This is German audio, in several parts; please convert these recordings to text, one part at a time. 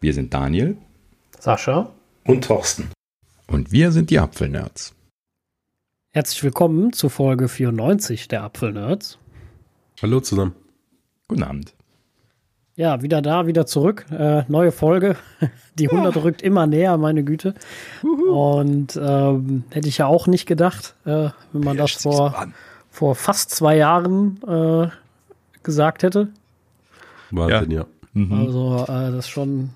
Wir sind Daniel, Sascha und Thorsten. Und wir sind die Apfelnerds. Herzlich willkommen zu Folge 94 der Apfelnerds. Hallo zusammen. Guten Abend. Ja, wieder da, wieder zurück. Äh, neue Folge. Die 100 ja. rückt immer näher, meine Güte. Uhu. Und ähm, hätte ich ja auch nicht gedacht, äh, wenn man ja, das vor, vor fast zwei Jahren äh, gesagt hätte. Wahnsinn, ja. ja. Mhm. Also, äh, das ist schon,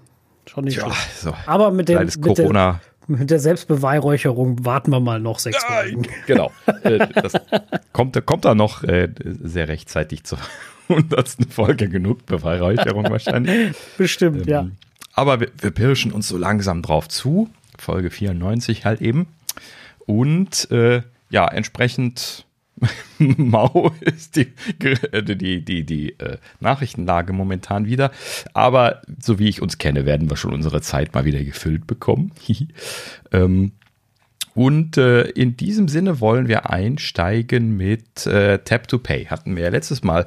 schon nicht ja, so. Aber mit, dem, mit, Corona. Der, mit der Selbstbeweihräucherung warten wir mal noch sechs ja, Wochen. Genau. Äh, das kommt, kommt da noch äh, sehr rechtzeitig zur hundertsten Folge genug Beweihräucherung wahrscheinlich. Bestimmt, ähm, ja. Aber wir, wir pirschen uns so langsam drauf zu. Folge 94 halt eben. Und äh, ja, entsprechend mau ist die, die, die, die äh, Nachrichtenlage momentan wieder. Aber so wie ich uns kenne, werden wir schon unsere Zeit mal wieder gefüllt bekommen. ähm, und äh, in diesem Sinne wollen wir einsteigen mit äh, Tap to Pay. Hatten wir ja letztes Mal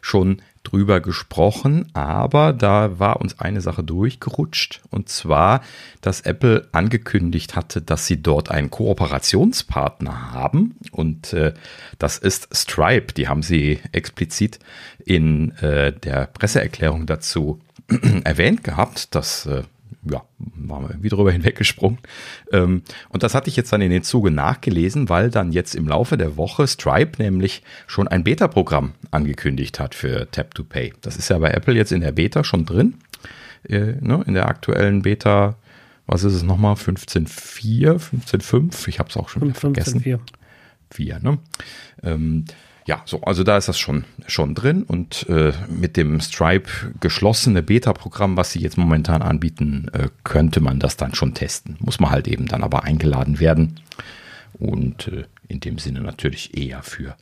schon drüber gesprochen, aber da war uns eine Sache durchgerutscht und zwar, dass Apple angekündigt hatte, dass sie dort einen Kooperationspartner haben und äh, das ist Stripe. Die haben sie explizit in äh, der Presseerklärung dazu erwähnt gehabt. Das äh, ja, waren wir irgendwie drüber hinweggesprungen. Ähm, und das hatte ich jetzt dann in den Zuge nachgelesen, weil dann jetzt im Laufe der Woche Stripe nämlich schon ein Beta-Programm angekündigt hat für Tap to Pay. Das ist ja bei Apple jetzt in der Beta schon drin. Äh, ne, in der aktuellen Beta, was ist es nochmal? 15.4, 15.5? Ich habe es auch schon wieder 15, vergessen. 4. 4, ne? Ähm, ja, so, also da ist das schon, schon drin und äh, mit dem Stripe geschlossene Beta-Programm, was sie jetzt momentan anbieten, äh, könnte man das dann schon testen. Muss man halt eben dann aber eingeladen werden und äh, in dem Sinne natürlich eher für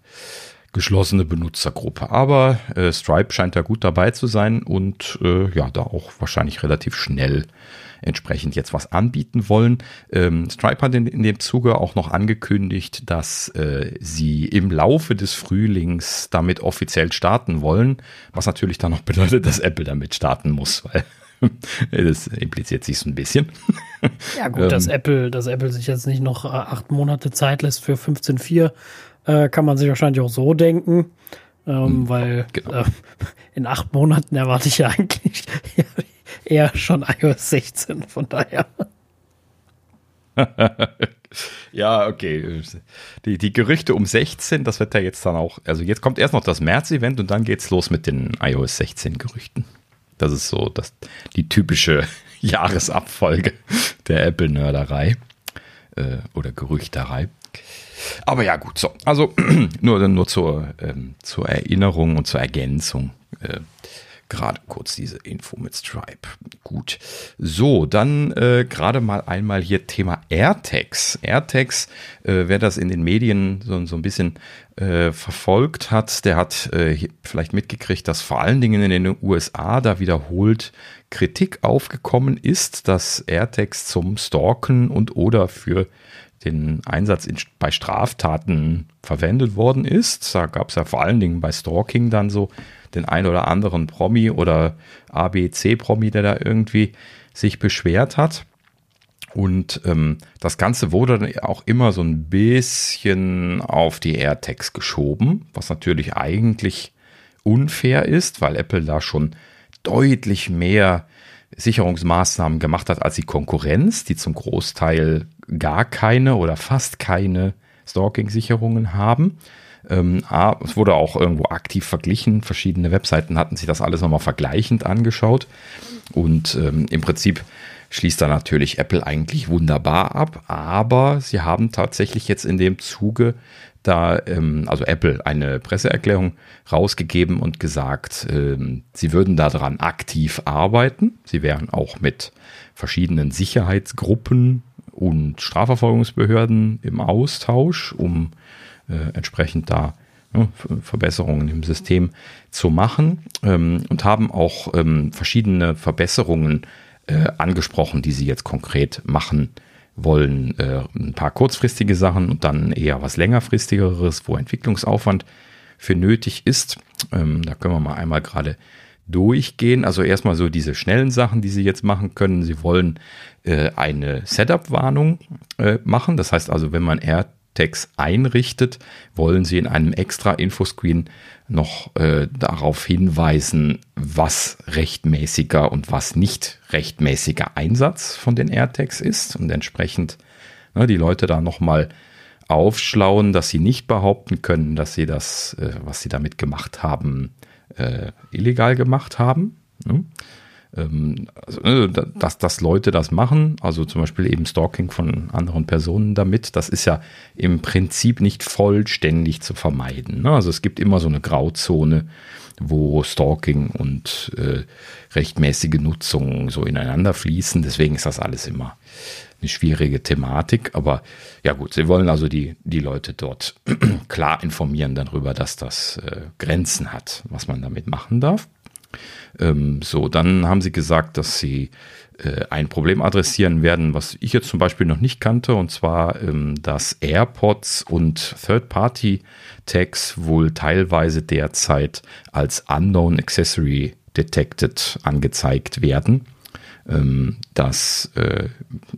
geschlossene Benutzergruppe. Aber äh, Stripe scheint da gut dabei zu sein und äh, ja, da auch wahrscheinlich relativ schnell entsprechend jetzt was anbieten wollen. Ähm, Stripe hat in, in, dem Zuge auch noch angekündigt, dass äh, sie im Laufe des Frühlings damit offiziell starten wollen, was natürlich dann noch bedeutet, dass Apple damit starten muss, weil das impliziert sich so ein bisschen. Ja gut, ähm, dass Apple, dass Apple sich jetzt nicht noch äh, acht Monate Zeit lässt für 15.4, äh, kann man sich wahrscheinlich auch so denken. Ähm, hm, weil genau. äh, in acht Monaten erwarte ich ja eigentlich eher schon iOS 16, von daher. ja, okay. Die, die Gerüchte um 16, das wird ja jetzt dann auch, also jetzt kommt erst noch das März-Event und dann geht's los mit den iOS 16 Gerüchten. Das ist so das, die typische Jahresabfolge der Apple-Nörderei äh, oder Gerüchterei. Aber ja, gut, so. Also nur, nur zur, ähm, zur Erinnerung und zur Ergänzung. Äh, Gerade kurz diese Info mit Stripe. Gut. So, dann äh, gerade mal einmal hier Thema AirTags. AirTags, äh, wer das in den Medien so, so ein bisschen äh, verfolgt hat, der hat äh, vielleicht mitgekriegt, dass vor allen Dingen in den USA da wiederholt Kritik aufgekommen ist, dass AirTags zum Stalken und oder für den Einsatz in, bei Straftaten verwendet worden ist. Da gab es ja vor allen Dingen bei Stalking dann so den ein oder anderen Promi oder ABC-Promi, der da irgendwie sich beschwert hat. Und ähm, das Ganze wurde auch immer so ein bisschen auf die AirTags geschoben, was natürlich eigentlich unfair ist, weil Apple da schon deutlich mehr Sicherungsmaßnahmen gemacht hat als die Konkurrenz, die zum Großteil gar keine oder fast keine Stalking-Sicherungen haben. Ähm, es wurde auch irgendwo aktiv verglichen. Verschiedene Webseiten hatten sich das alles nochmal vergleichend angeschaut. Und ähm, im Prinzip schließt da natürlich Apple eigentlich wunderbar ab. Aber sie haben tatsächlich jetzt in dem Zuge da, ähm, also Apple, eine Presseerklärung rausgegeben und gesagt, ähm, sie würden daran aktiv arbeiten. Sie wären auch mit verschiedenen Sicherheitsgruppen und Strafverfolgungsbehörden im Austausch, um äh, entsprechend da ne, Verbesserungen im System zu machen ähm, und haben auch ähm, verschiedene Verbesserungen äh, angesprochen, die sie jetzt konkret machen wollen. Äh, ein paar kurzfristige Sachen und dann eher was längerfristigeres, wo Entwicklungsaufwand für nötig ist. Ähm, da können wir mal einmal gerade durchgehen. Also erstmal so diese schnellen Sachen, die Sie jetzt machen können. Sie wollen äh, eine Setup-Warnung äh, machen. Das heißt also, wenn man AirTags einrichtet, wollen Sie in einem extra Infoscreen noch äh, darauf hinweisen, was rechtmäßiger und was nicht rechtmäßiger Einsatz von den AirTags ist und entsprechend ne, die Leute da nochmal aufschlauen, dass sie nicht behaupten können, dass sie das, äh, was sie damit gemacht haben, äh, illegal gemacht haben. Ne? Ähm, also, ne, dass, dass Leute das machen, also zum Beispiel eben Stalking von anderen Personen damit, das ist ja im Prinzip nicht vollständig zu vermeiden. Ne? Also es gibt immer so eine Grauzone, wo Stalking und äh, rechtmäßige Nutzung so ineinander fließen. Deswegen ist das alles immer eine schwierige Thematik. Aber ja gut, sie wollen also die, die Leute dort klar informieren darüber, dass das äh, Grenzen hat, was man damit machen darf. Ähm, so, dann haben sie gesagt, dass sie äh, ein Problem adressieren werden, was ich jetzt zum Beispiel noch nicht kannte, und zwar, ähm, dass AirPods und Third-Party-Tags wohl teilweise derzeit als Unknown Accessory Detected angezeigt werden. Ähm, das äh,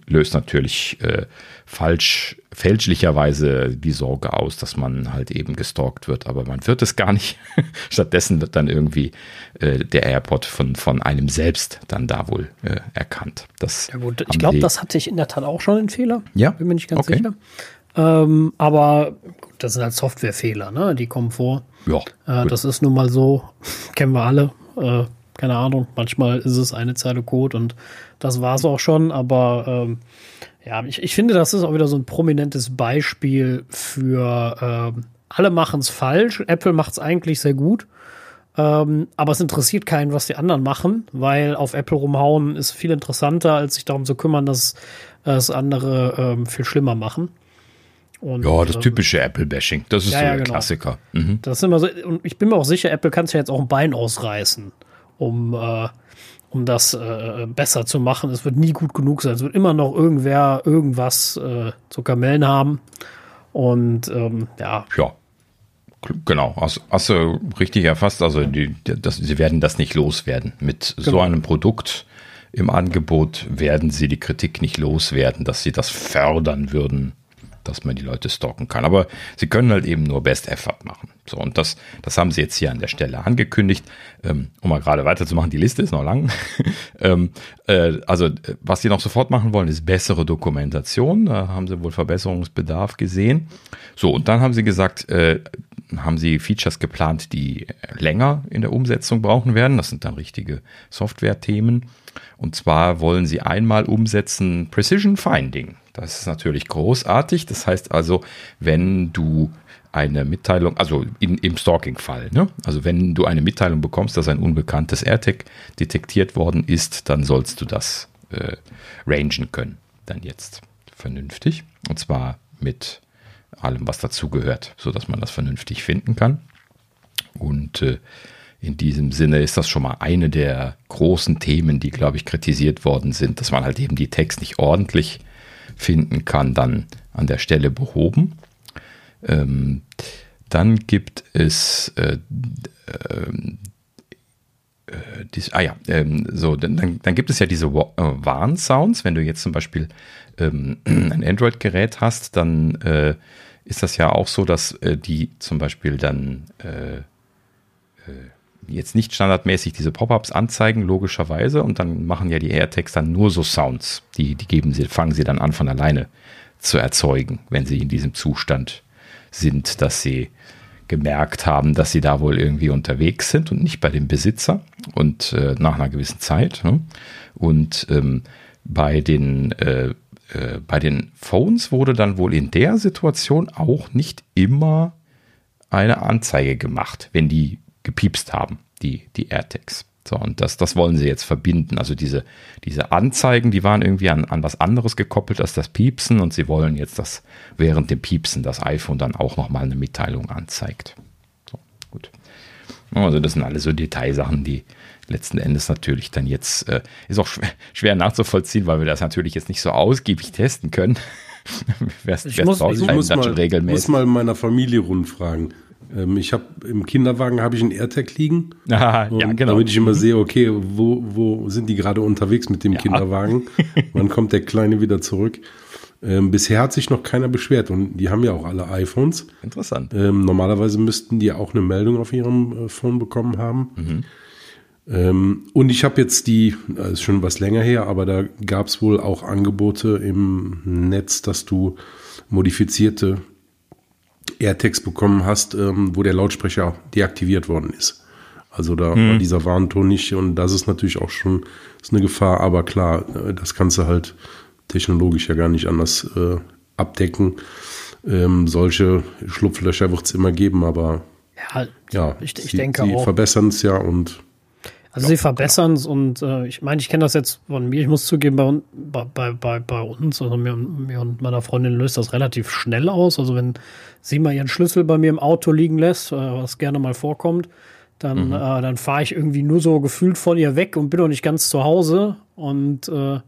löst natürlich äh, falsch, fälschlicherweise die Sorge aus, dass man halt eben gestalkt wird, aber man wird es gar nicht. Stattdessen wird dann irgendwie äh, der AirPod von, von einem selbst dann da wohl äh, erkannt. Das ja gut, ich glaube, das hatte ich in der Tat auch schon einen Fehler. Ja. Bin mir nicht ganz okay. sicher. Ähm, aber gut, das sind halt Softwarefehler, ne? Die kommen vor. Ja. Äh, das ist nun mal so, kennen wir alle. Äh, keine Ahnung, manchmal ist es eine Zeile Code und das war es auch schon, aber ähm, ja, ich, ich finde, das ist auch wieder so ein prominentes Beispiel für ähm, alle machen es falsch. Apple macht es eigentlich sehr gut. Ähm, aber es interessiert keinen, was die anderen machen, weil auf Apple rumhauen ist viel interessanter, als sich darum zu kümmern, dass es andere ähm, viel schlimmer machen. Und, ja, das äh, typische Apple-Bashing. Das ist ja, so der ja, genau. Klassiker. Mhm. Das ist immer so, und ich bin mir auch sicher, Apple kann es ja jetzt auch ein Bein ausreißen um, äh, um das äh, besser zu machen. Es wird nie gut genug sein. Es wird immer noch irgendwer irgendwas äh, zu Kamellen haben. Und ähm, ja. Ja. Genau, hast, hast du richtig erfasst. Also die, das, sie werden das nicht loswerden. Mit genau. so einem Produkt im Angebot werden sie die Kritik nicht loswerden, dass sie das fördern würden, dass man die Leute stalken kann. Aber sie können halt eben nur Best Effort machen. So, und das, das haben sie jetzt hier an der Stelle angekündigt. Ähm, um mal gerade weiterzumachen, die Liste ist noch lang. ähm, äh, also, was sie noch sofort machen wollen, ist bessere Dokumentation. Da haben sie wohl Verbesserungsbedarf gesehen. So, und dann haben sie gesagt, äh, haben sie Features geplant, die länger in der Umsetzung brauchen werden. Das sind dann richtige Software-Themen. Und zwar wollen sie einmal umsetzen Precision Finding. Das ist natürlich großartig. Das heißt also, wenn du eine Mitteilung, also in, im Stalking-Fall, ne? also wenn du eine Mitteilung bekommst, dass ein unbekanntes AirTag detektiert worden ist, dann sollst du das äh, rangen können. Dann jetzt vernünftig. Und zwar mit allem, was dazugehört, sodass man das vernünftig finden kann. Und äh, in diesem Sinne ist das schon mal eine der großen Themen, die, glaube ich, kritisiert worden sind, dass man halt eben die Text nicht ordentlich finden kann, dann an der Stelle behoben. Ähm, dann gibt es äh, äh, dies, ah ja, ähm, so, dann, dann gibt es ja diese äh, Warn-Sounds. Wenn du jetzt zum Beispiel ähm, ein Android-Gerät hast, dann äh, ist das ja auch so, dass äh, die zum Beispiel dann äh, äh, jetzt nicht standardmäßig diese Pop-ups anzeigen, logischerweise, und dann machen ja die AirTags dann nur so Sounds. Die, die geben sie, fangen sie dann an von alleine zu erzeugen, wenn sie in diesem Zustand sind, dass sie gemerkt haben, dass sie da wohl irgendwie unterwegs sind und nicht bei dem Besitzer und äh, nach einer gewissen Zeit. Ne? Und ähm, bei den äh, äh, bei den Phones wurde dann wohl in der Situation auch nicht immer eine Anzeige gemacht, wenn die gepiepst haben, die, die AirTags. So, und das, das wollen sie jetzt verbinden. Also diese, diese Anzeigen, die waren irgendwie an, an was anderes gekoppelt als das Piepsen und sie wollen jetzt, dass während dem Piepsen das iPhone dann auch nochmal eine Mitteilung anzeigt. So, gut. Also das sind alles so Detailsachen, die letzten Endes natürlich dann jetzt, äh, ist auch schwer, schwer nachzuvollziehen, weil wir das natürlich jetzt nicht so ausgiebig testen können. wer's, ich, muss, ich muss, mal, muss mal meiner Familie rundfragen. Ähm, ich habe im Kinderwagen habe ich einen AirTag liegen. Aha, ja, genau. Damit ich immer sehe, okay, wo, wo sind die gerade unterwegs mit dem ja. Kinderwagen? Wann kommt der Kleine wieder zurück? Ähm, bisher hat sich noch keiner beschwert und die haben ja auch alle iPhones. Interessant. Ähm, normalerweise müssten die auch eine Meldung auf ihrem äh, Phone bekommen haben. Mhm. Ähm, und ich habe jetzt die, das ist schon was länger her, aber da gab es wohl auch Angebote im Netz, dass du modifizierte AirTags bekommen hast, ähm, wo der Lautsprecher deaktiviert worden ist. Also da hm. war dieser Warnton nicht und das ist natürlich auch schon ist eine Gefahr, aber klar, äh, das kannst du halt technologisch ja gar nicht anders äh, abdecken. Ähm, solche Schlupflöcher wird es immer geben, aber ja, ja ich, ich sie, denke sie verbessern es ja und also ja, sie verbessern es und äh, ich meine, ich kenne das jetzt von mir, ich muss zugeben, bei, bei, bei, bei uns, also mir, mir und meiner Freundin löst das relativ schnell aus. Also wenn sie mal ihren Schlüssel bei mir im Auto liegen lässt, äh, was gerne mal vorkommt, dann, mhm. äh, dann fahre ich irgendwie nur so gefühlt von ihr weg und bin noch nicht ganz zu Hause und äh,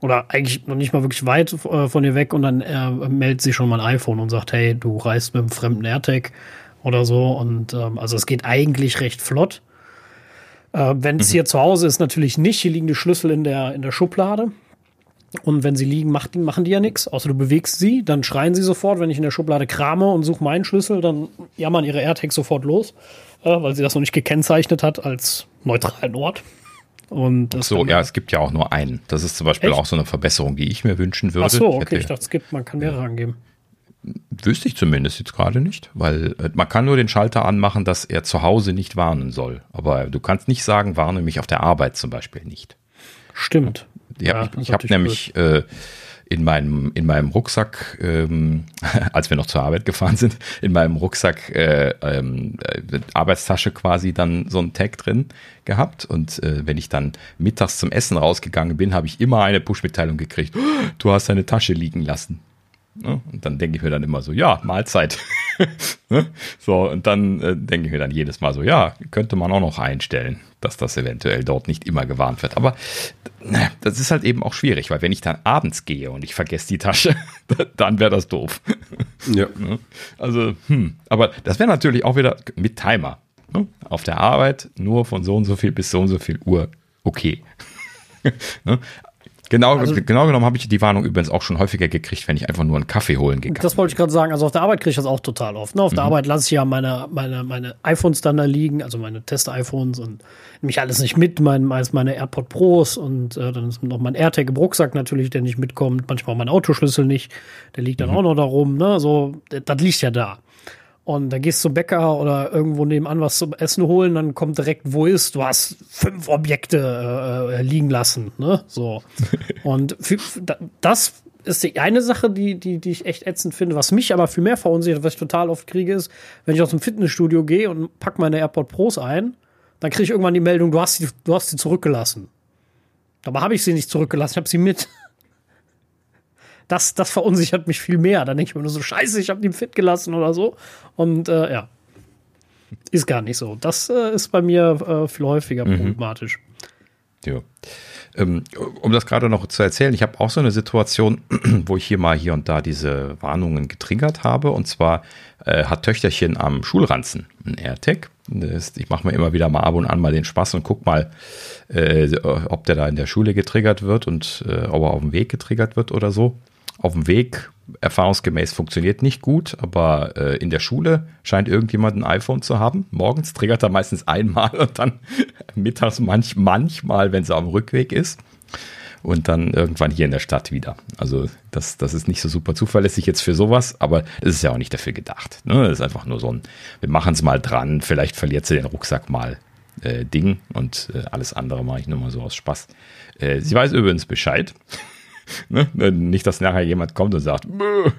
oder eigentlich noch nicht mal wirklich weit äh, von ihr weg und dann äh, meldet sie schon mein iPhone und sagt, hey, du reist mit einem fremden AirTag oder so und ähm, also es geht eigentlich recht flott. Äh, wenn es mhm. hier zu Hause ist, natürlich nicht. Hier liegen die Schlüssel in der, in der Schublade. Und wenn sie liegen, macht, machen die ja nichts, außer du bewegst sie, dann schreien sie sofort. Wenn ich in der Schublade krame und suche meinen Schlüssel, dann jammern ihre AirTags sofort los, äh, weil sie das noch nicht gekennzeichnet hat als neutralen Ort. Und Ach so, ja, es gibt ja auch nur einen. Das ist zum Beispiel Echt? auch so eine Verbesserung, die ich mir wünschen würde. Ach so, okay, ich, ich dachte, es gibt, man kann mehrere angeben. Wüsste ich zumindest jetzt gerade nicht, weil äh, man kann nur den Schalter anmachen, dass er zu Hause nicht warnen soll. Aber du kannst nicht sagen, warne mich auf der Arbeit zum Beispiel nicht. Stimmt. Ja, ich, ich habe nämlich äh, in meinem in meinem Rucksack, ähm, als wir noch zur Arbeit gefahren sind, in meinem Rucksack äh, ähm, äh, Arbeitstasche quasi dann so ein Tag drin gehabt. Und äh, wenn ich dann mittags zum Essen rausgegangen bin, habe ich immer eine Push-Mitteilung gekriegt. Du hast deine Tasche liegen lassen. Ne? Und dann denke ich mir dann immer so, ja, Mahlzeit. Ne? so, und dann äh, denke ich mir dann jedes Mal so, ja, könnte man auch noch einstellen, dass das eventuell dort nicht immer gewarnt wird. Aber ne, das ist halt eben auch schwierig, weil wenn ich dann abends gehe und ich vergesse die Tasche, dann wäre das doof. ja. Ne? Also, hm, aber das wäre natürlich auch wieder mit Timer. Auf der Arbeit nur von so und so viel bis so und so viel Uhr okay. Genau, also, genau genommen habe ich die Warnung übrigens auch schon häufiger gekriegt, wenn ich einfach nur einen Kaffee holen gegangen. Das wollte ich gerade sagen. Also auf der Arbeit kriege ich das auch total oft. Ne? Auf mhm. der Arbeit lasse ich ja meine, meine, meine iPhones dann da liegen, also meine Test-iPhones und mich alles nicht mit, mein, meist meine AirPod Pros und äh, dann ist noch mein AirTag im Rucksack natürlich, der nicht mitkommt. Manchmal mein Autoschlüssel nicht, der liegt dann mhm. auch noch da rum. Ne? So, das liegt ja da. Und da gehst du zum Bäcker oder irgendwo nebenan was zum Essen holen, dann kommt direkt, wo ist, du hast fünf Objekte äh, liegen lassen, ne? So. Und für, das ist die eine Sache, die, die, die ich echt ätzend finde. Was mich aber viel mehr verunsichert, was ich total oft kriege, ist, wenn ich aus dem Fitnessstudio gehe und pack meine AirPod Pros ein, dann kriege ich irgendwann die Meldung, du hast sie, du hast sie zurückgelassen. Dabei habe ich sie nicht zurückgelassen, ich habe sie mit das, das verunsichert mich viel mehr. Dann denke ich mir nur so, scheiße, ich habe den fit gelassen oder so. Und äh, ja, ist gar nicht so. Das äh, ist bei mir äh, viel häufiger mhm. problematisch. Ja. Ähm, um das gerade noch zu erzählen, ich habe auch so eine Situation, wo ich hier mal hier und da diese Warnungen getriggert habe. Und zwar äh, hat Töchterchen am Schulranzen ein AirTag. ich mache mir immer wieder mal ab und an mal den Spaß und guck mal, äh, ob der da in der Schule getriggert wird und äh, ob er auf dem Weg getriggert wird oder so auf dem Weg erfahrungsgemäß funktioniert nicht gut, aber äh, in der Schule scheint irgendjemand ein iPhone zu haben. Morgens triggert er meistens einmal und dann mittags manch, manchmal, wenn es am Rückweg ist. Und dann irgendwann hier in der Stadt wieder. Also das, das ist nicht so super zuverlässig jetzt für sowas, aber es ist ja auch nicht dafür gedacht. Ne? Das ist einfach nur so ein, wir machen es mal dran, vielleicht verliert sie den Rucksack mal äh, Ding und äh, alles andere mache ich nur mal so aus Spaß. Äh, sie weiß übrigens Bescheid. Ne? Nicht, dass nachher jemand kommt und sagt,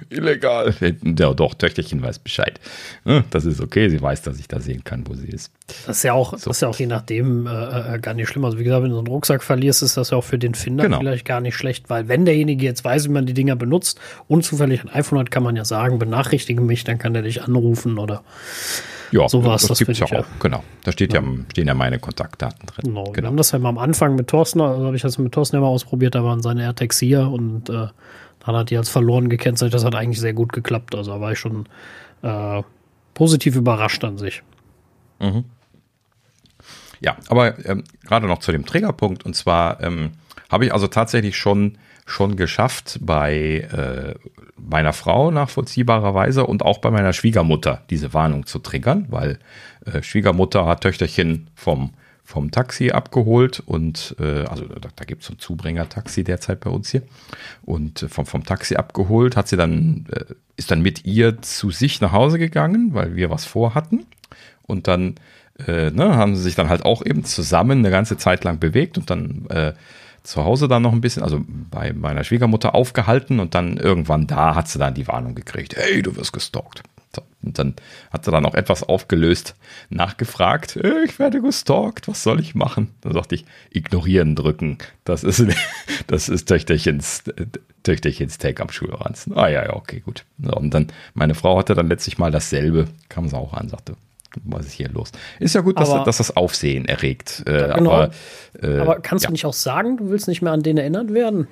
illegal. Ja, doch, Töchterchen weiß Bescheid. Ne? Das ist okay, sie weiß, dass ich da sehen kann, wo sie ist. Das ist ja auch, so. das ist ja auch je nachdem äh, äh, gar nicht schlimm. Also wie gesagt, wenn du so einen Rucksack verlierst, ist das ja auch für den Finder genau. vielleicht gar nicht schlecht, weil wenn derjenige jetzt weiß, wie man die Dinger benutzt und zufällig ein iPhone hat, kann man ja sagen, benachrichtige mich, dann kann der dich anrufen oder ja, sowas. Das, das gibt es ja auch, genau. Da steht ja. ja. stehen ja meine Kontaktdaten drin. Genau. genau. Wir haben das ja mal am Anfang mit Thorsten, also habe ich das mit Thorsten ja mal ausprobiert, da waren seine AirTags hier und äh, dann hat die als verloren gekennzeichnet. Das hat eigentlich sehr gut geklappt. Also da war ich schon, äh, positiv überrascht an sich. Mhm. Ja, aber ähm, gerade noch zu dem Triggerpunkt und zwar ähm, habe ich also tatsächlich schon schon geschafft bei äh, meiner Frau nachvollziehbarerweise und auch bei meiner Schwiegermutter diese Warnung zu triggern, weil äh, Schwiegermutter hat Töchterchen vom vom Taxi abgeholt und äh, also da, da gibt es so ein Zubringer-Taxi derzeit bei uns hier und vom, vom Taxi abgeholt, hat sie dann, äh, ist dann mit ihr zu sich nach Hause gegangen, weil wir was vorhatten und dann äh, ne, haben sie sich dann halt auch eben zusammen eine ganze Zeit lang bewegt und dann äh, zu Hause dann noch ein bisschen, also bei meiner Schwiegermutter aufgehalten und dann irgendwann da hat sie dann die Warnung gekriegt, hey, du wirst gestalkt. Und dann hat sie dann auch etwas aufgelöst nachgefragt, äh, ich werde gestalkt, was soll ich machen? Dann sagte ich, ignorieren drücken. Das ist, das ist Töchterchens, Töchterchens Take am Schulranzen. Ah ja, ja, okay, gut. Und dann, meine Frau hatte dann letztlich mal dasselbe, kam sie auch an, sagte, was ist hier los? Ist ja gut, dass, aber, dass das Aufsehen erregt. Äh, genau. aber, äh, aber kannst ja. du nicht auch sagen, du willst nicht mehr an den erinnert werden?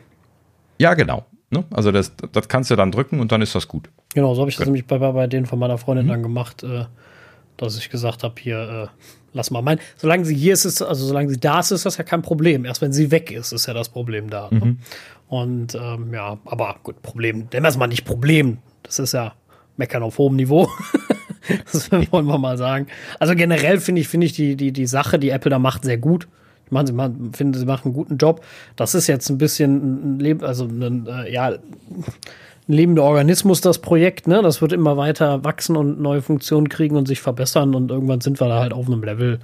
Ja, genau. Ne? Also das, das kannst du dann drücken und dann ist das gut. Genau, so habe ich das nämlich bei, bei denen von meiner Freundin mhm. dann gemacht, äh, dass ich gesagt habe, hier, äh, lass mal meinen. Solange sie hier ist, ist, also solange sie da ist, ist das ja kein Problem. Erst wenn sie weg ist, ist ja das Problem da. Ne? Mhm. Und ähm, ja, aber gut, Problem, nennen wir es mal nicht Problem. Das ist ja meckern auf hohem Niveau. das wollen wir mal sagen. Also generell finde ich, finde ich die, die, die Sache, die Apple da macht, sehr gut. Ich meine, sie machen, finde, sie machen einen guten Job. Das ist jetzt ein bisschen ein Leben, also ein, äh, ja, ein lebender Organismus, das Projekt, ne? Das wird immer weiter wachsen und neue Funktionen kriegen und sich verbessern und irgendwann sind wir da halt auf einem Level,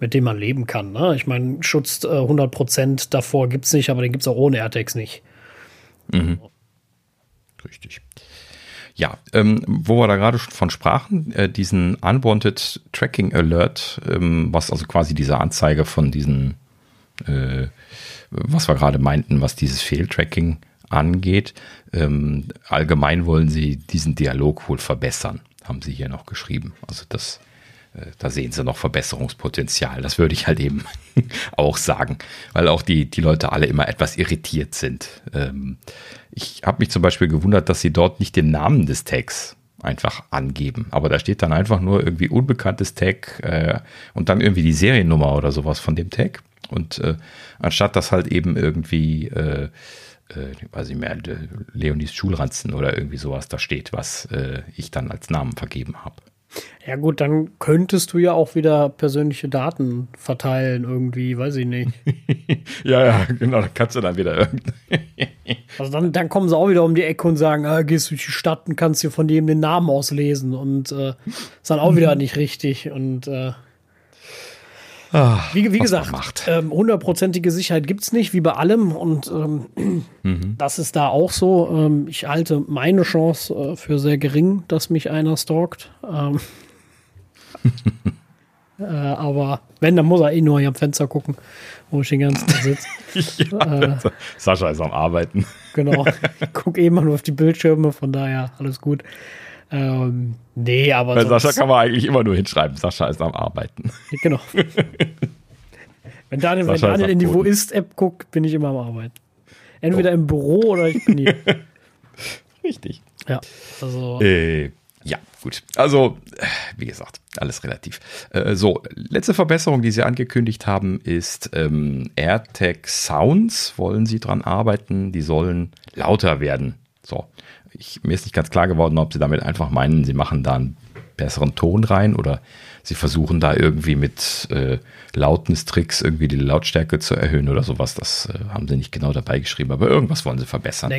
mit dem man leben kann. Ne? Ich meine, Schutz äh, 100% davor gibt es nicht, aber den gibt es auch ohne AirTags nicht. Mhm. Richtig. Ja, ähm, wo wir da gerade schon von sprachen, äh, diesen Unwanted Tracking Alert, ähm, was also quasi diese Anzeige von diesen, äh, was wir gerade meinten, was dieses Fehltracking angeht. Ähm, allgemein wollen sie diesen Dialog wohl verbessern, haben sie hier noch geschrieben. Also das da sehen sie noch Verbesserungspotenzial. Das würde ich halt eben auch sagen, weil auch die, die Leute alle immer etwas irritiert sind. Ähm, ich habe mich zum Beispiel gewundert, dass sie dort nicht den Namen des Tags einfach angeben. Aber da steht dann einfach nur irgendwie unbekanntes Tag äh, und dann irgendwie die Seriennummer oder sowas von dem Tag. Und äh, anstatt dass halt eben irgendwie, äh, äh, weiß ich mehr, Leonis Schulranzen oder irgendwie sowas da steht, was äh, ich dann als Namen vergeben habe. Ja gut, dann könntest du ja auch wieder persönliche Daten verteilen irgendwie, weiß ich nicht. ja, ja, genau, dann kannst du dann wieder irgendwie. also dann, dann kommen sie auch wieder um die Ecke und sagen, ah, gehst durch die Stadt und kannst dir von dem den Namen auslesen und äh, ist dann auch wieder nicht richtig und äh, Ach, wie, wie gesagt, ähm, hundertprozentige ähm, Sicherheit gibt es nicht, wie bei allem. Und ähm, mhm. das ist da auch so. Ähm, ich halte meine Chance äh, für sehr gering, dass mich einer stalkt. Ähm, äh, aber wenn, dann muss er eh nur hier am Fenster gucken, wo ich den ganzen Tag sitze. ja, äh, Sascha ist am Arbeiten. genau. Ich gucke eh immer nur auf die Bildschirme, von daher alles gut. Ähm, nee, aber. Bei Sascha kann man eigentlich immer nur hinschreiben, Sascha ist am Arbeiten. Genau. wenn Daniel, wenn Daniel in die Wo ist-App guckt, bin ich immer am Arbeiten. Entweder oh. im Büro oder ich bin hier. Richtig. Ja, also. Äh, ja, gut. Also, wie gesagt, alles relativ. Äh, so, letzte Verbesserung, die Sie angekündigt haben, ist ähm, AirTag Sounds. Wollen Sie dran arbeiten? Die sollen lauter werden. So, ich, mir ist nicht ganz klar geworden, ob sie damit einfach meinen, sie machen da einen besseren Ton rein oder sie versuchen da irgendwie mit äh, Lautnistricks irgendwie die Lautstärke zu erhöhen oder sowas. Das äh, haben sie nicht genau dabei geschrieben, aber irgendwas wollen sie verbessern,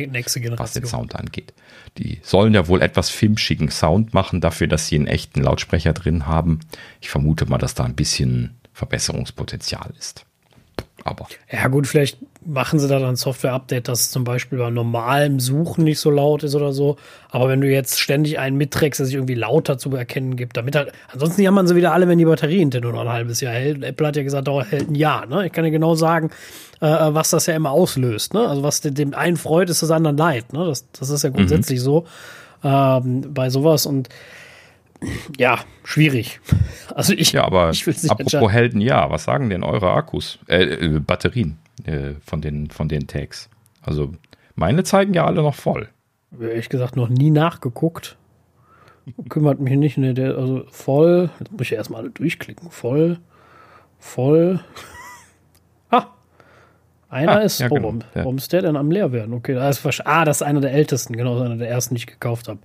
was den Sound angeht. Die sollen ja wohl etwas filmschicken Sound machen dafür, dass sie einen echten Lautsprecher drin haben. Ich vermute mal, dass da ein bisschen Verbesserungspotenzial ist. Aber. Ja, gut, vielleicht machen sie da dann ein Software-Update, dass zum Beispiel bei normalem Suchen nicht so laut ist oder so. Aber wenn du jetzt ständig einen mitträgst, der sich irgendwie lauter zu erkennen gibt, damit halt, ansonsten jammern sie wieder alle, wenn die Batterie hinter nur noch ein halbes Jahr hält. Apple hat ja gesagt, dauert hält ein Jahr, ne? Ich kann ja genau sagen, äh, was das ja immer auslöst, ne? Also was dem einen freut, ist das anderen leid, ne? Das, das ist ja mhm. grundsätzlich mhm. so, ähm, bei sowas und, ja, schwierig. Also ich, ja, aber ich apropos Helden, ja, was sagen denn eure Akkus, äh, äh, Batterien äh, von den von den Tags? Also meine zeigen ja alle noch voll. Ehrlich gesagt noch nie nachgeguckt. Kümmert mich nicht, ne, der, also voll, jetzt muss ich erstmal alle durchklicken. Voll, voll. ah, einer ah, ist, ja, oh, genau, warum, ja. warum, ist der denn am leer werden? Okay, das ist, ah, das ist einer der ältesten, genau, einer der ersten, die ich gekauft habe.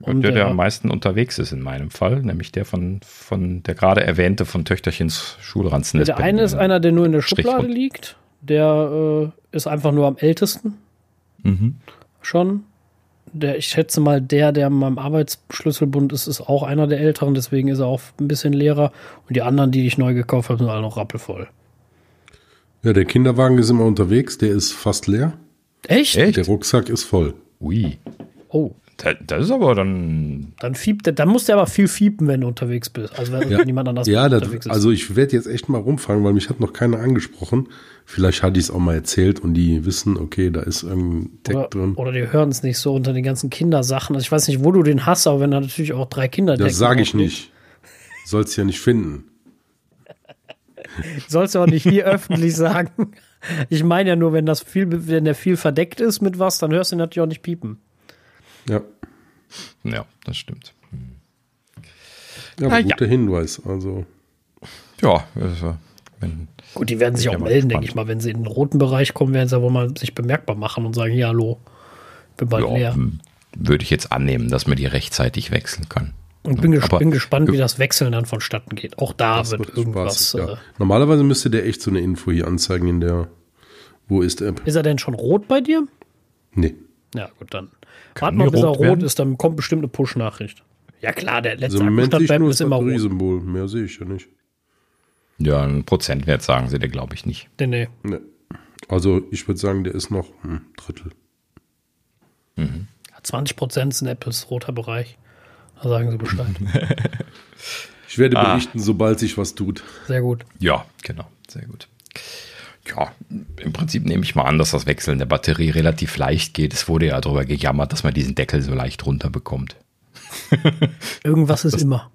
Und der, der am meisten unterwegs ist in meinem Fall, nämlich der von, von der gerade erwähnte von Töchterchens Schulranzen. Der eine ist einer, der nur in der Schublade liegt. Der äh, ist einfach nur am ältesten. Mhm. Schon. Der, ich schätze mal, der, der in meinem Arbeitsschlüsselbund ist, ist auch einer der älteren, deswegen ist er auch ein bisschen leerer. Und die anderen, die ich neu gekauft habe, sind alle noch rappelvoll. Ja, der Kinderwagen ist immer unterwegs, der ist fast leer. Echt? Echt? Der Rucksack ist voll. Ui. Oh. Das ist aber dann. Dann fiebt, dann musst du aber viel fiepen, wenn du unterwegs bist. Also wenn ja. niemand anders ja, unterwegs ist. Also ich werde jetzt echt mal rumfragen, weil mich hat noch keiner angesprochen. Vielleicht hatte ich es auch mal erzählt und die wissen, okay, da ist irgendein Tag oder, drin. Oder die hören es nicht so unter den ganzen Kindersachen. Also ich weiß nicht, wo du den hast, aber wenn da natürlich auch drei Kinder Das sage ich nicht. Sollst ja nicht finden. Sollst du auch nicht hier öffentlich sagen. Ich meine ja nur, wenn das viel, wenn der viel verdeckt ist mit was, dann hörst du ihn natürlich auch nicht piepen. Ja. Ja, das stimmt. Ja, aber ah, guter ja. Hinweis. Also. Ja, also, wenn, Gut, die werden sich auch melden, denke ich mal. Wenn sie in den roten Bereich kommen, werden sie wohl mal sich bemerkbar machen und sagen: Hier, hallo, bin bald ja, leer. Würde ich jetzt annehmen, dass man die rechtzeitig wechseln kann. Und bin, ges bin gespannt, wie das Wechseln dann vonstatten geht. Auch da wird, wird irgendwas. Spaß, ja. äh, Normalerweise müsste der echt so eine Info hier anzeigen in der Wo ist App. Ist er denn schon rot bei dir? Nee. Ja, gut, dann. Warte mal, bis er rot werden? ist, dann kommt bestimmt eine Push-Nachricht. Ja, klar, der letzte also Akkustand ist immer rot. Symbol. Mehr sehe ich ja nicht. Ja, ein Prozentwert sagen sie dir, glaube ich, nicht. Nee, nee. nee. Also, ich würde sagen, der ist noch ein Drittel. Mhm. 20 Prozent sind Apples roter Bereich. Da sagen sie Bescheid. ich werde ah. berichten, sobald sich was tut. Sehr gut. Ja, genau. Sehr gut ja, im Prinzip nehme ich mal an, dass das Wechseln der Batterie relativ leicht geht. Es wurde ja darüber gejammert, dass man diesen Deckel so leicht runterbekommt. Irgendwas ist das, immer.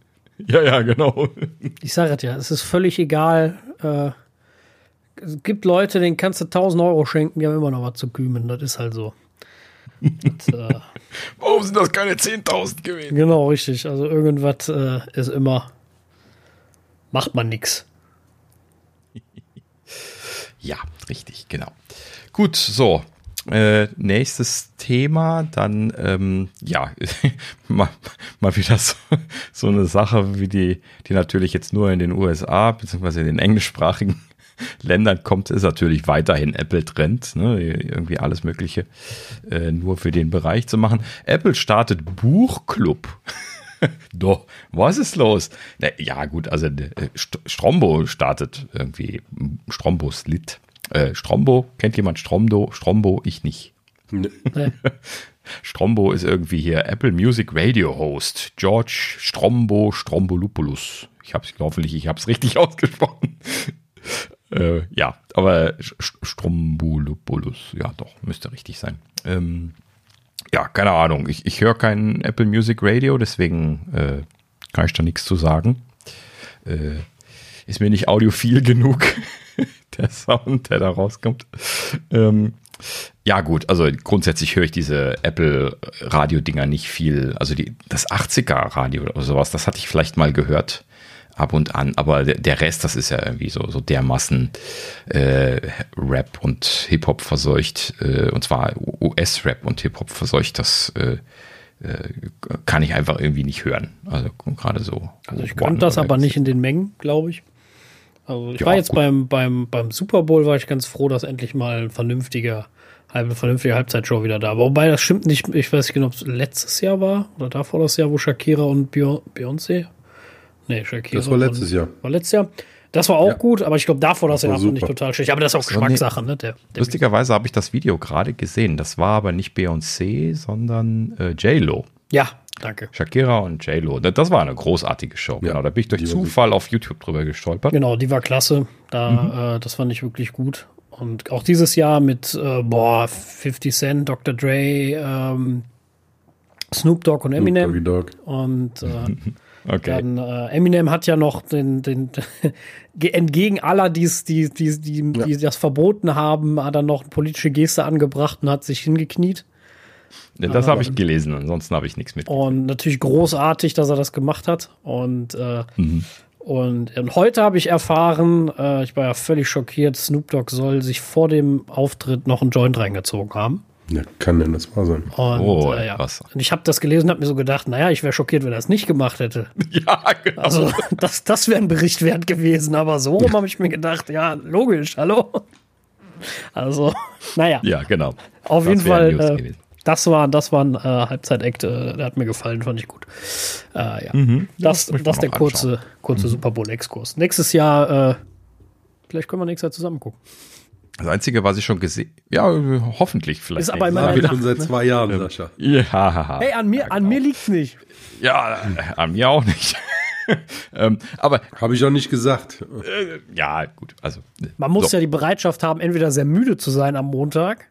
Ja, ja, genau. Ich sage es ja, es ist völlig egal. Äh, es gibt Leute, denen kannst du 1000 Euro schenken, die haben immer noch was zu kümmern. Das ist halt so. Das, äh, Warum sind das keine 10.000 gewesen? Genau, richtig. Also irgendwas äh, ist immer, macht man nichts. Ja, richtig, genau. Gut, so. Äh, nächstes Thema, dann, ähm, ja, mal, mal wieder so, so eine Sache, wie die, die natürlich jetzt nur in den USA, beziehungsweise in den englischsprachigen Ländern kommt, ist natürlich weiterhin Apple Trend, ne? irgendwie alles Mögliche äh, nur für den Bereich zu machen. Apple startet Buchclub. Doch, was ist los? Na, ja, gut, also äh, Strombo startet irgendwie Strombos Lit. Äh, Strombo, kennt jemand Strombo? Strombo, ich nicht. Nee. Strombo ist irgendwie hier Apple Music Radio Host. George Strombo Strombolupulus. Ich habe es hoffentlich, ich habe es richtig ausgesprochen. äh, ja, aber Strombolupulus, ja doch, müsste richtig sein. Ähm, ja, keine Ahnung. Ich, ich höre kein Apple Music Radio, deswegen äh, kann ich da nichts zu sagen. Äh, ist mir nicht audiophil genug, der Sound, der da rauskommt. Ähm, ja, gut, also grundsätzlich höre ich diese Apple-Radio-Dinger nicht viel. Also die, das 80er-Radio oder sowas, das hatte ich vielleicht mal gehört ab und an, aber der Rest, das ist ja irgendwie so, so dermaßen äh, Rap und Hip-Hop verseucht, äh, und zwar US-Rap und Hip-Hop verseucht, das äh, äh, kann ich einfach irgendwie nicht hören. Also gerade so. Also ich könnte das aber nicht in den Mengen, glaube ich. Also ich ja, war jetzt beim, beim, beim Super Bowl, war ich ganz froh, dass endlich mal ein vernünftiger, eine vernünftige Halbzeitshow wieder da war. Wobei das stimmt nicht, ich weiß nicht genau, ob es letztes Jahr war oder davor das Jahr, wo Shakira und Beyoncé Nee, Shakira. Das war letztes Jahr. War letztes Jahr. Das war auch ja. gut, aber ich glaube, davor das, das fand ich total schlecht. Aber das ist auch Geschmackssache, ne? Der, der Lustigerweise habe ich das Video gerade gesehen. Das war aber nicht Beyoncé, sondern äh, J-Lo. Ja, danke. Shakira und J-Lo. Das war eine großartige Show. Ja, genau, da bin ich durch Zufall auf YouTube drüber gestolpert. Genau, die war klasse. Da, mhm. äh, das fand ich wirklich gut. Und auch dieses Jahr mit, äh, boah, 50 Cent, Dr. Dre, ähm, Snoop Dogg und Eminem. Snoop Dogg. Und äh, Okay. Dann äh, Eminem hat ja noch den, den entgegen aller, die's, die, die, die, ja. die das verboten haben, hat er noch eine politische Geste angebracht und hat sich hingekniet. Das habe ich gelesen, ansonsten habe ich nichts mit. Und natürlich großartig, dass er das gemacht hat. Und, äh, mhm. und, und, heute habe ich erfahren, äh, ich war ja völlig schockiert, Snoop Dogg soll sich vor dem Auftritt noch einen Joint reingezogen haben. Ja, kann denn das wahr sein? Und, oh, äh, ja. was? Und ich habe das gelesen und habe mir so gedacht, naja, ich wäre schockiert, wenn er es nicht gemacht hätte. Ja, genau. Also, das, das wäre ein Bericht wert gewesen. Aber so rum habe ich mir gedacht, ja, logisch, hallo. Also, naja. Ja, genau. Auf das jeden Fall, äh, das war, das war ein äh, Halbzeit-Act, äh, der hat mir gefallen, fand ich gut. Äh, ja. Mhm. Das, das, das der kurze, kurze mhm. Super Bowl-Exkurs. Nächstes Jahr, äh, vielleicht können wir nächstes Jahr zusammen gucken. Das Einzige, was ich schon gesehen ja, hoffentlich vielleicht. Ist aber immer ja, schon seit zwei Jahren, ähm, Sascha. Ja, Hey, an mir, ja, genau. an mir liegt's nicht. Ja, an mir auch nicht. ähm, aber habe ich auch nicht gesagt. Äh, ja, gut. Also man muss so. ja die Bereitschaft haben, entweder sehr müde zu sein am Montag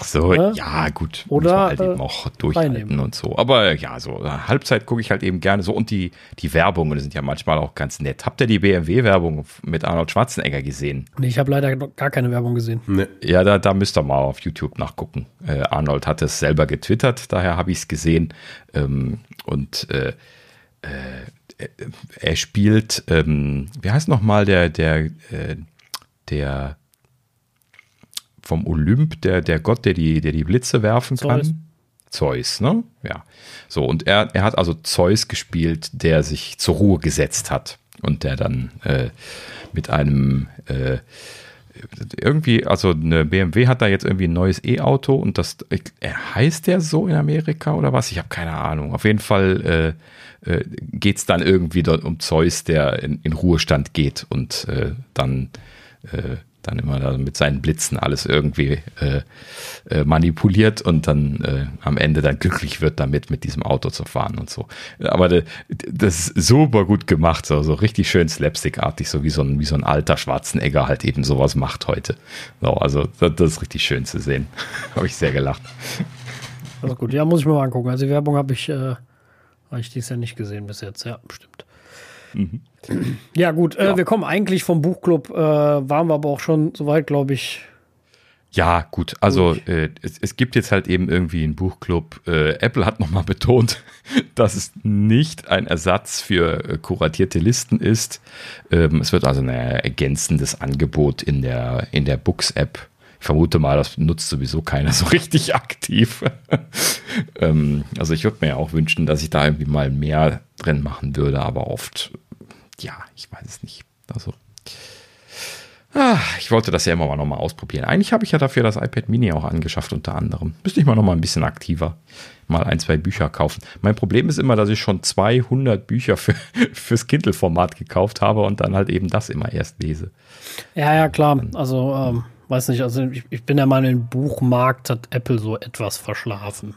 Ach so, äh? ja, gut. Oder halt eben auch durchhalten reinnehmen. und so. Aber ja, so Halbzeit gucke ich halt eben gerne so. Und die, die Werbungen sind ja manchmal auch ganz nett. Habt ihr die BMW-Werbung mit Arnold Schwarzenegger gesehen? Nee, ich habe leider gar keine Werbung gesehen. Nee. Ja, da, da müsst ihr mal auf YouTube nachgucken. Äh, Arnold hat es selber getwittert, daher habe ich es gesehen. Ähm, und äh, äh, er spielt, ähm, wie heißt nochmal der, der, äh, der vom Olymp, der, der Gott, der die, der die Blitze werfen Zeus. kann. Zeus, ne? Ja. So, und er, er hat also Zeus gespielt, der sich zur Ruhe gesetzt hat und der dann äh, mit einem äh, irgendwie, also eine BMW hat da jetzt irgendwie ein neues E-Auto und das heißt der so in Amerika oder was? Ich habe keine Ahnung. Auf jeden Fall äh, äh, geht es dann irgendwie dort um Zeus, der in, in Ruhestand geht und äh, dann äh, dann immer da mit seinen Blitzen alles irgendwie äh, äh, manipuliert und dann äh, am Ende dann glücklich wird damit, mit diesem Auto zu fahren und so. Aber de, das ist super gut gemacht, so, so richtig schön slapstickartig, so wie so ein, wie so ein alter Schwarzenegger halt eben sowas macht heute. So, also das, das ist richtig schön zu sehen. habe ich sehr gelacht. Also gut, ja, muss ich mir mal angucken. Also die Werbung habe ich, äh, habe ich dies ja nicht gesehen bis jetzt, ja, bestimmt. Mhm. Ja, gut, äh, ja. wir kommen eigentlich vom Buchclub, äh, waren wir aber auch schon soweit, glaube ich. Ja, gut, also äh, es, es, gibt jetzt halt eben irgendwie einen Buchclub. Äh, Apple hat nochmal betont, dass es nicht ein Ersatz für äh, kuratierte Listen ist. Ähm, es wird also ein ergänzendes Angebot in der, in der Books-App. Ich vermute mal, das nutzt sowieso keiner so richtig aktiv. ähm, also ich würde mir ja auch wünschen, dass ich da irgendwie mal mehr drin machen würde, aber oft ja, ich weiß es nicht. Also, ah, ich wollte das ja immer mal nochmal ausprobieren. Eigentlich habe ich ja dafür das iPad Mini auch angeschafft, unter anderem. Müsste ich mal nochmal ein bisschen aktiver mal ein, zwei Bücher kaufen. Mein Problem ist immer, dass ich schon 200 Bücher für, fürs Kindle-Format gekauft habe und dann halt eben das immer erst lese. Ja, ja, klar. Also, ähm, weiß nicht, also ich, ich bin der Meinung, im Buchmarkt hat Apple so etwas verschlafen.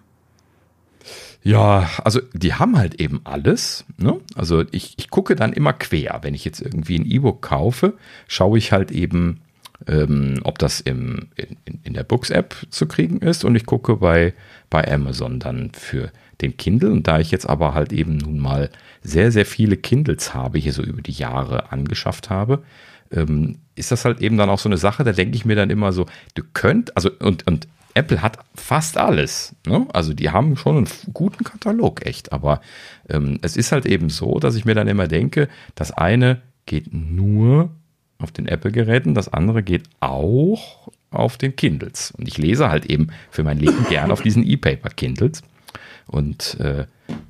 Ja, also die haben halt eben alles. Ne? Also ich, ich gucke dann immer quer. Wenn ich jetzt irgendwie ein E-Book kaufe, schaue ich halt eben, ähm, ob das im, in, in der Books-App zu kriegen ist. Und ich gucke bei, bei Amazon dann für den Kindle. Und da ich jetzt aber halt eben nun mal sehr, sehr viele Kindles habe, hier so über die Jahre angeschafft habe, ähm, ist das halt eben dann auch so eine Sache, da denke ich mir dann immer so, du könnt, also und, und Apple hat fast alles. Ne? Also die haben schon einen guten Katalog, echt. Aber ähm, es ist halt eben so, dass ich mir dann immer denke, das eine geht nur auf den Apple-Geräten, das andere geht auch auf den Kindles. Und ich lese halt eben für mein Leben gern auf diesen E-Paper-Kindles. Und äh,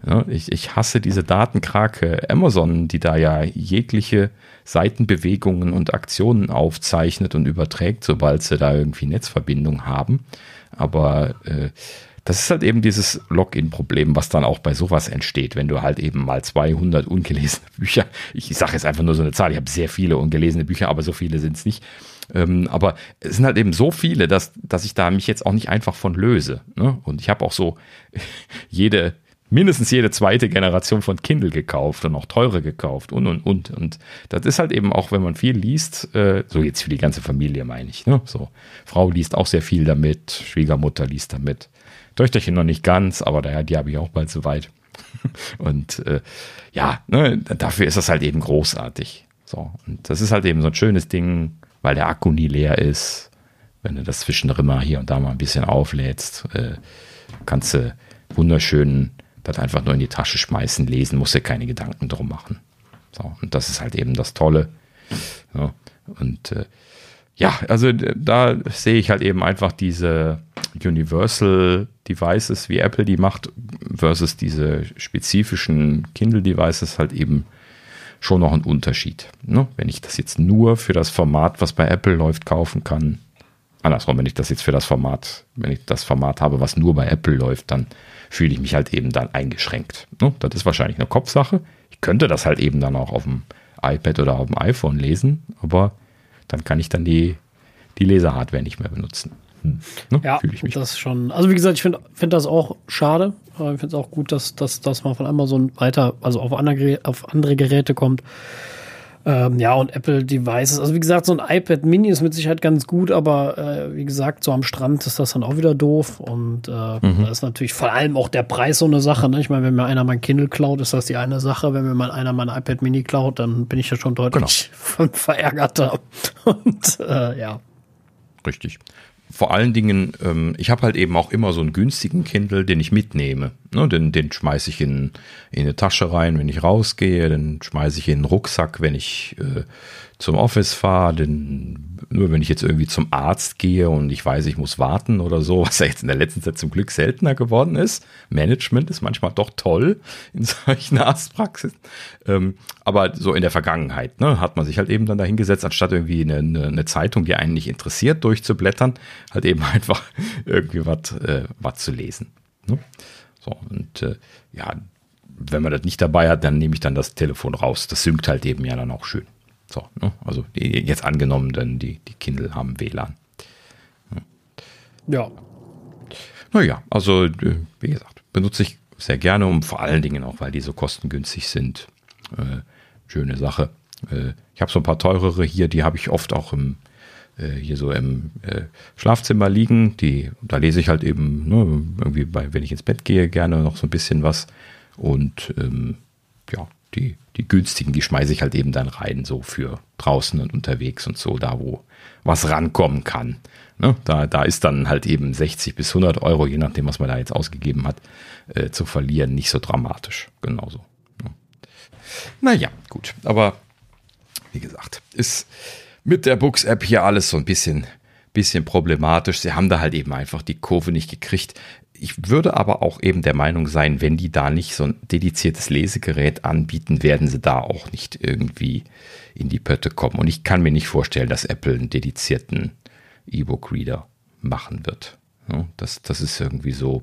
ja, ich, ich hasse diese Datenkrake Amazon, die da ja jegliche Seitenbewegungen und Aktionen aufzeichnet und überträgt, sobald sie da irgendwie Netzverbindung haben. Aber äh, das ist halt eben dieses Login-Problem, was dann auch bei sowas entsteht, wenn du halt eben mal 200 ungelesene Bücher, ich sage jetzt einfach nur so eine Zahl, ich habe sehr viele ungelesene Bücher, aber so viele sind es nicht. Ähm, aber es sind halt eben so viele, dass, dass ich da mich jetzt auch nicht einfach von löse. Ne? Und ich habe auch so jede, mindestens jede zweite Generation von Kindle gekauft und auch teure gekauft und und und. Und das ist halt eben auch, wenn man viel liest, äh, so jetzt für die ganze Familie meine ich. Ne? So, Frau liest auch sehr viel damit, Schwiegermutter liest damit. Töchterchen noch nicht ganz, aber daher, die habe ich auch bald soweit. und äh, ja, ne, dafür ist das halt eben großartig. So, und das ist halt eben so ein schönes Ding, weil der Akku nie leer ist Wenn du das zwischendrin mal hier und da mal ein bisschen auflädst, äh, kannst du wunderschön das einfach nur in die Tasche schmeißen, lesen, musst du keine Gedanken drum machen. So, und das ist halt eben das Tolle. Ja, und äh, ja, also da sehe ich halt eben einfach diese Universal Devices, wie Apple die macht, versus diese spezifischen Kindle Devices halt eben schon noch ein Unterschied. Ne? Wenn ich das jetzt nur für das Format, was bei Apple läuft, kaufen kann, andersrum, wenn ich das jetzt für das Format, wenn ich das Format habe, was nur bei Apple läuft, dann fühle ich mich halt eben dann eingeschränkt. Ne? Das ist wahrscheinlich eine Kopfsache. Ich könnte das halt eben dann auch auf dem iPad oder auf dem iPhone lesen, aber dann kann ich dann die, die Lesehardware nicht mehr benutzen. Hm. Ne? Ja, das schon. Also wie gesagt, ich finde find das auch schade. Ich finde es auch gut, dass, dass, dass man von Amazon weiter, also auf andere, auf andere Geräte kommt. Ähm, ja, und Apple Devices. Also wie gesagt, so ein iPad Mini ist mit Sicherheit ganz gut, aber äh, wie gesagt, so am Strand ist das dann auch wieder doof. Und äh, mhm. da ist natürlich vor allem auch der Preis so eine Sache. Ne? Ich meine, wenn mir einer mein Kindle klaut, ist das die eine Sache. Wenn mir mal einer mein iPad Mini klaut, dann bin ich ja schon deutlich genau. verärgerter. Und äh, ja. Richtig vor allen Dingen, ähm, ich habe halt eben auch immer so einen günstigen Kindle, den ich mitnehme. Ne, den den schmeiße ich in, in eine Tasche rein, wenn ich rausgehe, den schmeiße ich in den Rucksack, wenn ich äh, zum Office fahre, nur wenn ich jetzt irgendwie zum Arzt gehe und ich weiß, ich muss warten oder so, was ja jetzt in der letzten Zeit zum Glück seltener geworden ist. Management ist manchmal doch toll in solchen Arztpraxisen. Ähm, aber so in der Vergangenheit ne, hat man sich halt eben dann dahingesetzt, anstatt irgendwie eine, eine, eine Zeitung, die einen nicht interessiert, durchzublättern, halt eben einfach irgendwie was äh, zu lesen. Ne? So, und äh, ja, wenn man das nicht dabei hat, dann nehme ich dann das Telefon raus. Das synkt halt eben ja dann auch schön. So, ne? Also die, jetzt angenommen, denn die, die Kindle haben WLAN. Ja. Naja, also äh, wie gesagt, benutze ich sehr gerne und vor allen Dingen auch, weil die so kostengünstig sind. Äh, schöne Sache. Äh, ich habe so ein paar teurere hier, die habe ich oft auch im, äh, hier so im äh, Schlafzimmer liegen. Die, da lese ich halt eben, ne, irgendwie bei, wenn ich ins Bett gehe, gerne noch so ein bisschen was. Und ähm, ja, die die günstigen, die schmeiße ich halt eben dann rein, so für draußen und unterwegs und so, da wo was rankommen kann. Ne? Da, da ist dann halt eben 60 bis 100 Euro, je nachdem, was man da jetzt ausgegeben hat, äh, zu verlieren, nicht so dramatisch. Genauso. Ne? Naja, gut. Aber wie gesagt, ist mit der Books-App hier alles so ein bisschen, bisschen problematisch. Sie haben da halt eben einfach die Kurve nicht gekriegt. Ich würde aber auch eben der Meinung sein, wenn die da nicht so ein dediziertes Lesegerät anbieten, werden sie da auch nicht irgendwie in die Pötte kommen. Und ich kann mir nicht vorstellen, dass Apple einen dedizierten E-Book-Reader machen wird. Das, das ist irgendwie so,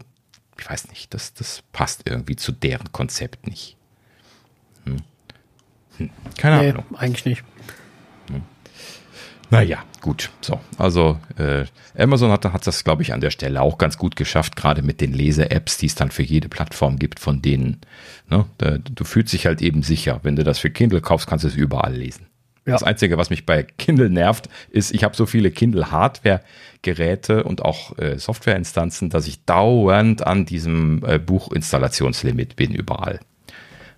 ich weiß nicht, das, das passt irgendwie zu deren Konzept nicht. Hm. Hm. Keine nee, Ahnung. Eigentlich nicht. Naja, gut. So, also äh, Amazon hat, hat das, glaube ich, an der Stelle auch ganz gut geschafft, gerade mit den Lese-Apps, die es dann für jede Plattform gibt, von denen, ne, da, du fühlst dich halt eben sicher. Wenn du das für Kindle kaufst, kannst du es überall lesen. Ja. Das Einzige, was mich bei Kindle nervt, ist, ich habe so viele Kindle-Hardware-Geräte und auch äh, Software-Instanzen, dass ich dauernd an diesem äh, Buchinstallationslimit bin überall.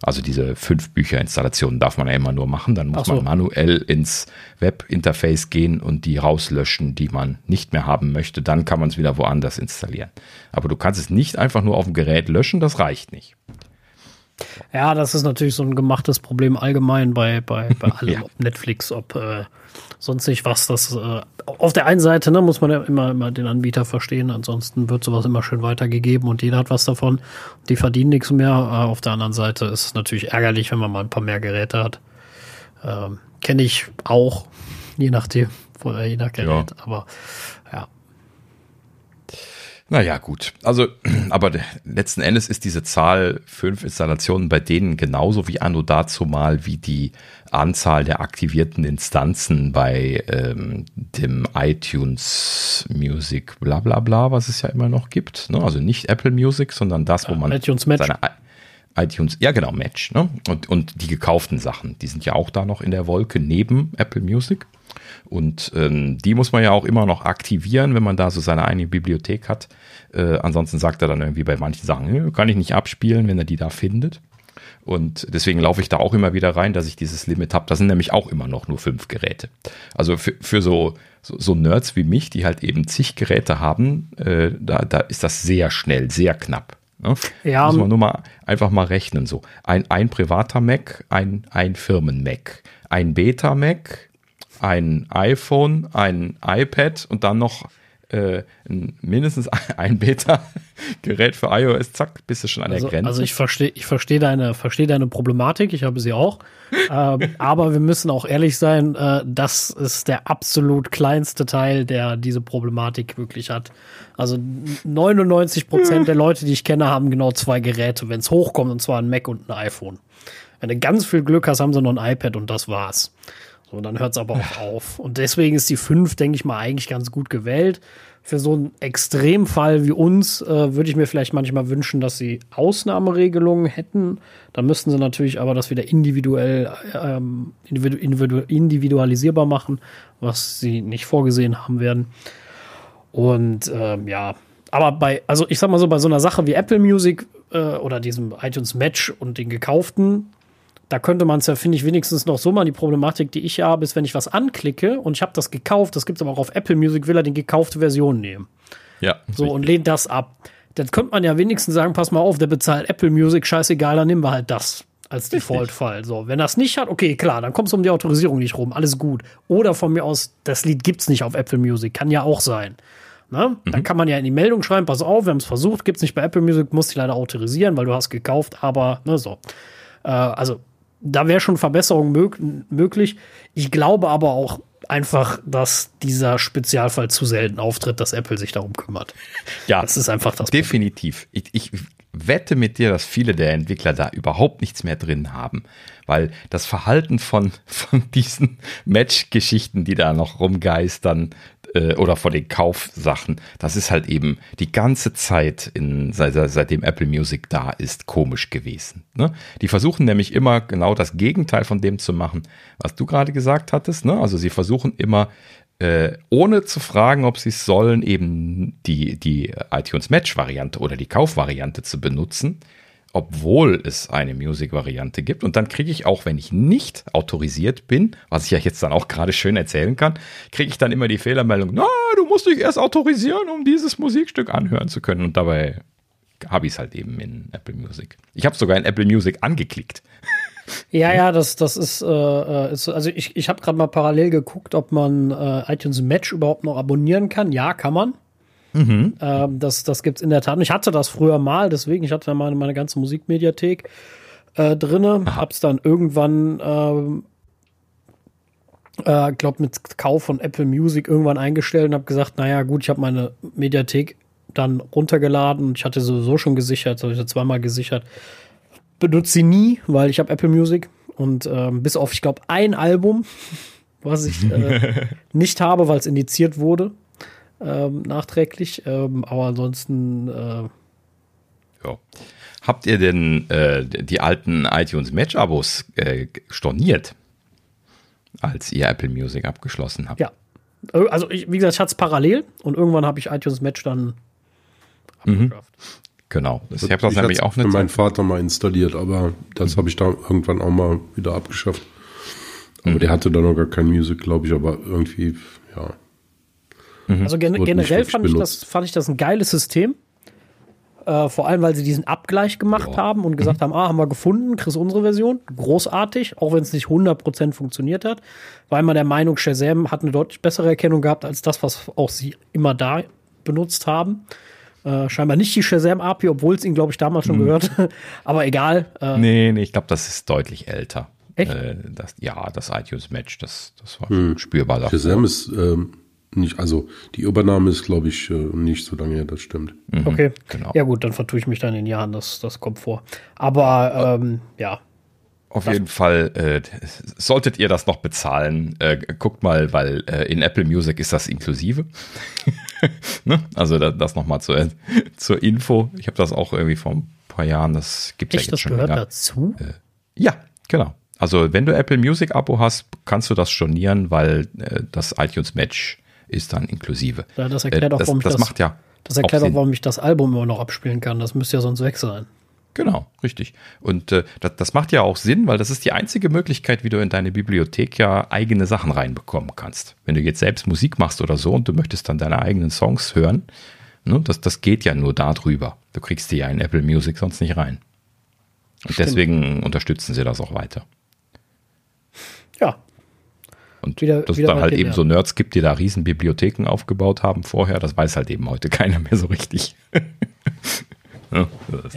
Also diese fünf Bücherinstallationen darf man ja immer nur machen. Dann muss so. man manuell ins Webinterface gehen und die rauslöschen, die man nicht mehr haben möchte. Dann kann man es wieder woanders installieren. Aber du kannst es nicht einfach nur auf dem Gerät löschen, das reicht nicht. Ja, das ist natürlich so ein gemachtes Problem allgemein bei, bei, bei allem, ja. ob Netflix, ob äh, sonst nicht was. Das, äh, auf der einen Seite ne, muss man ja immer, immer den Anbieter verstehen, ansonsten wird sowas immer schön weitergegeben und jeder hat was davon. Die verdienen nichts mehr. Äh, auf der anderen Seite ist es natürlich ärgerlich, wenn man mal ein paar mehr Geräte hat. Ähm, Kenne ich auch, je nachdem, je nach Gerät. Ja. Aber ja, naja, gut. Also, aber letzten Endes ist diese Zahl fünf Installationen bei denen genauso wie anno dazu mal wie die Anzahl der aktivierten Instanzen bei ähm, dem iTunes Music bla bla bla, was es ja immer noch gibt. Ne? Also nicht Apple Music, sondern das, wo man iTunes Match. seine iTunes, ja genau, Match. Ne? Und, und die gekauften Sachen, die sind ja auch da noch in der Wolke neben Apple Music. Und ähm, die muss man ja auch immer noch aktivieren, wenn man da so seine eigene Bibliothek hat. Äh, ansonsten sagt er dann irgendwie bei manchen Sachen, kann ich nicht abspielen, wenn er die da findet. Und deswegen laufe ich da auch immer wieder rein, dass ich dieses Limit habe. Das sind nämlich auch immer noch nur fünf Geräte. Also für, für so, so, so Nerds wie mich, die halt eben zig Geräte haben, äh, da, da ist das sehr schnell, sehr knapp. Ne? Ja. Muss man nur mal einfach mal rechnen. So ein, ein privater Mac, ein, ein Firmen-Mac, ein Beta-Mac, ein iPhone, ein iPad und dann noch äh, mindestens ein Beta-Gerät für iOS, zack, bist du schon an also, der Grenze. Also ich verstehe ich versteh deine, versteh deine Problematik, ich habe sie auch. ähm, aber wir müssen auch ehrlich sein, äh, das ist der absolut kleinste Teil, der diese Problematik wirklich hat. Also 99 Prozent der Leute, die ich kenne, haben genau zwei Geräte, wenn es hochkommt, und zwar ein Mac und ein iPhone. Wenn du ganz viel Glück hast, haben sie noch ein iPad und das war's. So, dann hört es aber auch auf. Und deswegen ist die 5, denke ich mal, eigentlich ganz gut gewählt. Für so einen Extremfall wie uns äh, würde ich mir vielleicht manchmal wünschen, dass sie Ausnahmeregelungen hätten. Da müssten sie natürlich aber das wieder individuell ähm, individu individualisierbar machen, was sie nicht vorgesehen haben werden. Und ähm, ja, aber bei, also ich sag mal so, bei so einer Sache wie Apple Music äh, oder diesem iTunes Match und den gekauften, da könnte man es ja, finde ich, wenigstens noch so mal. Die Problematik, die ich habe, ist, wenn ich was anklicke und ich habe das gekauft, das gibt es aber auch auf Apple Music, will er die gekaufte Version nehmen. Ja. So richtig. und lehnt das ab. Dann könnte man ja wenigstens sagen, pass mal auf, der bezahlt Apple Music, scheißegal, dann nehmen wir halt das als Default-Fall. So, wenn das nicht hat, okay, klar, dann kommt es um die Autorisierung nicht rum, alles gut. Oder von mir aus, das Lied gibt es nicht auf Apple Music, kann ja auch sein. Ne? Mhm. Dann kann man ja in die Meldung schreiben, pass auf, wir haben es versucht, gibt es nicht bei Apple Music, musst dich leider autorisieren, weil du hast gekauft, aber ne, so. Äh, also da wäre schon Verbesserung mög möglich. Ich glaube aber auch einfach, dass dieser Spezialfall zu selten auftritt, dass Apple sich darum kümmert. Ja, das ist einfach das. Definitiv. Ich, ich wette mit dir, dass viele der Entwickler da überhaupt nichts mehr drin haben, weil das Verhalten von, von diesen Match-Geschichten, die da noch rumgeistern, äh, oder vor den Kaufsachen, das ist halt eben die ganze Zeit, in, seit, seitdem Apple Music da ist, komisch gewesen. Ne? Die versuchen nämlich immer genau das Gegenteil von dem zu machen, was du gerade gesagt hattest. Ne? Also sie versuchen immer, äh, ohne zu fragen, ob sie es sollen, eben die, die iTunes Match-Variante oder die Kaufvariante zu benutzen obwohl es eine Music-Variante gibt. Und dann kriege ich auch, wenn ich nicht autorisiert bin, was ich ja jetzt dann auch gerade schön erzählen kann, kriege ich dann immer die Fehlermeldung, na, du musst dich erst autorisieren, um dieses Musikstück anhören zu können. Und dabei habe ich es halt eben in Apple Music. Ich habe sogar in Apple Music angeklickt. Ja, ja, das, das ist, äh, äh ist also ich, ich habe gerade mal parallel geguckt, ob man äh, iTunes Match überhaupt noch abonnieren kann. Ja, kann man. Mhm. Ähm, das das gibt es in der Tat. Und ich hatte das früher mal, deswegen, ich hatte da meine, meine ganze Musikmediathek äh, drinne, Aha. hab's dann irgendwann, ähm, äh, glaube mit Kauf von Apple Music irgendwann eingestellt und habe gesagt, naja gut, ich habe meine Mediathek dann runtergeladen und ich hatte sowieso schon gesichert, habe ich zweimal gesichert. Benutze sie nie, weil ich habe Apple Music und ähm, bis auf, ich glaube, ein Album, was ich äh, nicht habe, weil es indiziert wurde ähm, nachträglich. Ähm, aber ansonsten. Äh, ja. Habt ihr denn äh, die alten iTunes Match-Abos äh, storniert, als ihr Apple Music abgeschlossen habt? Ja. Äh, also, ich, wie gesagt, ich hatte es parallel und irgendwann habe ich iTunes Match dann mhm. Genau. Ich habe das ich nämlich auch nicht. Für meinen Vater mal installiert, aber das mhm. habe ich da irgendwann auch mal wieder abgeschafft. Aber mhm. der hatte da noch gar kein Music, glaube ich, aber irgendwie, ja. Mhm. Also gen generell fand ich, das, fand ich das ein geiles System. Äh, vor allem, weil sie diesen Abgleich gemacht ja. haben und gesagt mhm. haben, ah, haben wir gefunden, kriegst unsere Version. Großartig, auch wenn es nicht 100% funktioniert hat. Weil man der Meinung, Shazam hat eine deutlich bessere Erkennung gehabt als das, was auch sie immer da benutzt haben. Äh, scheinbar nicht die Shazam-API, obwohl es ihn, glaube ich, damals schon mhm. gehört. Aber egal. Äh, nee, nee, ich glaube, das ist deutlich älter. Echt? Äh, das, ja, das iTunes-Match, das, das war hm. spürbar. Davor. Shazam ist ähm, nicht, also die Übernahme ist, glaube ich, äh, nicht so lange her, das stimmt. Mhm, okay, genau. Ja gut, dann vertue ich mich dann in Jahren, das, das kommt vor. Aber ähm, ja. Auf jeden Fall äh, solltet ihr das noch bezahlen, äh, guckt mal, weil äh, in Apple Music ist das inklusive. ne? Also das, das nochmal zur, zur Info. Ich habe das auch irgendwie vor ein paar Jahren, das gibt es ja jetzt das schon gehört länger. dazu? Äh, ja, genau. Also wenn du Apple Music Abo hast, kannst du das stornieren, weil äh, das iTunes Match ist dann inklusive. Ja, das erklärt äh, auch, warum das, das, macht ja. Das erklärt auch, warum ich das Album immer noch abspielen kann. Das müsste ja sonst weg sein. Genau, richtig. Und äh, das, das macht ja auch Sinn, weil das ist die einzige Möglichkeit, wie du in deine Bibliothek ja eigene Sachen reinbekommen kannst. Wenn du jetzt selbst Musik machst oder so und du möchtest dann deine eigenen Songs hören, ne, das, das geht ja nur darüber. Du kriegst die ja in Apple Music sonst nicht rein. Und Stimmt. deswegen unterstützen sie das auch weiter. Ja. Und wieder, dass es dann halt eben so Nerds gibt, die da riesen Bibliotheken aufgebaut haben vorher, das weiß halt eben heute keiner mehr so richtig. Ja,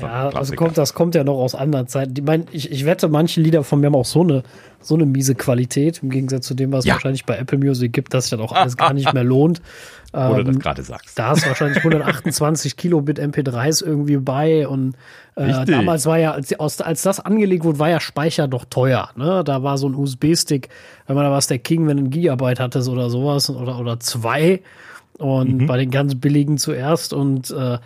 ja also kommt, das kommt ja noch aus anderen Zeiten. Ich, mein, ich, ich wette, manche Lieder von mir haben auch so eine, so eine miese Qualität, im Gegensatz zu dem, was es ja. wahrscheinlich bei Apple Music gibt, dass sich das auch alles gar nicht mehr lohnt. Wo ähm, du das gerade sagst. Da hast du wahrscheinlich 128 Kilobit MP3s irgendwie bei und äh, damals war ja, als, als das angelegt wurde, war ja Speicher doch teuer. Ne? Da war so ein USB-Stick, wenn man da was der King, wenn du ein Gigabyte hattest oder sowas oder, oder zwei und mhm. bei den ganz billigen zuerst und äh,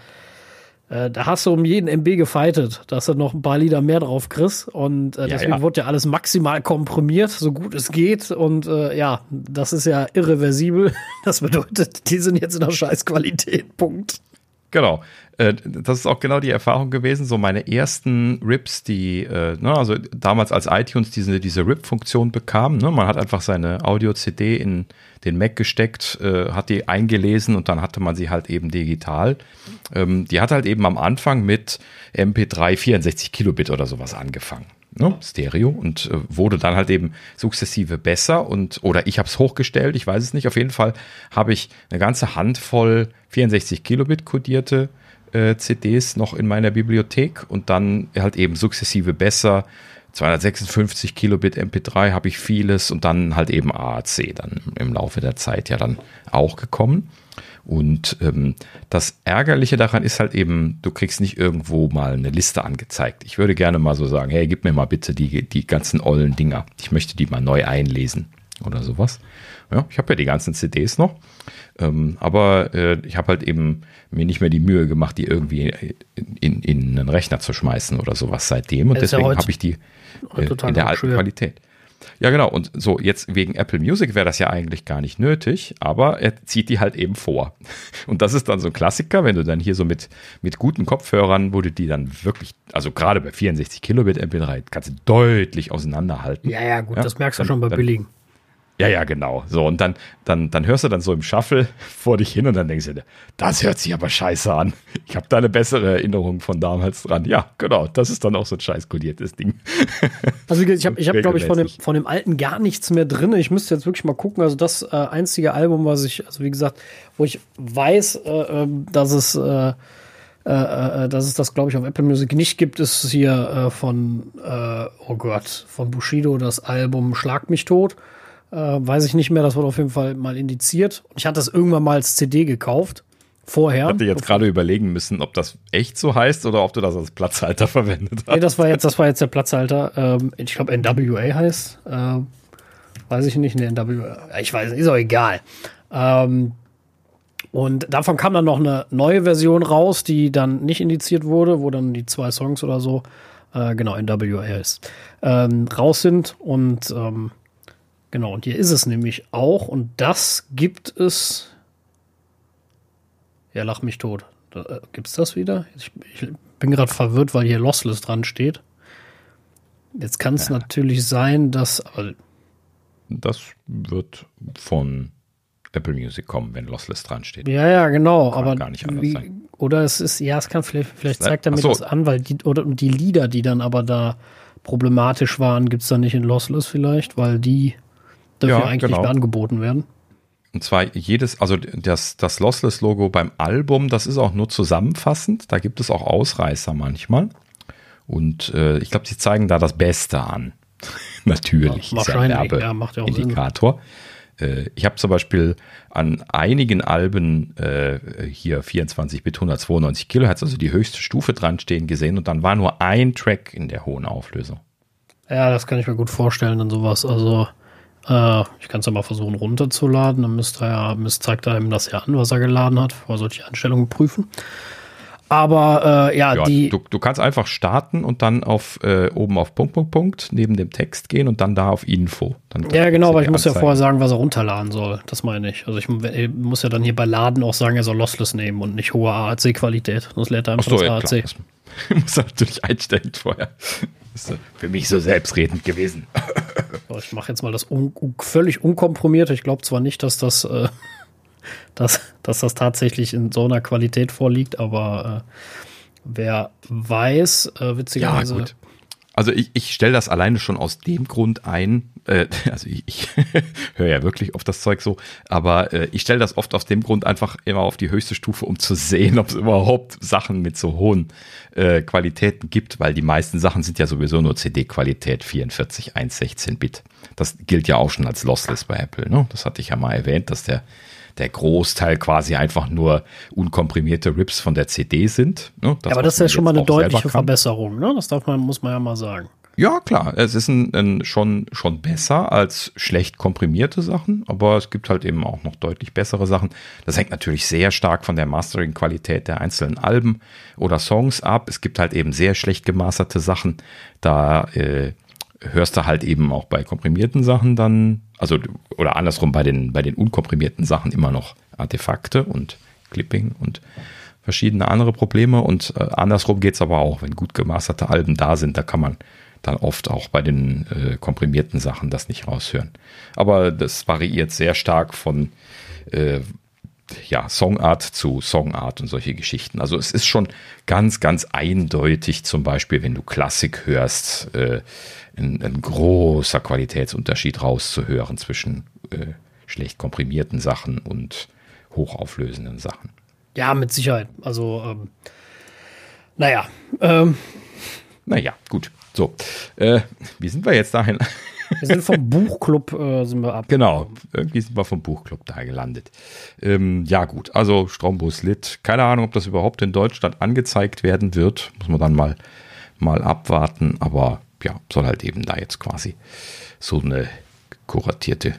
äh, da hast du um jeden MB gefightet, dass du noch ein paar Lieder mehr drauf kriegst. Und äh, deswegen ja. wurde ja alles maximal komprimiert, so gut es geht. Und äh, ja, das ist ja irreversibel. Das bedeutet, die sind jetzt in der Scheißqualität. Punkt. Genau. Äh, das ist auch genau die Erfahrung gewesen. So meine ersten Rips, die, äh, ne, also damals als iTunes diese, diese RIP-Funktion bekam, ne, man hat einfach seine Audio-CD in den Mac gesteckt, äh, hat die eingelesen und dann hatte man sie halt eben digital. Ähm, die hat halt eben am Anfang mit MP3 64 Kilobit oder sowas angefangen. Ne, Stereo und äh, wurde dann halt eben sukzessive besser und oder ich habe es hochgestellt, ich weiß es nicht. Auf jeden Fall habe ich eine ganze Handvoll 64 Kilobit kodierte äh, CDs noch in meiner Bibliothek und dann halt eben sukzessive besser 256 Kilobit MP3 habe ich vieles und dann halt eben AAC dann im Laufe der Zeit ja dann auch gekommen. Und ähm, das Ärgerliche daran ist halt eben, du kriegst nicht irgendwo mal eine Liste angezeigt. Ich würde gerne mal so sagen, hey, gib mir mal bitte die, die ganzen ollen Dinger. Ich möchte die mal neu einlesen oder sowas. Ja, ich habe ja die ganzen CDs noch, ähm, aber äh, ich habe halt eben mir nicht mehr die Mühe gemacht, die irgendwie in, in, in einen Rechner zu schmeißen oder sowas seitdem. Und deswegen ja habe ich die äh, in der alten schwer. Qualität. Ja, genau. Und so jetzt wegen Apple Music wäre das ja eigentlich gar nicht nötig, aber er zieht die halt eben vor. Und das ist dann so ein Klassiker, wenn du dann hier so mit, mit guten Kopfhörern, wo du die dann wirklich, also gerade bei 64 Kilobit MP3, kannst du deutlich auseinanderhalten. Ja, ja, gut, ja, das merkst du dann, schon bei billigen. Ja, ja, genau. So, und dann, dann, dann hörst du dann so im Shuffle vor dich hin und dann denkst du dir, das hört sich aber scheiße an. Ich habe da eine bessere Erinnerung von damals dran. Ja, genau, das ist dann auch so ein scheiß kodiertes Ding. Also ich habe, ich hab, glaube ich, von dem, von dem alten gar nichts mehr drin. Ich müsste jetzt wirklich mal gucken. Also das äh, einzige Album, was ich, also wie gesagt, wo ich weiß, äh, ähm, dass es äh, äh, äh, dass es das, glaube ich, auf Apple Music nicht gibt, ist hier äh, von, oh Gott, von Bushido das Album Schlag mich tot. Äh, weiß ich nicht mehr, das wurde auf jeden Fall mal indiziert. Und ich hatte das irgendwann mal als CD gekauft. Vorher. Ich hatte jetzt gerade überlegen müssen, ob das echt so heißt oder ob du das als Platzhalter verwendet hast. Nee, das war jetzt, das war jetzt der Platzhalter. Ähm, ich glaube, NWA heißt. Äh, weiß ich nicht, ne, NWA. Ich weiß, ist auch egal. Ähm, und davon kam dann noch eine neue Version raus, die dann nicht indiziert wurde, wo dann die zwei Songs oder so, äh, genau, NWA ist, ähm, raus sind. Und ähm, Genau, und hier ist es nämlich auch. Und das gibt es. Ja, lach mich tot. Da, äh, gibt's das wieder? Ich, ich bin gerade verwirrt, weil hier Lossless dran steht. Jetzt kann es ja. natürlich sein, dass. Aber das wird von Apple Music kommen, wenn Lossless dran steht. Ja, ja, genau. Kann aber gar nicht anders wie, sein. Oder es ist, ja, es kann vielleicht, vielleicht zeigt er mir so. das an, weil die, oder die Lieder, die dann aber da problematisch waren, gibt es da nicht in Lossless vielleicht, weil die dafür ja, eigentlich genau. angeboten werden. Und zwar jedes, also das, das Lossless-Logo beim Album, das ist auch nur zusammenfassend. Da gibt es auch Ausreißer manchmal. Und äh, ich glaube, sie zeigen da das Beste an. Natürlich. Ja, wahrscheinlich, ist ja, macht ja auch Indikator. Äh, ich habe zum Beispiel an einigen Alben äh, hier 24 Bit 192 Kilohertz, also die höchste Stufe dran stehen gesehen und dann war nur ein Track in der hohen Auflösung. Ja, das kann ich mir gut vorstellen und sowas. Also äh, ich kann es ja mal versuchen runterzuladen. Dann müsste er, müsste, zeigt er ihm das ja an, was er geladen hat, vor solche Einstellungen prüfen. Aber äh, ja, ja, die. Du, du kannst einfach starten und dann auf äh, oben auf Punkt, Punkt, Punkt neben dem Text gehen und dann da auf Info. Dann ja, genau, aber ich muss ja vorher sagen, was er runterladen soll. Das meine ich. Also ich, ich muss ja dann hier bei Laden auch sagen, er soll Lossless nehmen und nicht hohe AAC-Qualität. Sonst lädt er einfach so, das ja, AAC. Klar. Muss natürlich einstellen vorher. Ist für mich so selbstredend gewesen. Ich mache jetzt mal das un völlig unkomprimiert. Ich glaube zwar nicht, dass das, äh, dass, dass das tatsächlich in so einer Qualität vorliegt, aber äh, wer weiß, äh, witzigerweise. Ja. Also ich, ich stelle das alleine schon aus dem Grund ein, äh, also ich, ich höre ja wirklich auf das Zeug so, aber äh, ich stelle das oft aus dem Grund einfach immer auf die höchste Stufe, um zu sehen, ob es überhaupt Sachen mit so hohen äh, Qualitäten gibt, weil die meisten Sachen sind ja sowieso nur CD-Qualität 44, 1, 16 Bit. Das gilt ja auch schon als Lossless bei Apple, ne? Das hatte ich ja mal erwähnt, dass der der Großteil quasi einfach nur unkomprimierte Rips von der CD sind. Ne? Das, ja, aber das ist ja schon mal eine deutliche Verbesserung, ne? Das darf man, muss man ja mal sagen. Ja, klar, es ist ein, ein, schon, schon besser als schlecht komprimierte Sachen, aber es gibt halt eben auch noch deutlich bessere Sachen. Das hängt natürlich sehr stark von der Mastering-Qualität der einzelnen Alben oder Songs ab. Es gibt halt eben sehr schlecht gemasterte Sachen. Da äh, hörst du halt eben auch bei komprimierten Sachen dann, also oder andersrum bei den, bei den unkomprimierten Sachen immer noch Artefakte und Clipping und verschiedene andere Probleme. Und äh, andersrum es aber auch, wenn gut gemasterte Alben da sind, da kann man dann oft auch bei den äh, komprimierten Sachen das nicht raushören. Aber das variiert sehr stark von äh, ja, Songart zu Songart und solche Geschichten. Also es ist schon ganz, ganz eindeutig, zum Beispiel, wenn du Klassik hörst, äh, ein, ein, großer Qualitätsunterschied rauszuhören zwischen äh, schlecht komprimierten Sachen und hochauflösenden Sachen. Ja, mit Sicherheit. Also, ähm, naja. Ähm. Naja, gut. So, äh, wie sind wir jetzt dahin? Wir sind vom Buchclub äh, sind wir ab. Genau, irgendwie sind wir vom Buchclub da gelandet. Ähm, ja gut, also Strombus Lit. Keine Ahnung, ob das überhaupt in Deutschland angezeigt werden wird. Muss man dann mal, mal abwarten. Aber ja, soll halt eben da jetzt quasi so eine kuratierte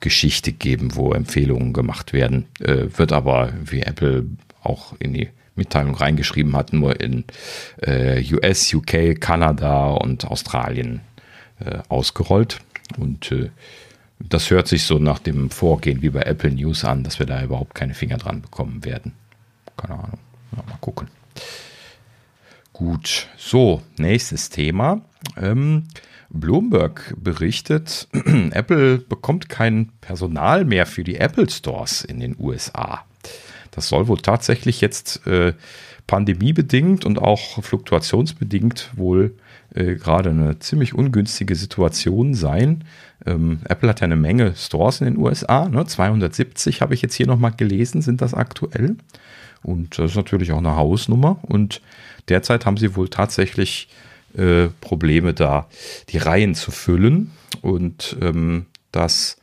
Geschichte geben, wo Empfehlungen gemacht werden. Äh, wird aber, wie Apple auch in die Mitteilung reingeschrieben hat, nur in äh, US, UK, Kanada und Australien äh, ausgerollt. Und äh, das hört sich so nach dem Vorgehen wie bei Apple News an, dass wir da überhaupt keine Finger dran bekommen werden. Keine Ahnung. Mal gucken. Gut, so, nächstes Thema. Ähm, Bloomberg berichtet, Apple bekommt kein Personal mehr für die Apple Stores in den USA. Das soll wohl tatsächlich jetzt äh, pandemiebedingt und auch fluktuationsbedingt wohl äh, gerade eine ziemlich ungünstige Situation sein. Ähm, Apple hat ja eine Menge Stores in den USA, ne? 270 habe ich jetzt hier nochmal gelesen, sind das aktuell. Und das ist natürlich auch eine Hausnummer. Und derzeit haben sie wohl tatsächlich äh, Probleme da, die Reihen zu füllen. Und ähm, das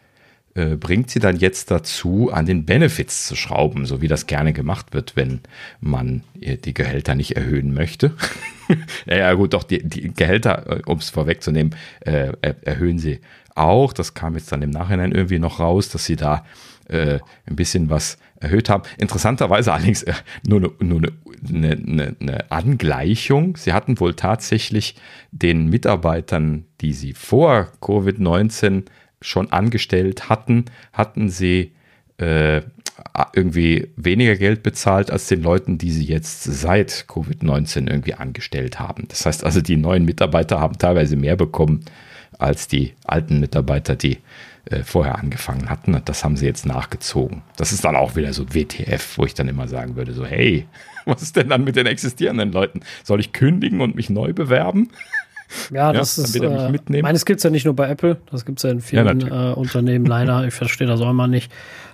äh, bringt sie dann jetzt dazu, an den Benefits zu schrauben, so wie das gerne gemacht wird, wenn man äh, die Gehälter nicht erhöhen möchte. ja, gut, doch, die, die Gehälter, äh, um es vorwegzunehmen, erhöhen sie auch. Das kam jetzt dann im Nachhinein irgendwie noch raus, dass sie da ein bisschen was erhöht haben. Interessanterweise allerdings nur, eine, nur eine, eine, eine, Angleichung. Sie hatten wohl tatsächlich den Mitarbeitern, die sie vor Covid-19 schon angestellt hatten, hatten sie äh, irgendwie weniger Geld bezahlt als den Leuten, die sie jetzt seit Covid-19 irgendwie angestellt haben. Das heißt also, die neuen Mitarbeiter haben teilweise mehr bekommen als die alten Mitarbeiter, die äh, vorher angefangen hatten. Das haben sie jetzt nachgezogen. Das ist dann auch wieder so WTF, wo ich dann immer sagen würde, so hey, was ist denn dann mit den existierenden Leuten? Soll ich kündigen und mich neu bewerben? Ja, das ja, ist. Äh, mitnehmen. Meines gibt es ja nicht nur bei Apple, das gibt es ja in vielen ja, äh, Unternehmen leider. Ich verstehe das auch immer nicht.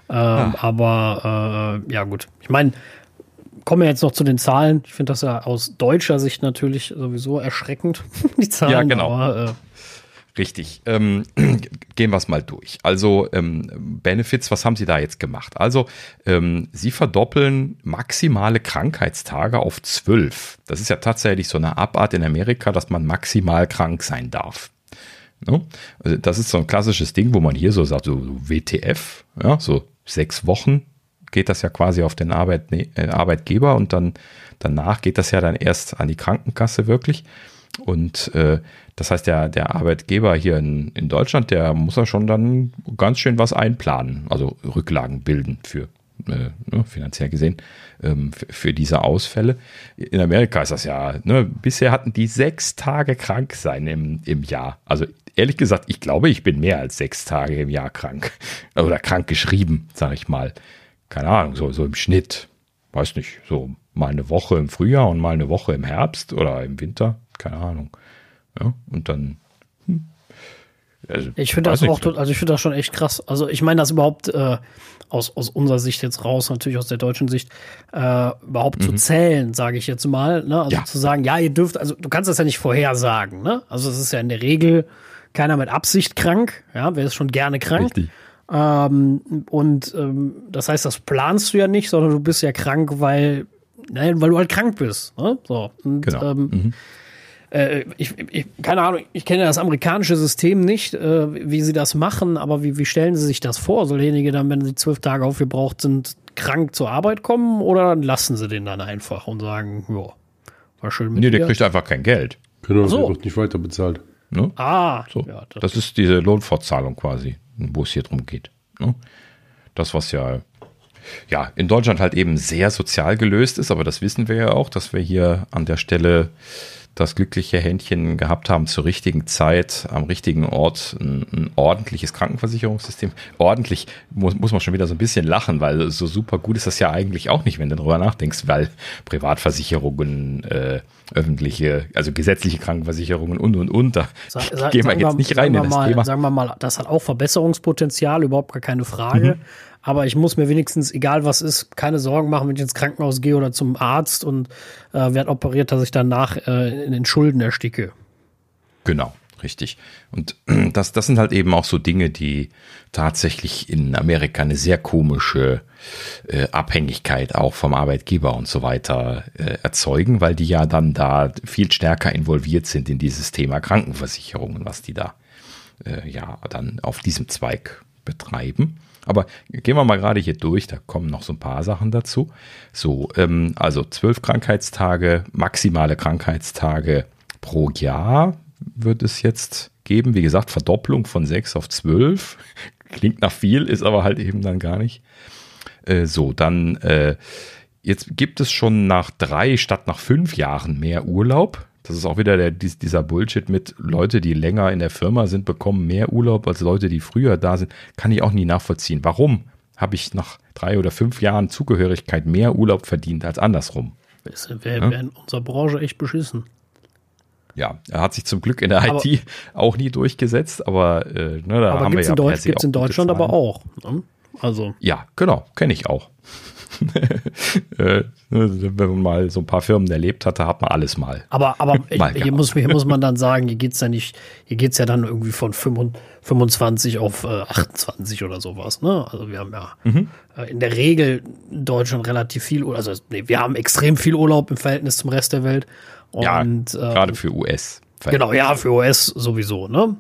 Ähm, ah. Aber äh, ja, gut. Ich meine, kommen wir jetzt noch zu den Zahlen. Ich finde das ja aus deutscher Sicht natürlich sowieso erschreckend, die Zahlen. Ja, genau. Aber, äh, Richtig. Ähm, gehen wir es mal durch. Also ähm, Benefits, was haben Sie da jetzt gemacht? Also ähm, Sie verdoppeln maximale Krankheitstage auf zwölf. Das ist ja tatsächlich so eine Abart in Amerika, dass man maximal krank sein darf. Ne? Also das ist so ein klassisches Ding, wo man hier so sagt, so WTF, ja, so sechs Wochen geht das ja quasi auf den Arbeit, äh, Arbeitgeber und dann danach geht das ja dann erst an die Krankenkasse wirklich. Und äh, das heißt, der, der Arbeitgeber hier in, in Deutschland, der muss ja schon dann ganz schön was einplanen, also Rücklagen bilden für äh, ne, finanziell gesehen, ähm, für diese Ausfälle. In Amerika ist das ja, ne, bisher hatten die sechs Tage krank sein im, im Jahr. Also ehrlich gesagt, ich glaube, ich bin mehr als sechs Tage im Jahr krank. Oder krank geschrieben, sage ich mal. Keine Ahnung, so, so im Schnitt. Weiß nicht, so mal eine Woche im Frühjahr und mal eine Woche im Herbst oder im Winter. Keine Ahnung. Ja, und dann also, ich finde das auch, also ich finde das schon echt krass. Also ich meine das überhaupt äh, aus, aus unserer Sicht jetzt raus, natürlich aus der deutschen Sicht, äh, überhaupt mhm. zu zählen, sage ich jetzt mal. Ne? Also ja. zu sagen, ja, ihr dürft, also du kannst das ja nicht vorhersagen. Ne? Also es ist ja in der Regel keiner mit Absicht krank. Ja, wer ist schon gerne krank? Richtig. Ähm, und ähm, das heißt, das planst du ja nicht, sondern du bist ja krank, weil, nein, weil du halt krank bist. Ne? So. Und, genau. Ähm, mhm äh, ich, ich, keine Ahnung, ich kenne das amerikanische System nicht, äh, wie sie das machen, aber wie, wie stellen sie sich das vor? Soll derjenige dann, wenn sie zwölf Tage aufgebraucht sind, krank zur Arbeit kommen oder lassen sie den dann einfach und sagen, ja, war schön mit Nee, dir. der kriegt einfach kein Geld. Genau, so. der wird nicht weiter bezahlt. Ne? Ah, so. Ja, das, das ist diese Lohnfortzahlung quasi, wo es hier drum geht. Ne? Das, was ja ja, in Deutschland halt eben sehr sozial gelöst ist, aber das wissen wir ja auch, dass wir hier an der Stelle das glückliche Händchen gehabt haben, zur richtigen Zeit, am richtigen Ort ein, ein ordentliches Krankenversicherungssystem. Ordentlich muss, muss man schon wieder so ein bisschen lachen, weil so super gut ist das ja eigentlich auch nicht, wenn du darüber nachdenkst, weil Privatversicherungen, äh, öffentliche, also gesetzliche Krankenversicherungen und und und, da sag, sag, gehen wir jetzt nicht rein in das mal, Thema. Sagen wir mal, das hat auch Verbesserungspotenzial, überhaupt gar keine Frage. Mhm. Aber ich muss mir wenigstens, egal was ist, keine Sorgen machen, wenn ich ins Krankenhaus gehe oder zum Arzt und äh, werde operiert, dass ich danach äh, in den Schulden ersticke. Genau, richtig. Und das, das sind halt eben auch so Dinge, die tatsächlich in Amerika eine sehr komische äh, Abhängigkeit auch vom Arbeitgeber und so weiter äh, erzeugen, weil die ja dann da viel stärker involviert sind in dieses Thema Krankenversicherungen, was die da äh, ja dann auf diesem Zweig betreiben. Aber gehen wir mal gerade hier durch, da kommen noch so ein paar Sachen dazu. So, ähm, also zwölf Krankheitstage, maximale Krankheitstage pro Jahr wird es jetzt geben. Wie gesagt, Verdopplung von sechs auf zwölf. Klingt nach viel, ist aber halt eben dann gar nicht. Äh, so, dann äh, jetzt gibt es schon nach drei statt nach fünf Jahren mehr Urlaub. Das ist auch wieder der, dieser Bullshit mit Leute, die länger in der Firma sind, bekommen mehr Urlaub als Leute, die früher da sind. Kann ich auch nie nachvollziehen. Warum habe ich nach drei oder fünf Jahren Zugehörigkeit mehr Urlaub verdient als andersrum? Das wäre ja? in unserer Branche echt beschissen. Ja, er hat sich zum Glück in der aber, IT auch nie durchgesetzt, aber äh, ne, da aber haben wir ja Deutsch, gibt's in Deutschland aber auch. Ne? Also. Ja, genau, kenne ich auch. Äh, wenn man mal so ein paar Firmen erlebt hatte, hat man alles mal. Aber, aber mal hier, muss, hier muss man dann sagen, hier geht es ja nicht, hier geht es ja dann irgendwie von 25 auf äh, 28 oder sowas. Ne? Also wir haben ja mhm. äh, in der Regel in Deutschland relativ viel, also nee, wir haben extrem viel Urlaub im Verhältnis zum Rest der Welt. Und, ja, gerade für US. Genau, ja, für US sowieso. Ne?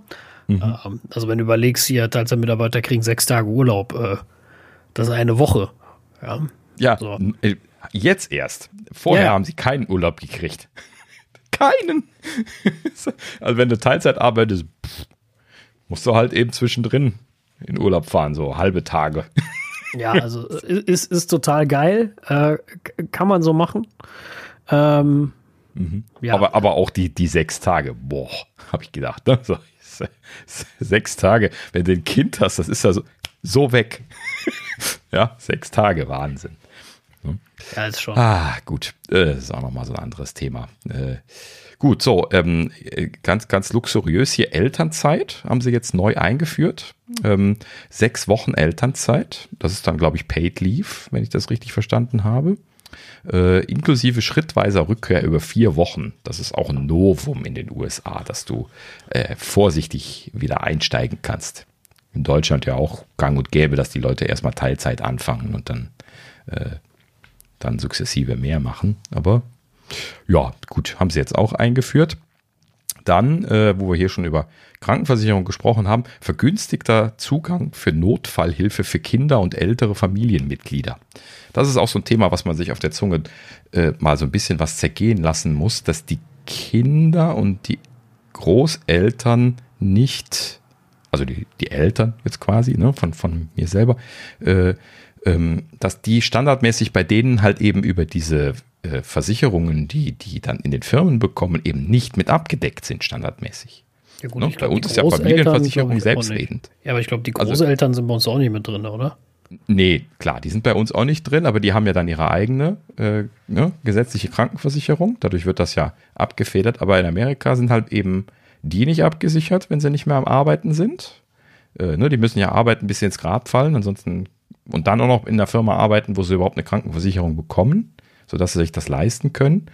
Mhm. Ähm, also wenn du überlegst, hier Teilzeitmitarbeiter kriegen sechs Tage Urlaub, äh, das ist eine Woche. Ja, ja, so. Äh, jetzt erst. Vorher ja. haben sie keinen Urlaub gekriegt. keinen. also wenn du Teilzeit arbeitest, pff, musst du halt eben zwischendrin in Urlaub fahren, so halbe Tage. ja, also ist, ist total geil. Äh, kann man so machen. Ähm, mhm. ja. aber, aber auch die, die sechs Tage, boah, habe ich gedacht. Ne? So, sechs Tage, wenn du ein Kind hast, das ist ja so, so weg. ja, sechs Tage, Wahnsinn. Ja, ist schon. Ah, gut. Äh, das ist auch nochmal so ein anderes Thema. Äh, gut, so, ähm, ganz, ganz luxuriös hier Elternzeit haben sie jetzt neu eingeführt. Ähm, sechs Wochen Elternzeit. Das ist dann, glaube ich, Paid Leave, wenn ich das richtig verstanden habe. Äh, inklusive schrittweiser Rückkehr über vier Wochen. Das ist auch ein Novum in den USA, dass du äh, vorsichtig wieder einsteigen kannst. In Deutschland ja auch gang und gäbe, dass die Leute erstmal Teilzeit anfangen und dann äh, dann sukzessive mehr machen. Aber ja, gut, haben sie jetzt auch eingeführt. Dann, äh, wo wir hier schon über Krankenversicherung gesprochen haben, vergünstigter Zugang für Notfallhilfe für Kinder und ältere Familienmitglieder. Das ist auch so ein Thema, was man sich auf der Zunge äh, mal so ein bisschen was zergehen lassen muss, dass die Kinder und die Großeltern nicht, also die, die Eltern jetzt quasi, ne, von, von mir selber, äh, dass die standardmäßig bei denen halt eben über diese äh, Versicherungen, die die dann in den Firmen bekommen, eben nicht mit abgedeckt sind, standardmäßig. Ja gut, ne? Bei uns ist ja Familienversicherung selbstredend. Ja, aber ich glaube, die also Großeltern also, sind bei uns auch nicht mit drin, oder? Nee, klar, die sind bei uns auch nicht drin, aber die haben ja dann ihre eigene äh, ne, gesetzliche Krankenversicherung. Dadurch wird das ja abgefedert. Aber in Amerika sind halt eben die nicht abgesichert, wenn sie nicht mehr am Arbeiten sind. Äh, ne, die müssen ja arbeiten, bis sie ins Grab fallen. Ansonsten und dann auch noch in der Firma arbeiten, wo sie überhaupt eine Krankenversicherung bekommen, sodass sie sich das leisten können.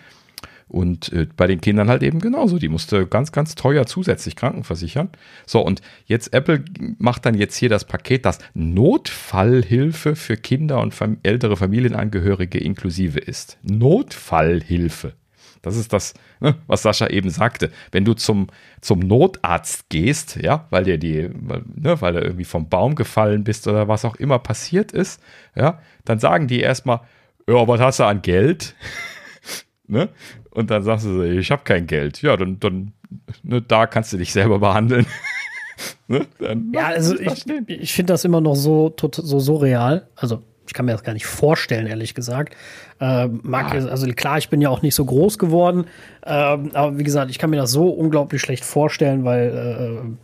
Und äh, bei den Kindern halt eben genauso. Die musste ganz, ganz teuer zusätzlich krankenversichern. So, und jetzt Apple macht dann jetzt hier das Paket, das Notfallhilfe für Kinder und fam ältere Familienangehörige inklusive ist. Notfallhilfe. Das ist das, ne, was Sascha eben sagte. Wenn du zum, zum Notarzt gehst, ja, weil dir die, weil, ne, weil du irgendwie vom Baum gefallen bist oder was auch immer passiert ist, ja, dann sagen die erstmal, ja, was hast du an Geld? ne? Und dann sagst du so, ich habe kein Geld. Ja, dann, dann ne, da kannst du dich selber behandeln. ne? ja, also ich, ich finde das immer noch so, so surreal. Also ich kann mir das gar nicht vorstellen, ehrlich gesagt. Äh, mag ah. also klar, ich bin ja auch nicht so groß geworden, äh, aber wie gesagt, ich kann mir das so unglaublich schlecht vorstellen, weil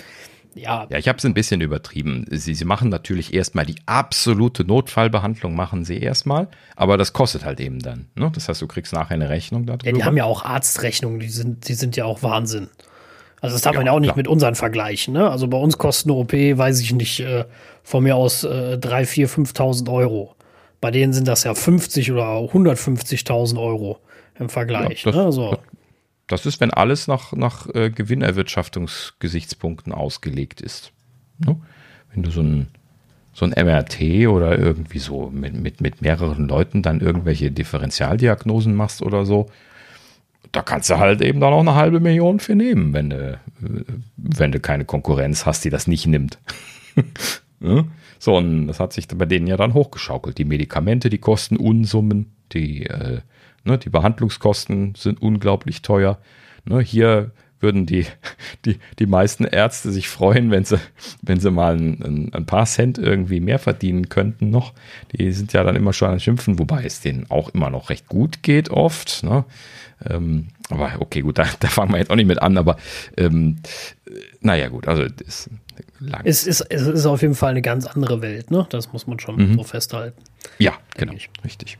äh, ja. Ja, ich habe es ein bisschen übertrieben. Sie, sie machen natürlich erstmal die absolute Notfallbehandlung, machen sie erstmal, aber das kostet halt eben dann. Ne? Das heißt, du kriegst nachher eine Rechnung darüber. Ja, die haben ja auch Arztrechnungen, die sind, die sind ja auch Wahnsinn. Also das darf ja, man ja auch nicht klar. mit unseren vergleichen. Ne? Also bei uns kostet eine OP, weiß ich nicht, äh, von mir aus äh, 3, 4, 5.000 Euro. Bei denen sind das ja 50 oder 150.000 Euro im Vergleich. Ja, das, ne? so. das, ist, wenn alles nach, nach äh, Gewinnerwirtschaftungsgesichtspunkten ausgelegt ist. Ne? Wenn du so ein, so ein MRT oder irgendwie so mit, mit, mit mehreren Leuten dann irgendwelche Differentialdiagnosen machst oder so, da kannst du halt eben dann auch eine halbe Million für nehmen, wenn du, wenn du keine Konkurrenz hast, die das nicht nimmt. ja? So, und das hat sich bei denen ja dann hochgeschaukelt. Die Medikamente, die kosten Unsummen, die, äh, ne, die Behandlungskosten sind unglaublich teuer. Ne, hier würden die, die, die meisten Ärzte sich freuen, wenn sie, wenn sie mal ein, ein, paar Cent irgendwie mehr verdienen könnten noch. Die sind ja dann immer schon an Schimpfen, wobei es denen auch immer noch recht gut geht oft. Ne? Ähm, aber okay, gut, da, da fangen wir jetzt auch nicht mit an, aber ähm, naja, gut, also das es ist, es ist auf jeden Fall eine ganz andere Welt, ne? Das muss man schon mhm. so festhalten. Ja, genau, ich. richtig.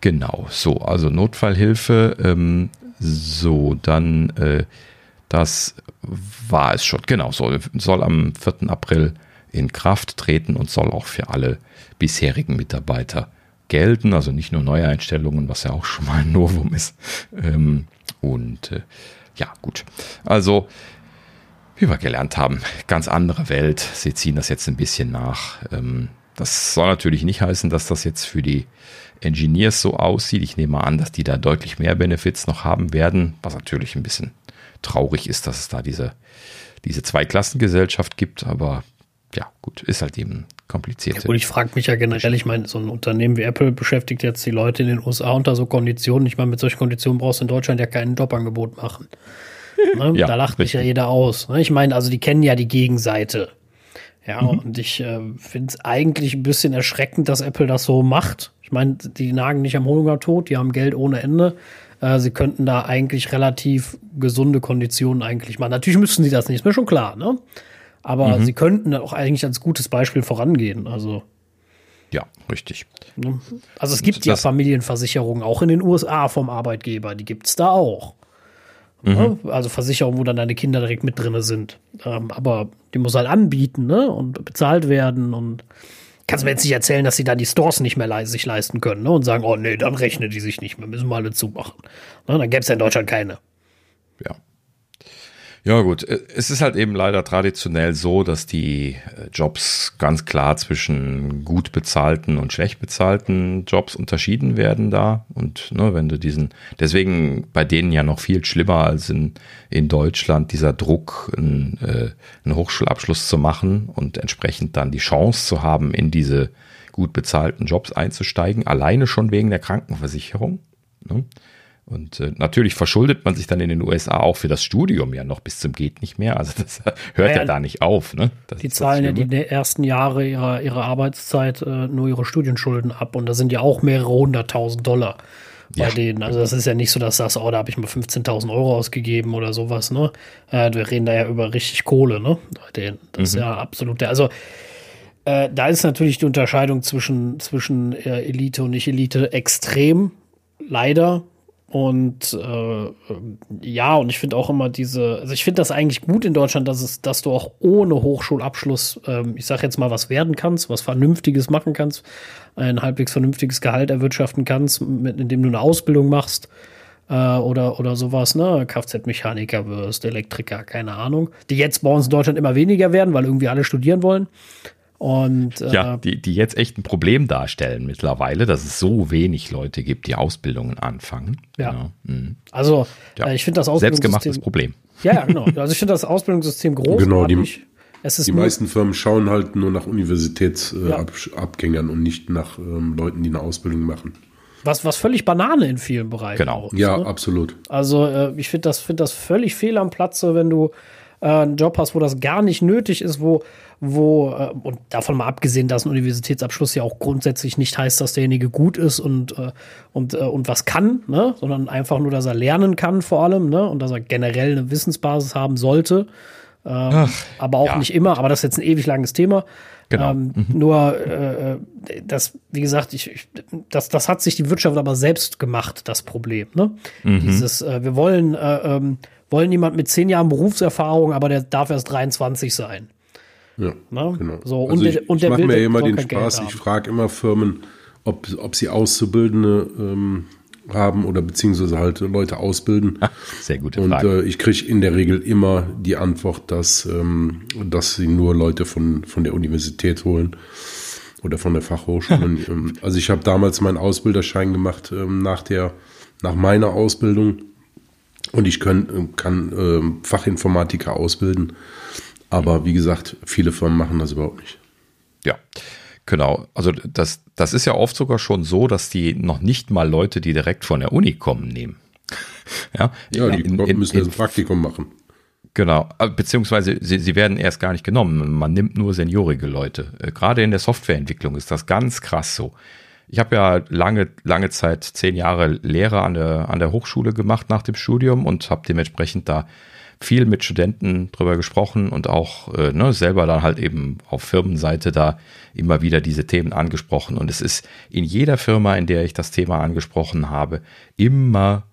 Genau, so, also Notfallhilfe, ähm, so, dann, äh, das war es schon, genau, soll, soll am 4. April in Kraft treten und soll auch für alle bisherigen Mitarbeiter gelten, also nicht nur Neueinstellungen, was ja auch schon mal ein Novum ist. Ähm, und äh, ja, gut. Also, wie wir gelernt haben, ganz andere Welt. Sie ziehen das jetzt ein bisschen nach. Ähm, das soll natürlich nicht heißen, dass das jetzt für die Engineers so aussieht. Ich nehme an, dass die da deutlich mehr Benefits noch haben werden, was natürlich ein bisschen traurig ist, dass es da diese, diese Zweiklassengesellschaft gibt, aber ja, gut, ist halt eben kompliziert. Ja, ich frage mich ja generell, ich meine, so ein Unternehmen wie Apple beschäftigt jetzt die Leute in den USA unter so Konditionen. Ich meine, mit solchen Konditionen brauchst du in Deutschland ja kein Jobangebot machen. Ne? ja, da lacht richtig. mich ja jeder aus. Ne? Ich meine, also die kennen ja die Gegenseite. Ja, mhm. und ich äh, finde es eigentlich ein bisschen erschreckend, dass Apple das so macht. Ich meine, die nagen nicht am Hungertod, die haben Geld ohne Ende. Äh, sie könnten da eigentlich relativ gesunde Konditionen eigentlich machen. Natürlich müssten sie das nicht, ist mir schon klar, ne? Aber mhm. sie könnten auch eigentlich als gutes Beispiel vorangehen. Also. Ja, richtig. Ne? Also es gibt ja Familienversicherungen auch in den USA vom Arbeitgeber, die gibt es da auch. Mhm. Ne? Also Versicherungen, wo dann deine Kinder direkt mit drin sind. Ähm, aber die muss halt anbieten ne? und bezahlt werden und kannst mir jetzt nicht erzählen, dass sie dann die Stores nicht mehr le sich leisten können ne? und sagen, oh nee, dann rechnen die sich nicht mehr, müssen wir alle zumachen. Ne? Dann gäbe es ja in Deutschland keine. Ja. Ja, gut. Äh, es ist halt eben leider traditionell so, dass die äh, Jobs ganz klar zwischen gut bezahlten und schlecht bezahlten Jobs unterschieden werden da. Und ne, wenn du diesen, deswegen bei denen ja noch viel schlimmer als in, in Deutschland dieser Druck, einen, äh, einen Hochschulabschluss zu machen und entsprechend dann die Chance zu haben, in diese gut bezahlten Jobs einzusteigen, alleine schon wegen der Krankenversicherung. Ne? Und äh, natürlich verschuldet man sich dann in den USA auch für das Studium ja noch bis zum geht nicht mehr. Also das hört ja, ja da nicht auf. Ne? Die zahlen ja die ersten Jahre ihrer, ihrer Arbeitszeit äh, nur ihre Studienschulden ab. Und da sind ja auch mehrere hunderttausend Dollar bei ja. denen. Also das ist ja nicht so, dass du sagst, oh, da habe ich mal 15.000 Euro ausgegeben oder sowas. Ne? Äh, wir reden da ja über richtig Kohle. Ne? Bei denen. Das mhm. ist ja absolut der. Also äh, da ist natürlich die Unterscheidung zwischen, zwischen äh, Elite und Nicht-Elite extrem. Leider. Und äh, ja, und ich finde auch immer diese, also ich finde das eigentlich gut in Deutschland, dass es, dass du auch ohne Hochschulabschluss, ähm, ich sag jetzt mal, was werden kannst, was Vernünftiges machen kannst, ein halbwegs vernünftiges Gehalt erwirtschaften kannst, mit, indem du eine Ausbildung machst äh, oder, oder sowas, ne? Kfz-Mechaniker wirst, Elektriker, keine Ahnung, die jetzt bei uns in Deutschland immer weniger werden, weil irgendwie alle studieren wollen. Und, äh, ja, die, die jetzt echt ein Problem darstellen mittlerweile, dass es so wenig Leute gibt, die Ausbildungen anfangen. Ja. Genau. Mhm. Also, ja. äh, ich finde das Ausbildungssystem. Selbstgemachtes Problem. Ja, ja, genau. Also, ich finde das Ausbildungssystem großartig. Genau, die, die meisten Firmen schauen halt nur nach Universitätsabgängern äh, ja. und nicht nach ähm, Leuten, die eine Ausbildung machen. Was, was völlig Banane in vielen Bereichen. Genau. Ist, ja, ne? absolut. Also, äh, ich finde das, find das völlig fehl am Platze, wenn du äh, einen Job hast, wo das gar nicht nötig ist, wo wo, äh, und davon mal abgesehen, dass ein Universitätsabschluss ja auch grundsätzlich nicht heißt, dass derjenige gut ist und, äh, und, äh, und was kann, ne? sondern einfach nur, dass er lernen kann vor allem ne? und dass er generell eine Wissensbasis haben sollte. Ähm, Ach, aber auch ja. nicht immer, aber das ist jetzt ein ewig langes Thema. Genau. Ähm, mhm. Nur, äh, das, wie gesagt, ich, ich, das, das hat sich die Wirtschaft aber selbst gemacht, das Problem. Ne? Mhm. Dieses, äh, wir wollen, äh, ähm, wollen jemand mit zehn Jahren Berufserfahrung, aber der darf erst 23 sein. Ja, Na? genau. So, also und ich, der, und ich mache mir immer den Spaß, ich frage immer Firmen, ob, ob sie Auszubildende ähm, haben oder beziehungsweise halt Leute ausbilden. Sehr gute Frage. Und äh, ich kriege in der Regel immer die Antwort, dass, ähm, dass sie nur Leute von, von der Universität holen oder von der Fachhochschule. Ähm, also ich habe damals meinen Ausbilderschein gemacht ähm, nach, der, nach meiner Ausbildung und ich können, kann ähm, Fachinformatiker ausbilden. Aber wie gesagt, viele Firmen machen das überhaupt nicht. Ja, genau. Also das, das ist ja oft sogar schon so, dass die noch nicht mal Leute, die direkt von der Uni kommen, nehmen. ja, ja die in, in, müssen in, ein Praktikum machen. Genau, äh, beziehungsweise sie, sie werden erst gar nicht genommen. Man nimmt nur seniorige Leute. Äh, gerade in der Softwareentwicklung ist das ganz krass so. Ich habe ja lange, lange Zeit, zehn Jahre Lehre an der, an der Hochschule gemacht nach dem Studium und habe dementsprechend da viel mit Studenten drüber gesprochen und auch äh, ne, selber dann halt eben auf Firmenseite da immer wieder diese Themen angesprochen. Und es ist in jeder Firma, in der ich das Thema angesprochen habe, immer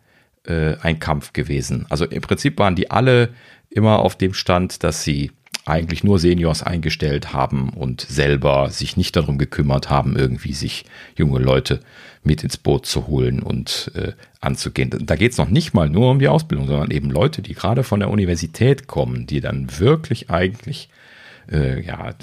äh, ein Kampf gewesen. Also im Prinzip waren die alle immer auf dem Stand, dass sie eigentlich nur Seniors eingestellt haben und selber sich nicht darum gekümmert haben, irgendwie sich junge Leute mit ins Boot zu holen und äh, anzugehen. Da geht es noch nicht mal nur um die Ausbildung, sondern eben Leute, die gerade von der Universität kommen, die dann wirklich eigentlich äh, ja,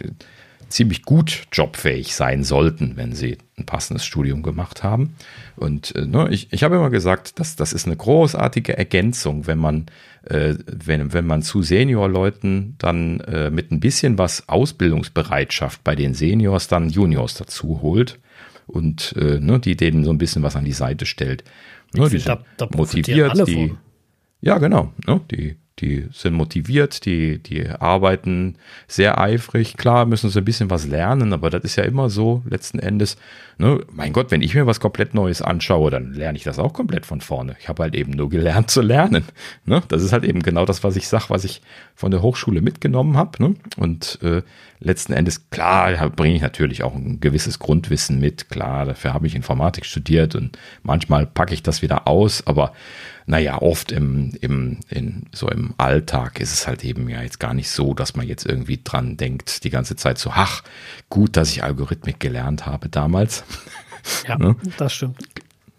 ziemlich gut jobfähig sein sollten, wenn sie ein passendes Studium gemacht haben. Und äh, ne, ich, ich habe immer gesagt, dass das ist eine großartige Ergänzung, wenn man, äh, wenn, wenn man zu Seniorleuten dann äh, mit ein bisschen was Ausbildungsbereitschaft bei den Seniors dann Juniors dazu holt und äh, ne, die denen so ein bisschen was an die Seite stellt. Ne, die sind da, da motiviert, die, von. ja genau, ne, die die sind motiviert, die, die arbeiten sehr eifrig. Klar müssen sie ein bisschen was lernen, aber das ist ja immer so letzten Endes. Ne? Mein Gott, wenn ich mir was komplett Neues anschaue, dann lerne ich das auch komplett von vorne. Ich habe halt eben nur gelernt zu lernen. Ne? Das ist halt eben genau das, was ich sage, was ich von der Hochschule mitgenommen habe. Ne? Und äh, letzten Endes, klar, bringe ich natürlich auch ein gewisses Grundwissen mit. Klar, dafür habe ich Informatik studiert und manchmal packe ich das wieder aus, aber naja, oft im, im, in, so im Alltag ist es halt eben ja jetzt gar nicht so, dass man jetzt irgendwie dran denkt, die ganze Zeit so, ach, gut, dass ich Algorithmik gelernt habe damals. Ja, ne? das stimmt.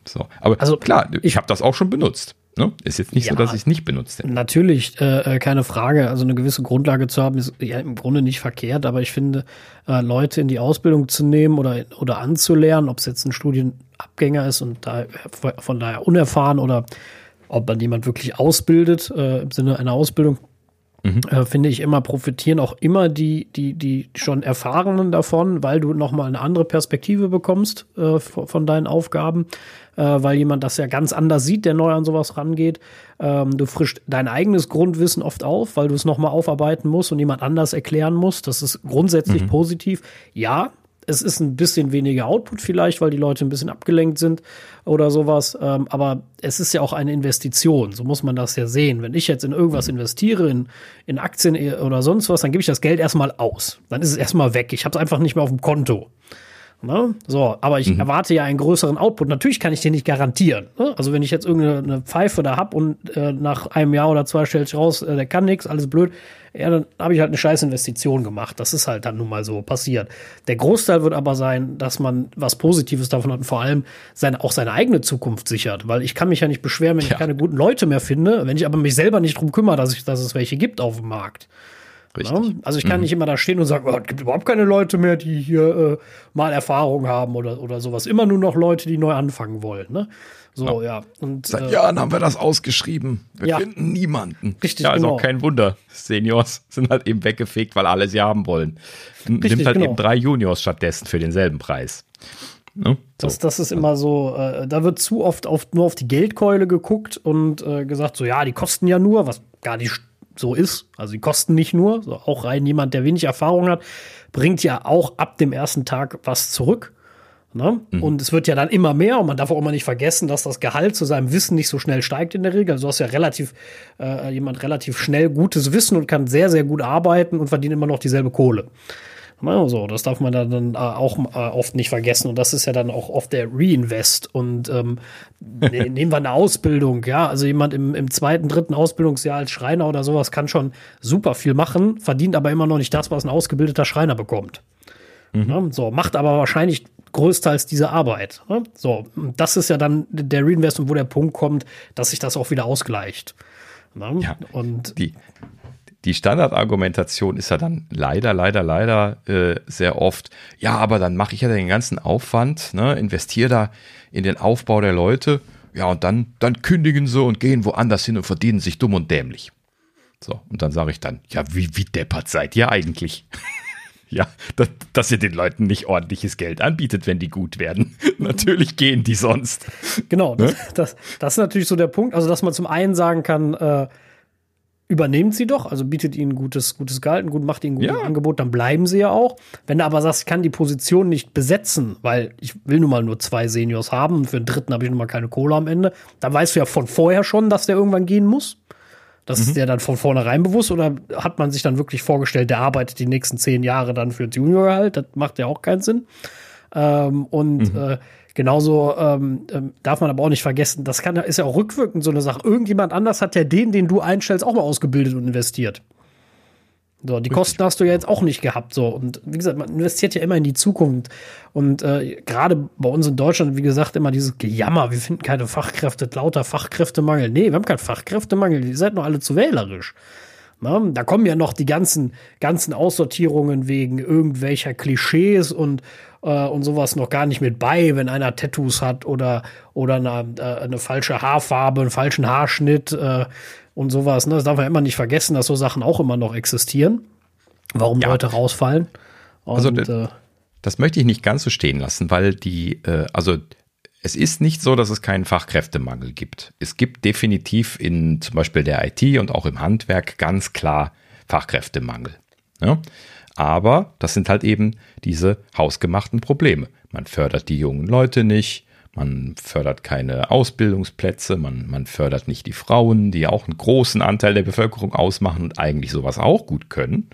So, aber also, klar, ich habe das auch schon benutzt. Ne? Ist jetzt nicht ja, so, dass ich es nicht benutzt hätte. Natürlich, äh, äh, keine Frage. Also eine gewisse Grundlage zu haben, ist ja im Grunde nicht verkehrt, aber ich finde, äh, Leute in die Ausbildung zu nehmen oder, oder anzulernen, ob es jetzt ein Studienabgänger ist und da, von daher unerfahren oder ob man jemand wirklich ausbildet, äh, im Sinne einer Ausbildung, mhm. äh, finde ich immer, profitieren auch immer die, die, die schon Erfahrenen davon, weil du nochmal eine andere Perspektive bekommst äh, von deinen Aufgaben, äh, weil jemand das ja ganz anders sieht, der neu an sowas rangeht. Ähm, du frischst dein eigenes Grundwissen oft auf, weil du es nochmal aufarbeiten musst und jemand anders erklären musst. Das ist grundsätzlich mhm. positiv. Ja, es ist ein bisschen weniger Output vielleicht, weil die Leute ein bisschen abgelenkt sind oder sowas. Ähm, aber es ist ja auch eine Investition. So muss man das ja sehen. Wenn ich jetzt in irgendwas investiere, in, in Aktien oder sonst was, dann gebe ich das Geld erstmal aus. Dann ist es erstmal weg. Ich habe es einfach nicht mehr auf dem Konto. Ne? So, aber ich mhm. erwarte ja einen größeren Output. Natürlich kann ich den nicht garantieren. Ne? Also wenn ich jetzt irgendeine Pfeife da hab und äh, nach einem Jahr oder zwei stellt sich raus, äh, der kann nichts, alles blöd, ja, dann habe ich halt eine scheiß Investition gemacht. Das ist halt dann nun mal so passiert. Der Großteil wird aber sein, dass man was Positives davon hat und vor allem seine, auch seine eigene Zukunft sichert. Weil ich kann mich ja nicht beschweren, wenn ja. ich keine guten Leute mehr finde, wenn ich aber mich selber nicht drum kümmere, dass, ich, dass es welche gibt auf dem Markt. Richtig. Ne? Also ich kann mhm. nicht immer da stehen und sagen, oh, es gibt überhaupt keine Leute mehr, die hier äh, mal Erfahrung haben oder, oder sowas. Immer nur noch Leute, die neu anfangen wollen. Ne? So, genau. ja. Und, Seit äh, Jahren haben wir das ausgeschrieben. Wir ja. finden niemanden. Richtig, ja, ist genau. auch kein Wunder. Seniors sind halt eben weggefegt, weil alle sie haben wollen. Richtig, Nimmt halt genau. eben drei Juniors stattdessen für denselben Preis. Ne? So. Das, das ist immer so, äh, da wird zu oft auf, nur auf die Geldkeule geguckt und äh, gesagt, so ja, die kosten ja nur, was gar nicht so ist. Also die kosten nicht nur, so auch rein jemand, der wenig Erfahrung hat, bringt ja auch ab dem ersten Tag was zurück. Ne? Mhm. Und es wird ja dann immer mehr und man darf auch immer nicht vergessen, dass das Gehalt zu seinem Wissen nicht so schnell steigt in der Regel. Also du hast ja relativ äh, jemand relativ schnell gutes Wissen und kann sehr, sehr gut arbeiten und verdient immer noch dieselbe Kohle. So, das darf man dann äh, auch äh, oft nicht vergessen. Und das ist ja dann auch oft der Reinvest. Und ähm, ne, nehmen wir eine Ausbildung, ja. Also jemand im, im zweiten, dritten Ausbildungsjahr als Schreiner oder sowas kann schon super viel machen, verdient aber immer noch nicht das, was ein ausgebildeter Schreiner bekommt. Mhm. Ja, so, macht aber wahrscheinlich größtenteils diese Arbeit. Ja, so, das ist ja dann der Reinvest und wo der Punkt kommt, dass sich das auch wieder ausgleicht. Ja, und die, die Standardargumentation ist ja dann leider, leider, leider äh, sehr oft, ja, aber dann mache ich ja den ganzen Aufwand, ne, investiere da in den Aufbau der Leute, ja, und dann, dann kündigen sie und gehen woanders hin und verdienen sich dumm und dämlich. So, und dann sage ich dann, ja, wie, wie deppert seid ihr eigentlich? ja, dass, dass ihr den Leuten nicht ordentliches Geld anbietet, wenn die gut werden. natürlich gehen die sonst. Genau, ne? das, das, ist natürlich so der Punkt. Also, dass man zum einen sagen kann, äh, übernehmt sie doch, also bietet ihnen gutes, gutes Gehalt, gut, macht ihnen ein gutes ja. Angebot, dann bleiben sie ja auch. Wenn du aber sagst, ich kann die Position nicht besetzen, weil ich will nun mal nur zwei Seniors haben und für den dritten habe ich nun mal keine Kohle am Ende, dann weißt du ja von vorher schon, dass der irgendwann gehen muss. Das mhm. ist der dann von vornherein bewusst oder hat man sich dann wirklich vorgestellt, der arbeitet die nächsten zehn Jahre dann für Juniorgehalt? Das macht ja auch keinen Sinn. Ähm, und mhm. äh, Genauso ähm, ähm, darf man aber auch nicht vergessen, das kann, ist ja auch rückwirkend so eine Sache. Irgendjemand anders hat ja den, den du einstellst, auch mal ausgebildet und investiert. So, die. Kosten hast du ja jetzt auch nicht gehabt. So. Und wie gesagt, man investiert ja immer in die Zukunft. Und äh, gerade bei uns in Deutschland, wie gesagt, immer dieses Gejammer, wir finden keine Fachkräfte, lauter Fachkräftemangel. Nee, wir haben keinen Fachkräftemangel, ihr seid noch alle zu wählerisch. Na, da kommen ja noch die ganzen, ganzen Aussortierungen wegen irgendwelcher Klischees und, äh, und sowas noch gar nicht mit bei, wenn einer Tattoos hat oder, oder eine, äh, eine falsche Haarfarbe, einen falschen Haarschnitt äh, und sowas. Ne? Das darf man immer nicht vergessen, dass so Sachen auch immer noch existieren. Warum ja. Leute rausfallen. Also und, also, das möchte ich nicht ganz so stehen lassen, weil die, äh, also es ist nicht so, dass es keinen Fachkräftemangel gibt. Es gibt definitiv in zum Beispiel der IT und auch im Handwerk ganz klar Fachkräftemangel. Ja? Aber das sind halt eben diese hausgemachten Probleme. Man fördert die jungen Leute nicht, man fördert keine Ausbildungsplätze, man, man fördert nicht die Frauen, die auch einen großen Anteil der Bevölkerung ausmachen und eigentlich sowas auch gut können.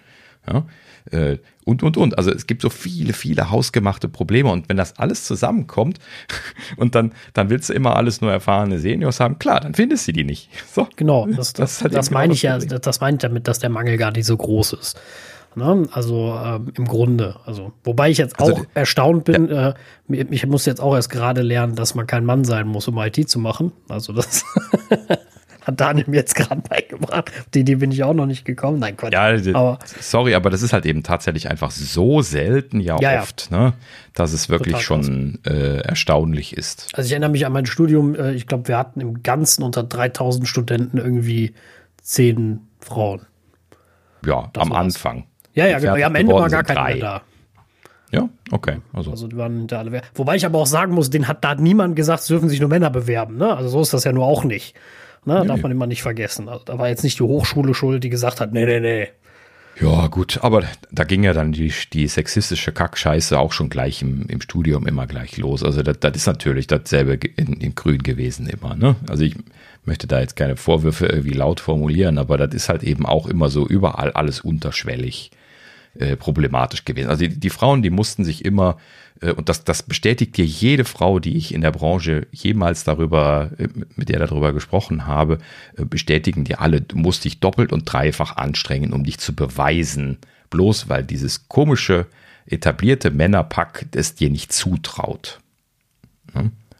Ja, äh, und, und, und. Also es gibt so viele, viele hausgemachte Probleme und wenn das alles zusammenkommt und dann, dann willst du immer alles nur erfahrene Seniors haben, klar, dann findest du die nicht. So. Genau, das, das, das, das meine genau ich ja, das meine ich damit, dass der Mangel gar nicht so groß ist. Ne? Also ähm, im Grunde. Also, wobei ich jetzt also auch also, erstaunt bin, ja. äh, ich muss jetzt auch erst gerade lernen, dass man kein Mann sein muss, um IT zu machen. Also das hat Daniel mir jetzt gerade beigebracht. Die Idee bin ich auch noch nicht gekommen. Nein, Quatsch. Ja, aber, sorry, aber das ist halt eben tatsächlich einfach so selten ja, ja oft, ja. Ne, dass es wirklich schon äh, erstaunlich ist. Also ich erinnere mich an mein Studium. Äh, ich glaube, wir hatten im Ganzen unter 3000 Studenten irgendwie zehn Frauen. Ja, das am war's. Anfang. Ja, ja, genau. Ja, am Ende war gar keiner mehr da. Ja, okay. Also, also die waren hinter alle. Wobei ich aber auch sagen muss, den hat da hat niemand gesagt, es dürfen sich nur Männer bewerben. Ne? Also so ist das ja nur auch nicht. Ne? Nee, Darf man immer nicht vergessen. Also, da war jetzt nicht die Hochschule schuld, die gesagt hat, nee, nee, nee. Ja, gut, aber da ging ja dann die, die sexistische Kackscheiße auch schon gleich im, im Studium immer gleich los. Also das, das ist natürlich dasselbe in, in Grün gewesen immer. Ne? Also ich möchte da jetzt keine Vorwürfe irgendwie laut formulieren, aber das ist halt eben auch immer so überall alles unterschwellig äh, problematisch gewesen. Also die, die, Frauen, die mussten sich immer, äh, und das, das bestätigt dir jede Frau, die ich in der Branche jemals darüber, äh, mit der darüber gesprochen habe, äh, bestätigen dir alle, du musst dich doppelt und dreifach anstrengen, um dich zu beweisen, bloß weil dieses komische, etablierte Männerpack es dir nicht zutraut.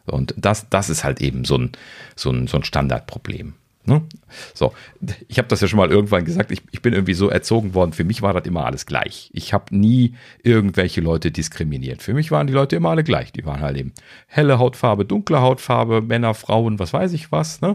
Und das, das ist halt eben so ein, so ein, so ein Standardproblem. Ne? So, ich habe das ja schon mal irgendwann gesagt, ich, ich bin irgendwie so erzogen worden, für mich war das immer alles gleich. Ich habe nie irgendwelche Leute diskriminiert. Für mich waren die Leute immer alle gleich. Die waren halt eben helle Hautfarbe, dunkle Hautfarbe, Männer, Frauen, was weiß ich was, ne?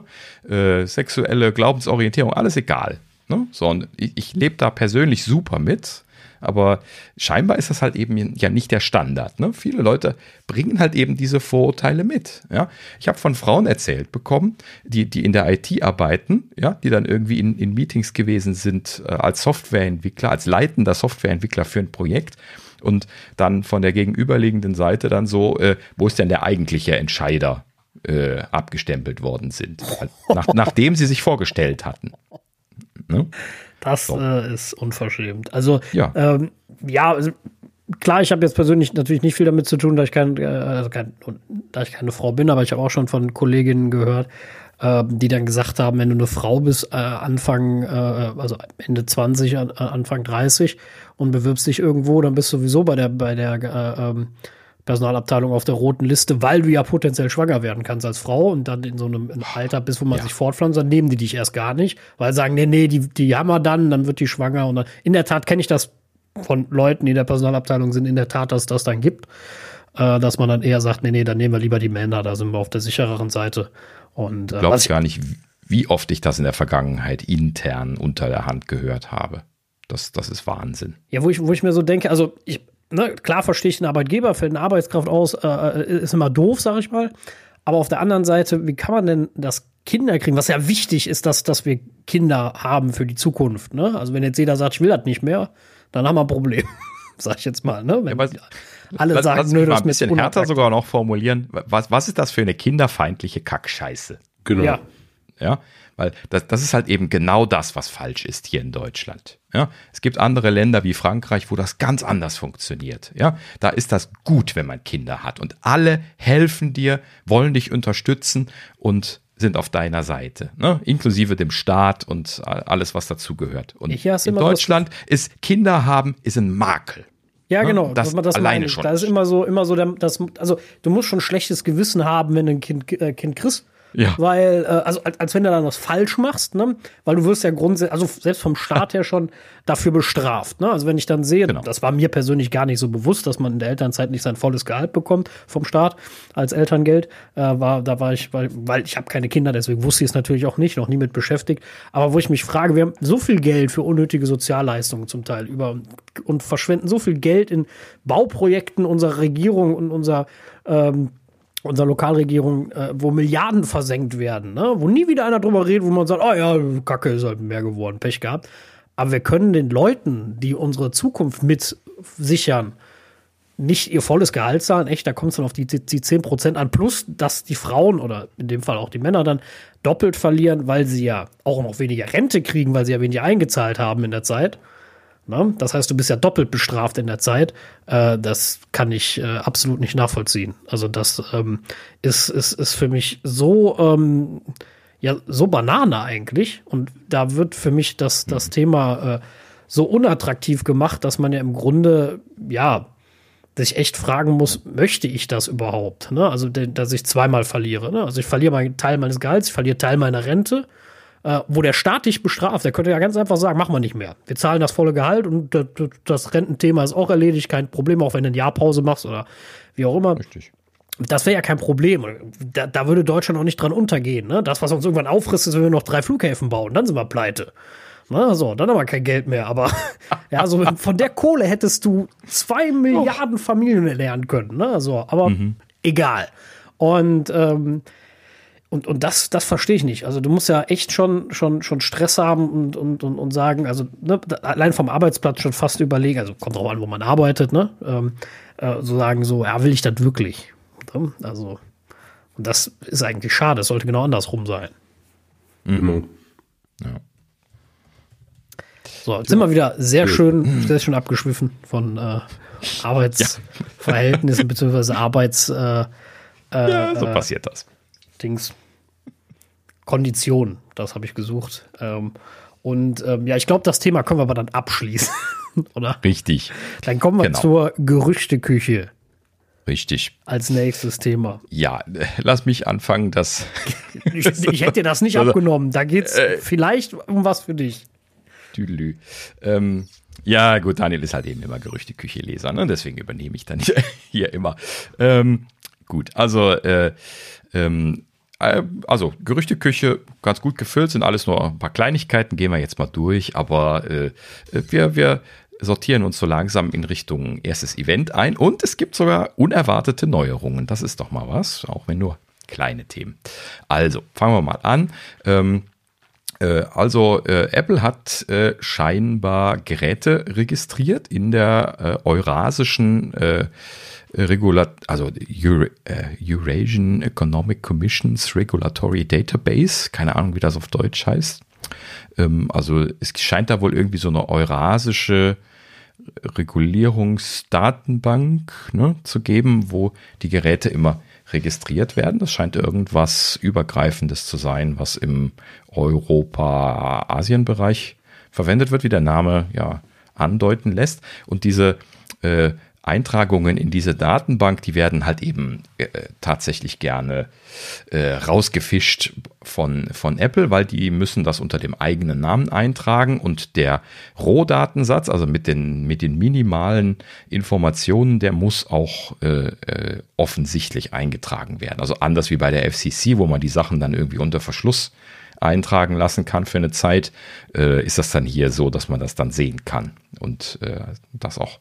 Äh, sexuelle Glaubensorientierung, alles egal. Ne? So, und ich, ich lebe da persönlich super mit. Aber scheinbar ist das halt eben ja nicht der Standard. Ne? Viele Leute bringen halt eben diese Vorurteile mit. Ja? Ich habe von Frauen erzählt bekommen, die, die in der IT arbeiten, ja, die dann irgendwie in, in Meetings gewesen sind äh, als Softwareentwickler, als leitender Softwareentwickler für ein Projekt und dann von der gegenüberliegenden Seite dann so, äh, wo ist denn der eigentliche Entscheider äh, abgestempelt worden sind, nach, nachdem sie sich vorgestellt hatten. Ne? Das so. äh, ist unverschämt. Also, ja, ähm, ja also, klar, ich habe jetzt persönlich natürlich nicht viel damit zu tun, da ich, kein, äh, also kein, da ich keine Frau bin, aber ich habe auch schon von Kolleginnen gehört, äh, die dann gesagt haben, wenn du eine Frau bist, äh, Anfang, äh, also Ende 20, äh, Anfang 30 und bewirbst dich irgendwo, dann bist du sowieso bei der, bei der äh, ähm, Personalabteilung auf der roten Liste, weil du ja potenziell schwanger werden kannst als Frau und dann in so einem Alter bist, wo man ja. sich fortpflanzt, dann nehmen die dich erst gar nicht, weil sagen, nee, nee, die, die haben wir dann, dann wird die schwanger und dann, in der Tat kenne ich das von Leuten, die in der Personalabteilung sind, in der Tat, dass das dann gibt, äh, dass man dann eher sagt, nee, nee, dann nehmen wir lieber die Männer, da sind wir auf der sichereren Seite. Und äh, glaube ich gar nicht, wie oft ich das in der Vergangenheit intern unter der Hand gehört habe. Das, das ist Wahnsinn. Ja, wo ich, wo ich mir so denke, also ich, ne, klar verstehe ich einen Arbeitgeber, fällt eine Arbeitskraft aus, äh, äh, ist immer doof, sag ich mal. Aber auf der anderen Seite, wie kann man denn das Kinder kriegen? Was ja wichtig ist, dass, dass wir Kinder haben für die Zukunft. Ne? Also wenn jetzt jeder sagt, ich will das nicht mehr, dann haben wir ein Problem. sag ich jetzt mal. Ne? Wenn ja, alle lass, sagen, lass nö, das ist ein bisschen härter sogar noch formulieren. Was, was ist das für eine kinderfeindliche Kackscheiße? Genau. Ja. ja? Weil das, das ist halt eben genau das, was falsch ist hier in Deutschland. Ja, es gibt andere Länder wie Frankreich, wo das ganz anders funktioniert. Ja, da ist das gut, wenn man Kinder hat und alle helfen dir, wollen dich unterstützen und sind auf deiner Seite, ne? inklusive dem Staat und alles, was dazugehört. Und in Deutschland ist Kinder haben ist ein Makel. Ja, ne? genau. Das, das alleine schon. Da ist immer so, immer so, der, das, also du musst schon schlechtes Gewissen haben, wenn du ein Kind, äh, kind kriegst ja. Weil, äh, also als, als wenn du dann was falsch machst, ne? Weil du wirst ja grundsätzlich, also selbst vom Staat her schon dafür bestraft. Ne? Also wenn ich dann sehe, genau. das war mir persönlich gar nicht so bewusst, dass man in der Elternzeit nicht sein volles Gehalt bekommt vom Staat als Elterngeld. Äh, war, da war ich, weil, weil ich habe keine Kinder, deswegen wusste ich es natürlich auch nicht, noch nie mit beschäftigt. Aber wo ich mich frage, wir haben so viel Geld für unnötige Sozialleistungen zum Teil über und verschwenden so viel Geld in Bauprojekten unserer Regierung und unserer ähm, unserer Lokalregierung, äh, wo Milliarden versenkt werden, ne? wo nie wieder einer drüber redet, wo man sagt, oh ja, Kacke ist halt mehr geworden, Pech gehabt. Aber wir können den Leuten, die unsere Zukunft mit sichern, nicht ihr volles Gehalt zahlen. Echt, da kommt es dann auf die, die 10% an. Plus, dass die Frauen oder in dem Fall auch die Männer dann doppelt verlieren, weil sie ja auch noch weniger Rente kriegen, weil sie ja weniger eingezahlt haben in der Zeit. Ne? Das heißt, du bist ja doppelt bestraft in der Zeit. Äh, das kann ich äh, absolut nicht nachvollziehen. Also das ähm, ist, ist, ist für mich so, ähm, ja, so Banane eigentlich. Und da wird für mich das, das mhm. Thema äh, so unattraktiv gemacht, dass man ja im Grunde, ja, sich echt fragen muss, möchte ich das überhaupt? Ne? Also, dass ich zweimal verliere. Ne? Also ich verliere meinen Teil meines Gehalts, ich verliere Teil meiner Rente äh, wo der Staat dich bestraft. Der könnte ja ganz einfach sagen, mach mal nicht mehr. Wir zahlen das volle Gehalt und das, das Rententhema ist auch erledigt, kein Problem, auch wenn du eine Jahrpause machst oder wie auch immer. Richtig. Das wäre ja kein Problem. Da, da, würde Deutschland auch nicht dran untergehen. Ne? Das, was uns irgendwann auffrisst, ist, wenn wir noch drei Flughäfen bauen, dann sind wir pleite. Na, so, dann haben wir kein Geld mehr. Aber ja, so von der Kohle hättest du zwei Milliarden Familien ernähren können. Ne? So, aber mhm. egal. Und ähm, und, und das, das verstehe ich nicht. Also du musst ja echt schon, schon, schon Stress haben und, und, und, und sagen, also ne, allein vom Arbeitsplatz schon fast überlegen, also kommt drauf an, wo man arbeitet, ne? Ähm, äh, so sagen so, ja, will ich das wirklich? Ne? Also, und das ist eigentlich schade, es sollte genau andersrum sein. Mhm. Ja. So, jetzt sind wir wieder sehr schön, sehr schön abgeschwiffen von äh, Arbeitsverhältnissen ja. beziehungsweise Arbeits äh, äh, ja, so passiert das. Dings. Kondition, das habe ich gesucht. Ähm, und ähm, ja, ich glaube, das Thema können wir aber dann abschließen, oder? Richtig. Dann kommen wir genau. zur Gerüchteküche. Richtig. Als nächstes Thema. Ja, lass mich anfangen, dass. ich, ich hätte dir das nicht also, abgenommen. Da geht es äh, vielleicht um was für dich. Tüdelü. Ähm, ja, gut, Daniel ist halt eben immer Gerüchteküche-Leser, ne? deswegen übernehme ich dann hier immer. Ähm, gut, also äh, ähm, äh, also Gerüchteküche ganz gut gefüllt, sind alles nur ein paar Kleinigkeiten, gehen wir jetzt mal durch, aber äh, wir, wir sortieren uns so langsam in Richtung erstes Event ein und es gibt sogar unerwartete Neuerungen. Das ist doch mal was, auch wenn nur kleine Themen. Also, fangen wir mal an. Ähm, äh, also äh, Apple hat äh, scheinbar Geräte registriert in der äh, eurasischen äh, Regulat also Eura äh, Eurasian Economic Commissions Regulatory Database, keine Ahnung, wie das auf Deutsch heißt. Ähm, also es scheint da wohl irgendwie so eine eurasische Regulierungsdatenbank ne, zu geben, wo die Geräte immer registriert werden. Das scheint irgendwas Übergreifendes zu sein, was im Europa-Asien-Bereich verwendet wird, wie der Name ja andeuten lässt. Und diese äh, Eintragungen in diese Datenbank, die werden halt eben äh, tatsächlich gerne äh, rausgefischt von, von Apple, weil die müssen das unter dem eigenen Namen eintragen und der Rohdatensatz, also mit den, mit den minimalen Informationen, der muss auch äh, äh offensichtlich eingetragen werden. Also anders wie bei der FCC, wo man die Sachen dann irgendwie unter Verschluss eintragen lassen kann für eine Zeit, äh, ist das dann hier so, dass man das dann sehen kann und äh, das auch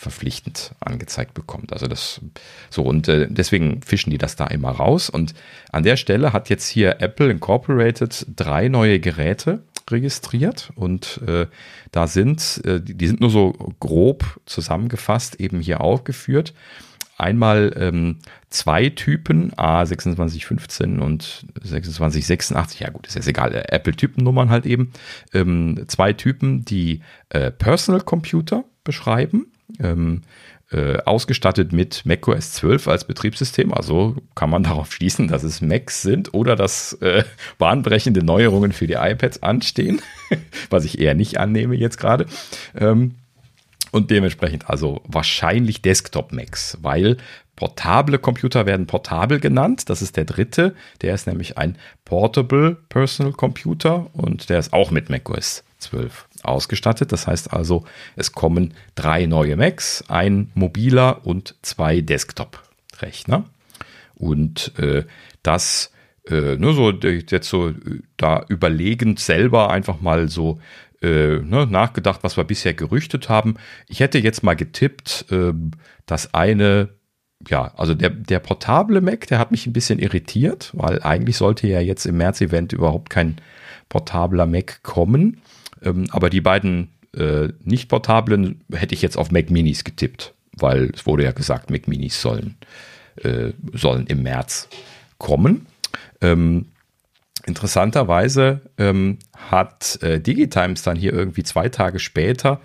verpflichtend angezeigt bekommt. Also das so und äh, deswegen fischen die das da immer raus. Und an der Stelle hat jetzt hier Apple Incorporated drei neue Geräte registriert und äh, da sind, äh, die sind nur so grob zusammengefasst eben hier aufgeführt. Einmal ähm, zwei Typen, A2615 und 2686, ja gut, ist jetzt egal, äh, Apple-Typennummern halt eben. Ähm, zwei Typen, die äh, Personal Computer beschreiben ähm, äh, ausgestattet mit macOS 12 als Betriebssystem. Also kann man darauf schließen, dass es Macs sind oder dass äh, bahnbrechende Neuerungen für die iPads anstehen, was ich eher nicht annehme jetzt gerade. Ähm, und dementsprechend also wahrscheinlich Desktop-Macs, weil portable Computer werden portabel genannt. Das ist der dritte. Der ist nämlich ein Portable Personal Computer und der ist auch mit macOS 12 ausgestattet. Das heißt also, es kommen drei neue Macs, ein mobiler und zwei Desktop-Rechner. Und äh, das äh, nur so jetzt so da überlegend selber einfach mal so äh, ne, nachgedacht, was wir bisher gerüchtet haben. Ich hätte jetzt mal getippt, äh, dass eine ja, also der, der portable Mac, der hat mich ein bisschen irritiert, weil eigentlich sollte ja jetzt im März-Event überhaupt kein portabler Mac kommen. Ähm, aber die beiden äh, nicht portablen hätte ich jetzt auf Mac Minis getippt, weil es wurde ja gesagt, Mac Minis sollen, äh, sollen im März kommen. Ähm, interessanterweise ähm, hat äh, Digitimes dann hier irgendwie zwei Tage später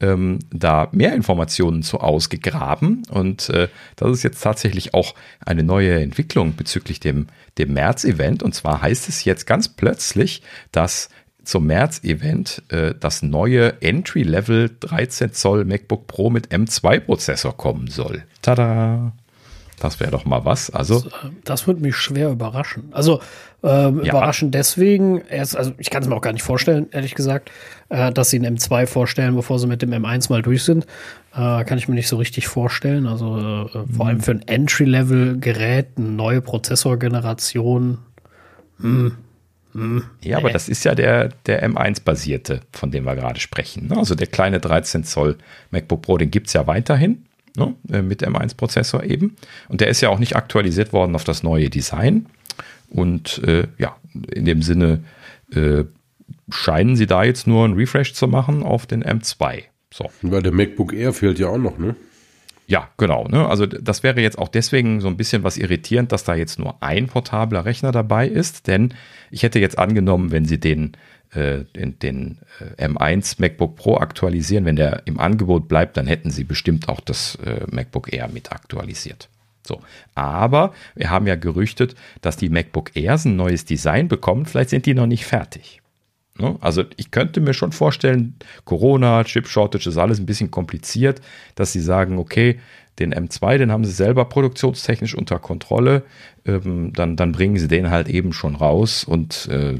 ähm, da mehr Informationen zu ausgegraben. Und äh, das ist jetzt tatsächlich auch eine neue Entwicklung bezüglich dem, dem März-Event. Und zwar heißt es jetzt ganz plötzlich, dass zum März-Event äh, das neue Entry-Level 13 Zoll MacBook Pro mit M2-Prozessor kommen soll. Tada! Das wäre doch mal was. Also das, äh, das würde mich schwer überraschen. Also ähm, ja. überraschen deswegen. Erst, also ich kann es mir auch gar nicht vorstellen, ehrlich gesagt, äh, dass sie einen M2 vorstellen, bevor sie mit dem M1 mal durch sind. Äh, kann ich mir nicht so richtig vorstellen. Also äh, mhm. vor allem mhm. für ein Entry-Level-Gerät, eine neue Prozessorgeneration. Hm, Hm, ja, aber das ist ja der, der M1-basierte, von dem wir gerade sprechen. Ne? Also der kleine 13 Zoll MacBook Pro, den gibt es ja weiterhin ne? Äh, mit M1-Prozessor eben. Und der ist ja auch nicht aktualisiert worden auf das neue Design. Und äh, ja, in dem Sinne äh, scheinen sie da jetzt nur einen Refresh zu machen auf den M2. So. Weil der MacBook Air fehlt ja auch noch, ne? Ja, genau. Ne? Also das wäre jetzt auch deswegen so ein bisschen was irritierend, dass da jetzt nur ein portabler Rechner dabei ist, denn ich hätte jetzt angenommen, wenn sie den, äh, den, den äh, M1 MacBook Pro aktualisieren, wenn der im Angebot bleibt, dann hätten sie bestimmt auch das äh, MacBook Air mit aktualisiert. So. Aber wir haben ja gerüchtet, dass die MacBook Airs ein neues Design bekommen. Vielleicht sind die noch nicht fertig. Ne? Also ich könnte mir schon vorstellen, Corona, Chip Shortage ist alles ein bisschen kompliziert, dass sie sagen, okay, den M2, den haben sie selber produktionstechnisch unter Kontrolle, ähm, dann, dann bringen sie den halt eben schon raus und äh,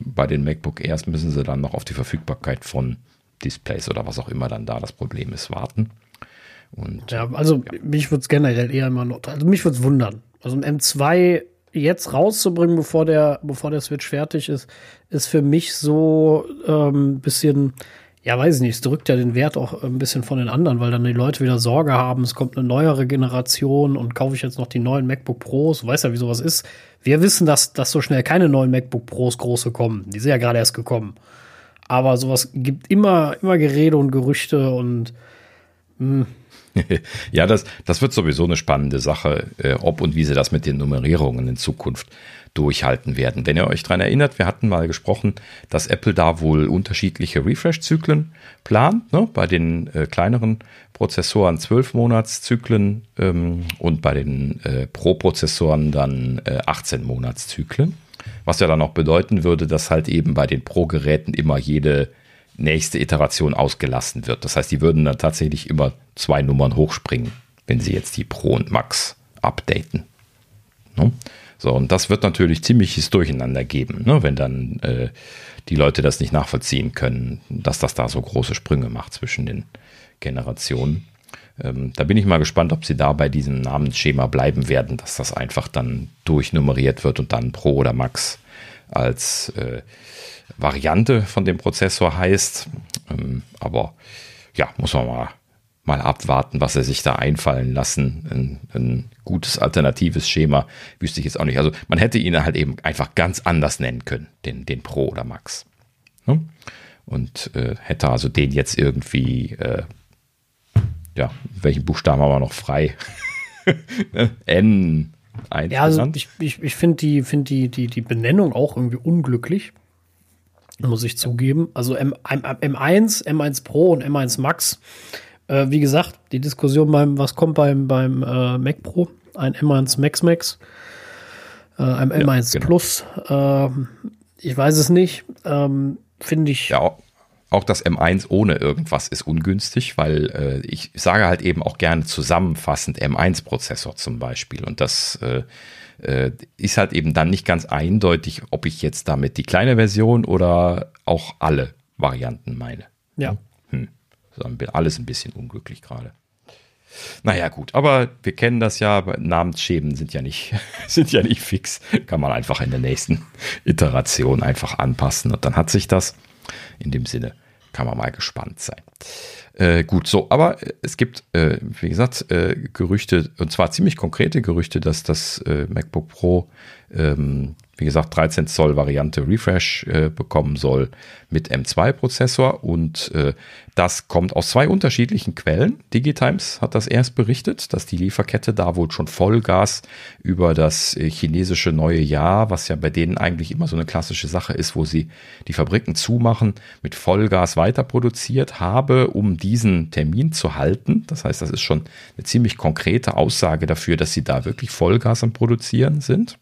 bei den MacBook Airs müssen sie dann noch auf die Verfügbarkeit von Displays oder was auch immer dann da das Problem ist, warten. Und, ja, also ja. mich würde es generell eher immer noch, also mich würde es wundern. Also ein M2 jetzt rauszubringen, bevor der, bevor der Switch fertig ist, ist für mich so ein ähm, bisschen, ja, weiß ich nicht, es drückt ja den Wert auch ein bisschen von den anderen, weil dann die Leute wieder Sorge haben, es kommt eine neuere Generation und kaufe ich jetzt noch die neuen MacBook Pros, du weißt ja, wie sowas ist. Wir wissen, dass, dass so schnell keine neuen MacBook Pros große kommen. Die sind ja gerade erst gekommen. Aber sowas gibt immer, immer Gerede und Gerüchte und mh, hm, ja, das, das wird sowieso eine spannende Sache, äh, ob und wie sie das mit den Nummerierungen in Zukunft durchhalten werden. Wenn ihr euch daran erinnert, wir hatten mal gesprochen, dass Apple da wohl unterschiedliche Refresh-Zyklen plant. Ne? Bei den äh, kleineren Prozessoren 12 Monatszyklen ähm, und bei den äh, Pro-Prozessoren dann äh, 18 Monatszyklen. Was ja dann auch bedeuten würde, dass halt eben bei den Pro-Geräten immer jede nächste Iteration ausgelassen wird. Das heißt, die würden dann tatsächlich immer zwei Nummern hochspringen, wenn sie jetzt die Pro und Max updaten. Ne? So, und das wird natürlich ziemliches Durcheinander geben, ne? wenn dann äh, die Leute das nicht nachvollziehen können, dass das da so große Sprünge macht zwischen den Generationen. Ähm, da bin ich mal gespannt, ob sie da bei diesem Namensschema bleiben werden, dass das einfach dann durchnummeriert wird und dann Pro oder Max als äh, Variante von dem Prozessor heißt. Ähm, aber ja, muss man mal, mal abwarten, was er sich da einfallen lassen. Ein, ein, gutes alternatives Schema wüsste ich jetzt auch nicht. Also man hätte ihn halt eben einfach ganz anders nennen können, den, den Pro oder Max. Ne? Und äh, hätte also den jetzt irgendwie, äh, ja, welchen Buchstaben haben wir noch frei? N. Ja, also ich, ich, ich finde die, find die, die, die Benennung auch irgendwie unglücklich muss ich zugeben. Also M, M, M1, M1 Pro und M1 Max. Äh, wie gesagt, die Diskussion beim, was kommt beim, beim äh, Mac Pro? Ein M1 Max Max, äh, ein ja, M1 genau. Plus. Äh, ich weiß es nicht. Ähm, Finde ich. Ja, auch das M1 ohne irgendwas ist ungünstig, weil äh, ich sage halt eben auch gerne zusammenfassend M1-Prozessor zum Beispiel. Und das äh, äh, ist halt eben dann nicht ganz eindeutig, ob ich jetzt damit die kleine Version oder auch alle Varianten meine. Ja. Hm. Alles ein bisschen unglücklich gerade. Naja, gut, aber wir kennen das ja, Namensschäden sind ja nicht, sind ja nicht fix. Kann man einfach in der nächsten Iteration einfach anpassen und dann hat sich das. In dem Sinne kann man mal gespannt sein. Äh, gut, so, aber es gibt, äh, wie gesagt, äh, Gerüchte, und zwar ziemlich konkrete Gerüchte, dass das äh, MacBook Pro ähm, wie gesagt, 13 Zoll Variante Refresh äh, bekommen soll mit M2-Prozessor und äh, das kommt aus zwei unterschiedlichen Quellen. Digitimes hat das erst berichtet, dass die Lieferkette da wohl schon Vollgas über das äh, chinesische neue Jahr, was ja bei denen eigentlich immer so eine klassische Sache ist, wo sie die Fabriken zumachen, mit Vollgas weiter produziert habe, um diesen Termin zu halten. Das heißt, das ist schon eine ziemlich konkrete Aussage dafür, dass sie da wirklich Vollgas am Produzieren sind.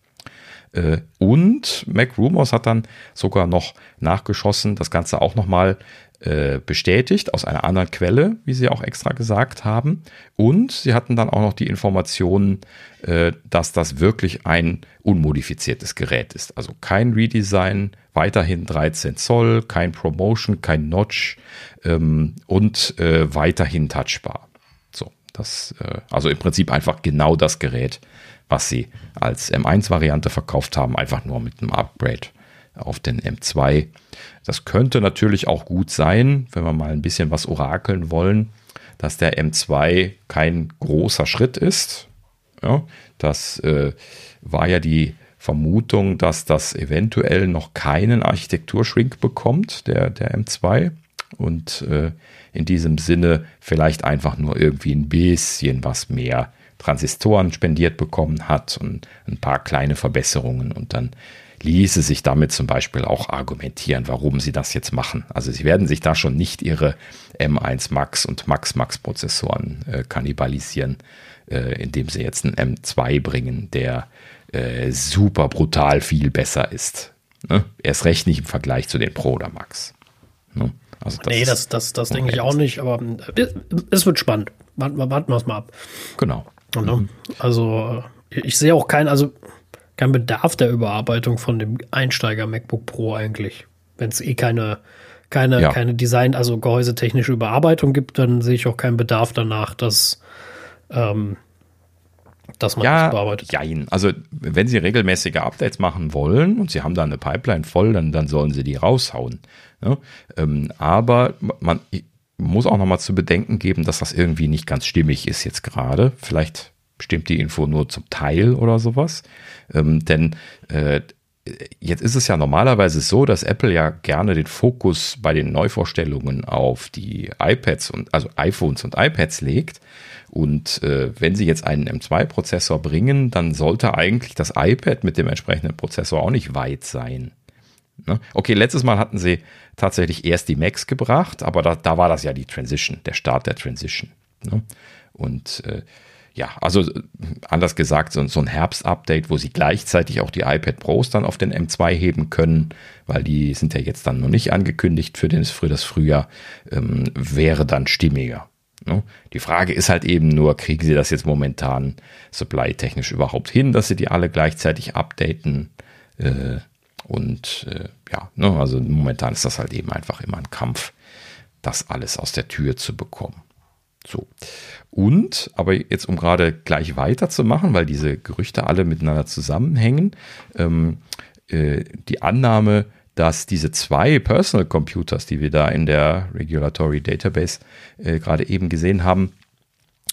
Äh, und Mac Rumors hat dann sogar noch nachgeschossen, das Ganze auch nochmal äh, bestätigt aus einer anderen Quelle, wie sie auch extra gesagt haben. Und sie hatten dann auch noch die Informationen, äh, dass das wirklich ein unmodifiziertes Gerät ist. Also kein Redesign, weiterhin 13 Zoll, kein Promotion, kein Notch ähm, und weiterhin touchbar. So, das, also im Prinzip einfach genau das Gerät, was sie als M1-Variante verkauft haben, einfach nur mit einem Upgrade auf den M2. Das könnte natürlich auch gut sein, wenn wir mal ein bisschen was orakeln wollen, dass der M2 kein großer Schritt ist. Ja, das äh, war ja die Vermutung, dass das eventuell noch keinen Architekturschrink bekommt, der, der M2. Und äh, in diesem Sinne vielleicht einfach nur irgendwie ein bisschen was mehr Transistoren spendiert bekommen hat und ein paar kleine Verbesserungen und dann ließe sich damit zum Beispiel auch argumentieren, warum sie das jetzt machen. Also sie werden sich da schon nicht ihre M1 Max und Max Max Prozessoren äh, kannibalisieren, äh, indem sie jetzt einen M2 bringen, der äh, super brutal viel besser ist. Ne? Erst recht nicht im Vergleich zu den Pro oder Max. Ne? Also das nee, das, das, das denke ich auch nicht, aber äh, es wird spannend. Warten, warten wir es mal ab. Genau. Mhm. Also ich sehe auch keinen, also keinen Bedarf der Überarbeitung von dem Einsteiger MacBook Pro eigentlich. Wenn es eh keine, keine, ja. keine Design, also gehäusetechnische Überarbeitung gibt, dann sehe ich auch keinen Bedarf danach, dass, ähm, dass man ja, das bearbeitet. Jein. Also wenn Sie regelmäßige Updates machen wollen und Sie haben da eine Pipeline voll, dann, dann sollen Sie die raushauen. Ja? Ähm, aber man, muss auch nochmal zu bedenken geben, dass das irgendwie nicht ganz stimmig ist jetzt gerade. Vielleicht stimmt die Info nur zum Teil oder sowas. Ähm, denn äh, jetzt ist es ja normalerweise so, dass Apple ja gerne den Fokus bei den Neuvorstellungen auf die iPads und also iPhones und iPads legt. Und äh, wenn sie jetzt einen M2-Prozessor bringen, dann sollte eigentlich das iPad mit dem entsprechenden Prozessor auch nicht weit sein. Ne? Okay, letztes Mal hatten sie tatsächlich erst die Macs gebracht, aber da, da war das ja die Transition, der Start der Transition. Ne? Und äh, ja, also äh, anders gesagt, so, so ein Herbst-Update, wo sie gleichzeitig auch die iPad Pros dann auf den M2 heben können, weil die sind ja jetzt dann noch nicht angekündigt für, den, das Frühjahr, ähm, wäre dann stimmiger. Ne? Die Frage ist halt eben nur, kriegen sie das jetzt momentan supply-technisch überhaupt hin, dass sie die alle gleichzeitig updaten? Äh, und äh, ja, ne, also momentan ist das halt eben einfach immer ein Kampf, das alles aus der Tür zu bekommen. So. Und, aber jetzt um gerade gleich weiterzumachen, weil diese Gerüchte alle miteinander zusammenhängen, ähm, äh, die Annahme, dass diese zwei Personal Computers, die wir da in der Regulatory Database äh, gerade eben gesehen haben,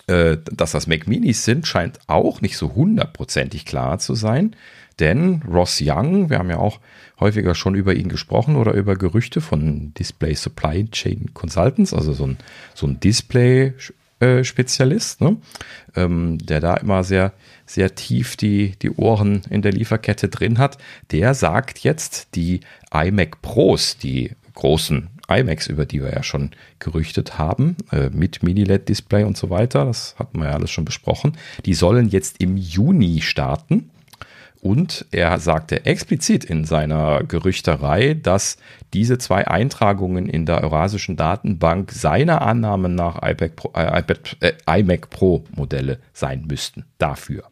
äh, dass das Mac Minis sind, scheint auch nicht so hundertprozentig klar zu sein. Denn Ross Young, wir haben ja auch häufiger schon über ihn gesprochen oder über Gerüchte von Display Supply Chain Consultants, also so ein, so ein Display-Spezialist, ne? ähm, der da immer sehr, sehr tief die, die Ohren in der Lieferkette drin hat, der sagt jetzt, die iMac Pros, die großen iMacs, über die wir ja schon gerüchtet haben, äh, mit Mini-LED-Display und so weiter, das hatten wir ja alles schon besprochen, die sollen jetzt im Juni starten. Und er sagte explizit in seiner Gerüchterei, dass diese zwei Eintragungen in der Eurasischen Datenbank seiner Annahme nach iPad Pro, äh, iPad, äh, iMac Pro Modelle sein müssten. Dafür.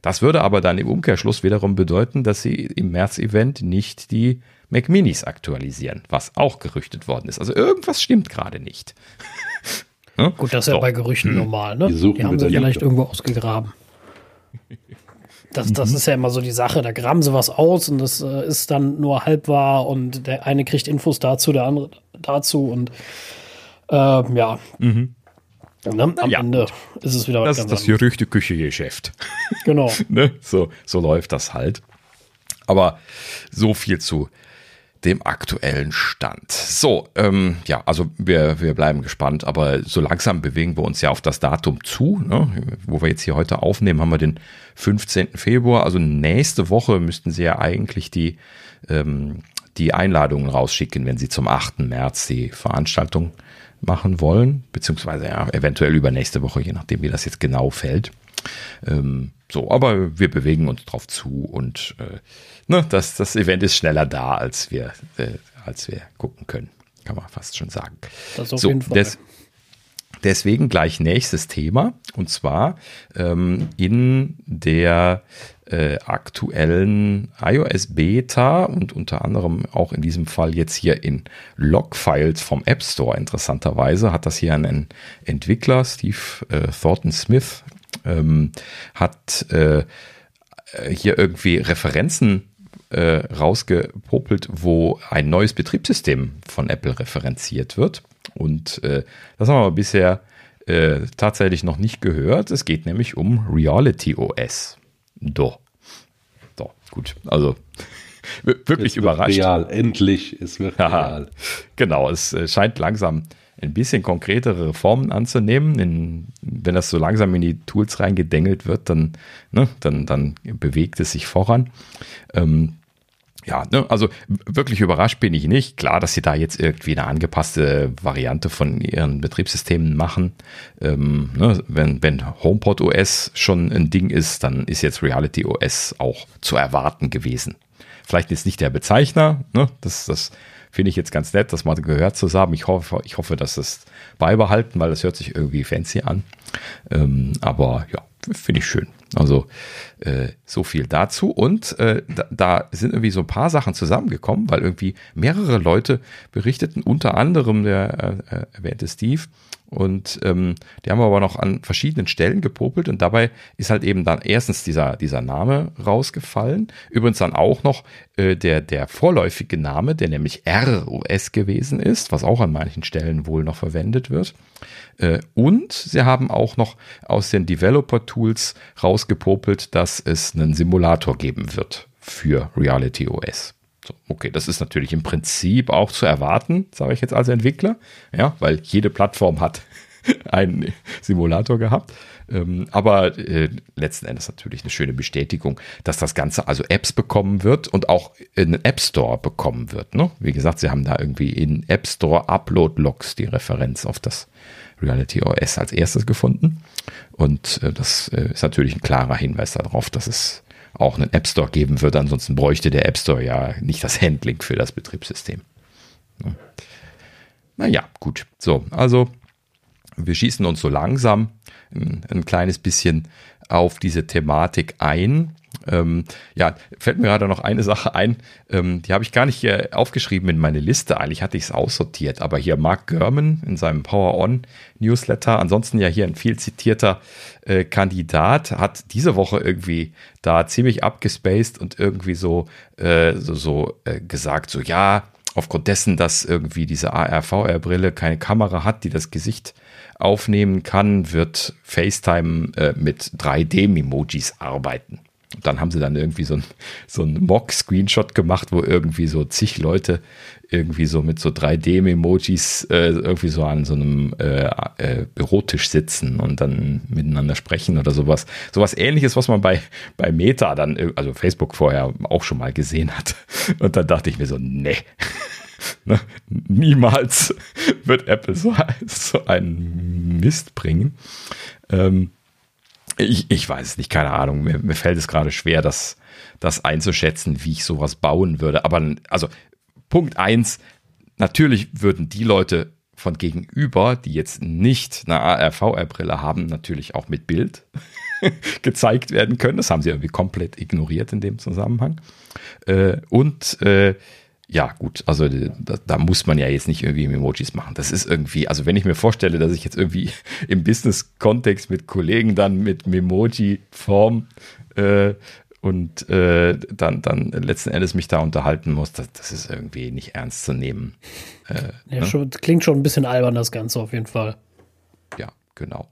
Das würde aber dann im Umkehrschluss wiederum bedeuten, dass sie im März-Event nicht die Mac Minis aktualisieren, was auch gerüchtet worden ist. Also irgendwas stimmt gerade nicht. hm? Gut, das ist so. ja bei Gerüchten normal, ne? Die, die haben sie vielleicht irgendwo ausgegraben. Das, das mhm. ist ja immer so die Sache. Da graben sie was aus und das äh, ist dann nur halb wahr und der eine kriegt Infos dazu, der andere dazu und äh, ja. Mhm. Ne? Am ja. Ende ist es wieder was Das ist das Gerüchte-Küche-Geschäft. Genau. ne? so, so läuft das halt. Aber so viel zu dem aktuellen Stand. So, ähm, ja, also wir, wir bleiben gespannt, aber so langsam bewegen wir uns ja auf das Datum zu. Ne? Wo wir jetzt hier heute aufnehmen, haben wir den 15. Februar. Also nächste Woche müssten sie ja eigentlich die, ähm, die Einladungen rausschicken, wenn sie zum 8. März die Veranstaltung machen wollen, beziehungsweise ja, eventuell übernächste Woche, je nachdem, wie das jetzt genau fällt. Ähm, so, aber wir bewegen uns drauf zu und äh, ne, das, das Event ist schneller da, als wir, äh, als wir gucken können. Kann man fast schon sagen. Das auf so, jeden Fall. Des, deswegen gleich nächstes Thema und zwar ähm, in der äh, aktuellen iOS Beta und unter anderem auch in diesem Fall jetzt hier in Logfiles vom App Store. Interessanterweise hat das hier ein Entwickler, Steve äh, Thornton Smith, ähm, hat äh, hier irgendwie Referenzen äh, rausgepopelt, wo ein neues Betriebssystem von Apple referenziert wird. Und äh, das haben wir bisher äh, tatsächlich noch nicht gehört. Es geht nämlich um Reality OS. Doch. So, gut. Also wirklich überrascht. Real, endlich, es wird real. genau, es äh, scheint langsam ein bisschen konkretere Formen anzunehmen. In, wenn das so langsam in die Tools reingedengelt wird, dann, ne, dann, dann bewegt es sich voran. Ähm, ja, ne, also wirklich überrascht bin ich nicht. Klar, dass sie da jetzt irgendwie eine angepasste Variante von ihren Betriebssystemen machen. Ähm, ne, wenn, wenn HomePod OS schon ein Ding ist, dann ist jetzt Reality OS auch zu erwarten gewesen. Vielleicht ist nicht der Bezeichner, ne, das, das finde ich jetzt ganz nett, das mal gehört zu haben. Ich hoffe, ich hoffe, dass es beibehalten, weil das hört sich irgendwie fancy an. Ähm, aber ja, finde ich schön. Also äh, so viel dazu. Und äh, da, da, sind irgendwie so ein paar Sachen zusammengekommen, weil irgendwie mehrere Leute berichteten, unter anderem der äh, äh erwähnte Steve, und ähm, die haben aber noch an verschiedenen Stellen gepopelt und dabei ist halt eben dann erstens dieser, dieser Name rausgefallen. Übrigens dann auch noch äh, der, der vorläufige Name, der nämlich ROS gewesen ist, was auch an manchen Stellen wohl noch verwendet wird. Äh, und sie haben auch noch aus den Developer-Tools rausgepopelt, dass es einen Simulator geben wird für Reality OS. So, okay, das ist natürlich im Prinzip auch zu erwarten, sage ich jetzt als Entwickler, ja, weil jede Plattform hat einen Simulator gehabt. Ähm, aber äh, letzten Endes natürlich eine schöne Bestätigung, dass das Ganze also Apps bekommen wird und auch einen App Store bekommen wird. Ne? Wie gesagt, sie haben da irgendwie in App Store Upload Logs die Referenz auf das Reality OS als erstes gefunden. Und äh, das äh, ist natürlich ein klarer Hinweis darauf, dass es auch einen App Store geben wird. Ansonsten bräuchte der App Store ja nicht das Handling für das Betriebssystem. Naja, gut. So, also wir schießen uns so langsam ein, ein kleines bisschen auf diese Thematik ein. Ähm, ja, fällt mir gerade noch eine Sache ein, ähm, die habe ich gar nicht hier aufgeschrieben in meine Liste. Eigentlich hatte ich es aussortiert, aber hier Mark Gurman in seinem Power On Newsletter, ansonsten ja hier ein viel zitierter äh, Kandidat, hat diese Woche irgendwie da ziemlich abgespaced und irgendwie so, äh, so, so äh, gesagt, so ja, aufgrund dessen, dass irgendwie diese AR-VR-Brille keine Kamera hat, die das Gesicht aufnehmen kann, wird FaceTime äh, mit 3D-Emojis arbeiten dann haben sie dann irgendwie so ein, so ein Mock-Screenshot gemacht, wo irgendwie so zig Leute irgendwie so mit so 3D-Emojis äh, irgendwie so an so einem äh, äh, Bürotisch sitzen und dann miteinander sprechen oder sowas. Sowas ähnliches, was man bei, bei Meta dann, äh, also Facebook vorher auch schon mal gesehen hat. Und dann dachte ich mir so, nee. Ne? Niemals wird Apple so, so einen Mist bringen. Ähm, ich, ich weiß es nicht, keine Ahnung. Mir, mir fällt es gerade schwer, das, das einzuschätzen, wie ich sowas bauen würde. Aber also Punkt eins, natürlich würden die Leute von gegenüber, die jetzt nicht eine AR-VR-Brille haben, natürlich auch mit Bild gezeigt werden können. Das haben sie irgendwie komplett ignoriert in dem Zusammenhang. Äh, und äh, ja, gut, also da, da, muss man ja jetzt nicht irgendwie Emojis machen. Das ist irgendwie, also wenn ich mir vorstelle, dass ich jetzt irgendwie im Business-Kontext mit Kollegen dann mit Memoji-Form äh, und äh, dann, dann letzten Endes mich da unterhalten muss, das, das ist irgendwie nicht ernst zu nehmen. Äh, ja, ne? schon, klingt schon ein bisschen albern, das Ganze auf jeden Fall. Ja, genau.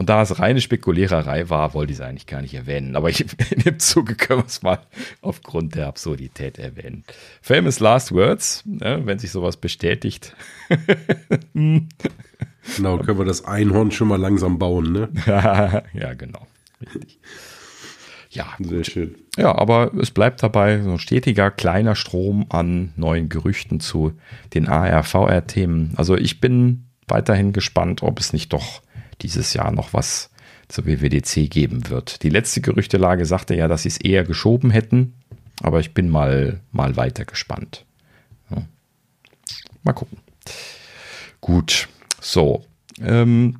Und da es reine Spekuliererei war, wollte ich es eigentlich gar nicht erwähnen. Aber ich, in dem Zuge können wir es mal aufgrund der Absurdität erwähnen. Famous Last Words, ne, wenn sich sowas bestätigt. genau, können wir das Einhorn schon mal langsam bauen, ne? ja, genau. Richtig. Ja, sehr gut. schön. Ja, aber es bleibt dabei so ein stetiger kleiner Strom an neuen Gerüchten zu den AR-VR-Themen. Also ich bin weiterhin gespannt, ob es nicht doch dieses Jahr noch was zur WWDC geben wird. Die letzte Gerüchtelage sagte ja, dass sie es eher geschoben hätten, aber ich bin mal, mal weiter gespannt. Ja. Mal gucken. Gut, so. Ähm,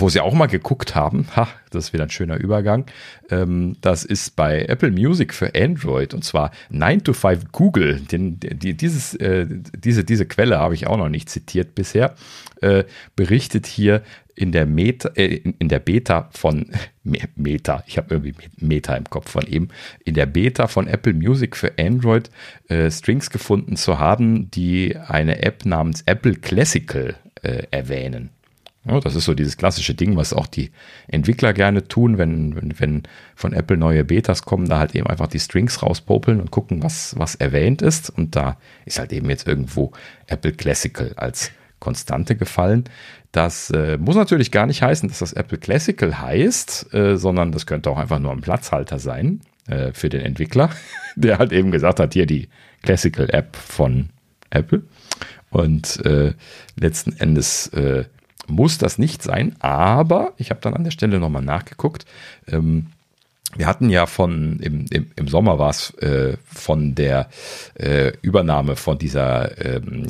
wo sie auch mal geguckt haben, ha, das ist wieder ein schöner Übergang, ähm, das ist bei Apple Music für Android und zwar 9 to 5 Google. Den, die, dieses, äh, diese, diese Quelle habe ich auch noch nicht zitiert bisher, äh, berichtet hier in der Meta, äh, in der Beta von Meta, ich habe irgendwie Meta im Kopf von ihm, in der Beta von Apple Music für Android äh, Strings gefunden zu haben, die eine App namens Apple Classical äh, erwähnen. Ja, das ist so dieses klassische Ding, was auch die Entwickler gerne tun, wenn, wenn, wenn von Apple neue Betas kommen, da halt eben einfach die Strings rauspopeln und gucken, was, was erwähnt ist. Und da ist halt eben jetzt irgendwo Apple Classical als Konstante gefallen. Das äh, muss natürlich gar nicht heißen, dass das Apple Classical heißt, äh, sondern das könnte auch einfach nur ein Platzhalter sein äh, für den Entwickler, der halt eben gesagt hat, hier die Classical App von Apple. Und äh, letzten Endes äh, muss das nicht sein, aber ich habe dann an der Stelle nochmal nachgeguckt. Ähm, wir hatten ja von, im, im, im Sommer war es äh, von der äh, Übernahme von dieser, ähm,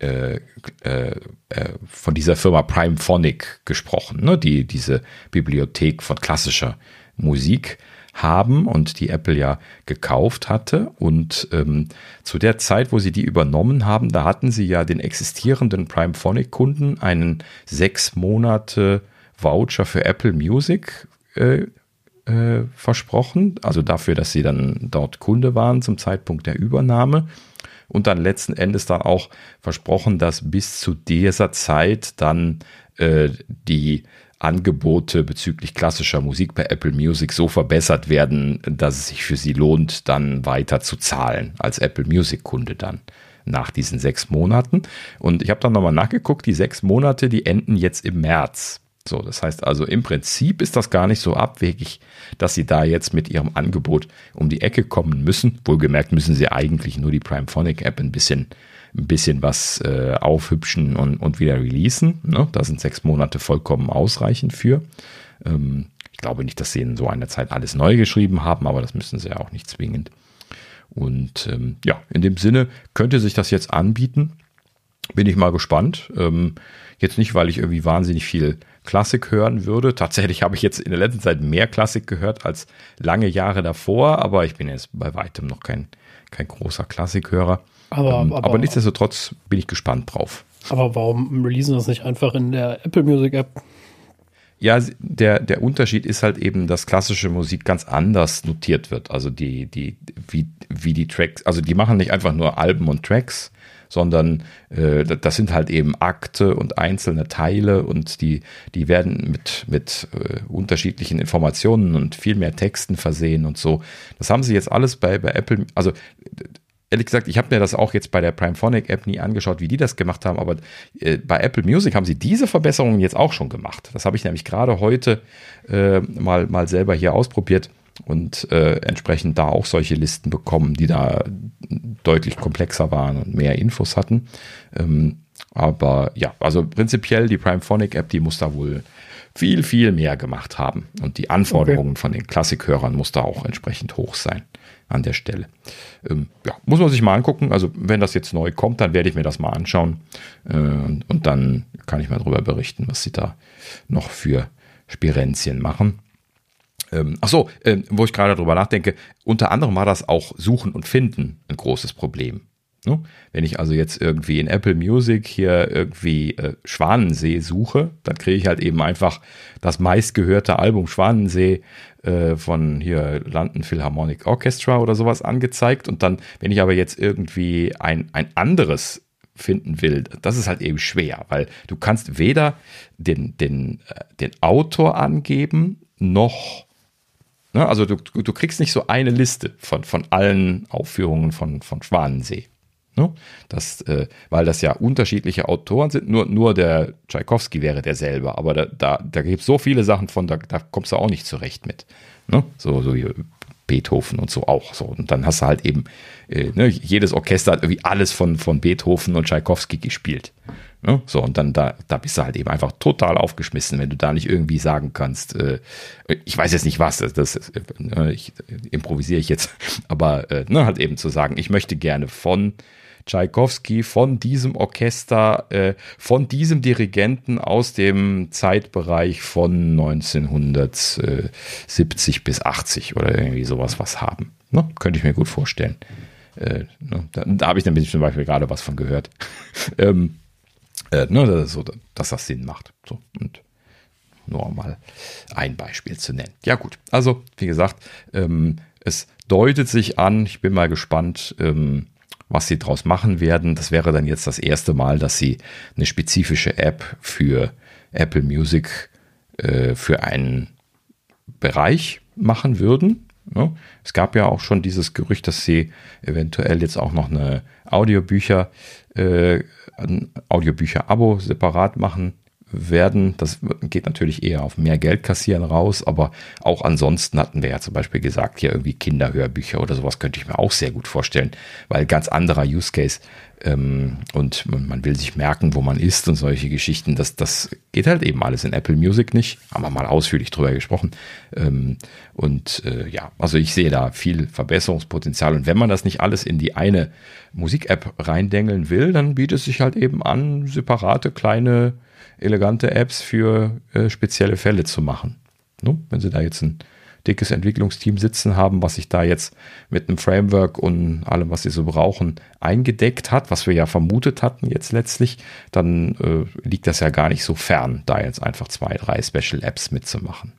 äh, äh, äh, von dieser Firma Primephonic gesprochen, ne? die diese Bibliothek von klassischer Musik haben und die Apple ja gekauft hatte. Und ähm, zu der Zeit, wo sie die übernommen haben, da hatten sie ja den existierenden Primephonic-Kunden einen sechs Monate Voucher für Apple Music äh, versprochen. Also dafür, dass sie dann dort Kunde waren zum Zeitpunkt der Übernahme. Und dann letzten Endes dann auch versprochen, dass bis zu dieser Zeit dann äh, die Angebote bezüglich klassischer Musik bei Apple Music so verbessert werden, dass es sich für sie lohnt, dann weiter zu zahlen als Apple Music Kunde dann nach diesen sechs Monaten. Und ich habe dann nochmal nachgeguckt, die sechs Monate, die enden jetzt im März. So, das heißt also im Prinzip ist das gar nicht so abwegig, dass sie da jetzt mit ihrem Angebot um die Ecke kommen müssen. Wohlgemerkt müssen sie eigentlich nur die Primephonic App ein bisschen ein bisschen was äh, aufhübschen und, und wieder releasen. Ne? Da sind sechs Monate vollkommen ausreichend für. Ähm, ich glaube nicht, dass sie in so einer Zeit alles neu geschrieben haben, aber das müssen sie ja auch nicht zwingend. Und ähm, ja, in dem Sinne könnte sich das jetzt anbieten. Bin ich mal gespannt. Ähm, jetzt nicht, weil ich irgendwie wahnsinnig viel Klassik hören würde. Tatsächlich habe ich jetzt in der letzten Zeit mehr Klassik gehört als lange Jahre davor, aber ich bin jetzt bei weitem noch kein, kein großer Klassikhörer. Aber, ähm, aber, aber nichtsdestotrotz bin ich gespannt drauf. Aber warum releasen das nicht einfach in der Apple Music App? Ja, der, der Unterschied ist halt eben, dass klassische Musik ganz anders notiert wird. Also die, die, wie, wie die Tracks, also die machen nicht einfach nur Alben und Tracks, sondern äh, das sind halt eben Akte und einzelne Teile und die, die werden mit, mit äh, unterschiedlichen Informationen und viel mehr Texten versehen und so. Das haben sie jetzt alles bei, bei Apple, also ehrlich gesagt, ich habe mir das auch jetzt bei der Primephonic App nie angeschaut, wie die das gemacht haben, aber äh, bei Apple Music haben sie diese Verbesserungen jetzt auch schon gemacht. Das habe ich nämlich gerade heute äh, mal, mal selber hier ausprobiert und äh, entsprechend da auch solche Listen bekommen, die da deutlich komplexer waren und mehr Infos hatten. Ähm, aber ja, also prinzipiell die Primephonic App, die muss da wohl viel, viel mehr gemacht haben. Und die Anforderungen okay. von den Klassikhörern muss da auch entsprechend hoch sein an der Stelle. Ähm, ja, muss man sich mal angucken. Also wenn das jetzt neu kommt, dann werde ich mir das mal anschauen äh, und, und, dann kann ich mal darüber berichten, was sie da noch für Spirenzien machen. Ähm, ach so, äh, wo ich gerade darüber nachdenke, unter anderem war das auch Suchen und Finden ein großes Problem. Ne? Wenn ich also jetzt irgendwie in Apple Music hier irgendwie äh, Schwanensee suche, dann kriege ich halt eben einfach das meistgehörte Album Schwanensee äh, von hier London Philharmonic Orchestra oder sowas angezeigt. Und dann, wenn ich aber jetzt irgendwie ein, ein anderes finden will, das ist halt eben schwer, weil du kannst weder den, den, äh, den Autor angeben, noch Ne, also du, du kriegst nicht so eine Liste von, von allen Aufführungen von, von Schwanensee. Ne? Das, äh, weil das ja unterschiedliche Autoren sind. Nur, nur der Tchaikovsky wäre derselbe, aber da, da, da gibt es so viele Sachen von, da, da kommst du auch nicht zurecht mit. Ne? So, so wie Beethoven und so auch. So. Und dann hast du halt eben, äh, ne, jedes Orchester hat irgendwie alles von, von Beethoven und Tchaikovsky gespielt. Ne? So, und dann da, da bist du halt eben einfach total aufgeschmissen, wenn du da nicht irgendwie sagen kannst, äh, ich weiß jetzt nicht was, das, das äh, ich, improvisiere ich jetzt, aber äh, ne, halt eben zu sagen, ich möchte gerne von Tschaikowski von diesem Orchester, äh, von diesem Dirigenten aus dem Zeitbereich von 1970 bis 80 oder irgendwie sowas was haben. Ne? Könnte ich mir gut vorstellen. Äh, ne? Da, da habe ich dann zum Beispiel gerade was von gehört. ähm, äh, ne, so, dass das Sinn macht. So, und nur mal ein Beispiel zu nennen. Ja gut, also wie gesagt, ähm, es deutet sich an, ich bin mal gespannt, ähm, was sie daraus machen werden. Das wäre dann jetzt das erste Mal, dass sie eine spezifische App für Apple Music äh, für einen Bereich machen würden. Ja, es gab ja auch schon dieses Gerücht, dass sie eventuell jetzt auch noch eine Audiobücher, äh, ein Audiobücher-Abo separat machen werden. Das geht natürlich eher auf mehr Geld kassieren raus, aber auch ansonsten hatten wir ja zum Beispiel gesagt, hier irgendwie Kinderhörbücher oder sowas könnte ich mir auch sehr gut vorstellen, weil ganz anderer Use Case ähm, und man will sich merken, wo man ist und solche Geschichten, das, das geht halt eben alles in Apple Music nicht. Haben wir mal ausführlich drüber gesprochen. Ähm, und äh, ja, also ich sehe da viel Verbesserungspotenzial und wenn man das nicht alles in die eine Musik-App reindengeln will, dann bietet es sich halt eben an, separate kleine elegante Apps für äh, spezielle Fälle zu machen. No? Wenn Sie da jetzt ein dickes Entwicklungsteam sitzen haben, was sich da jetzt mit einem Framework und allem, was sie so brauchen, eingedeckt hat, was wir ja vermutet hatten jetzt letztlich, dann äh, liegt das ja gar nicht so fern, da jetzt einfach zwei, drei Special Apps mitzumachen.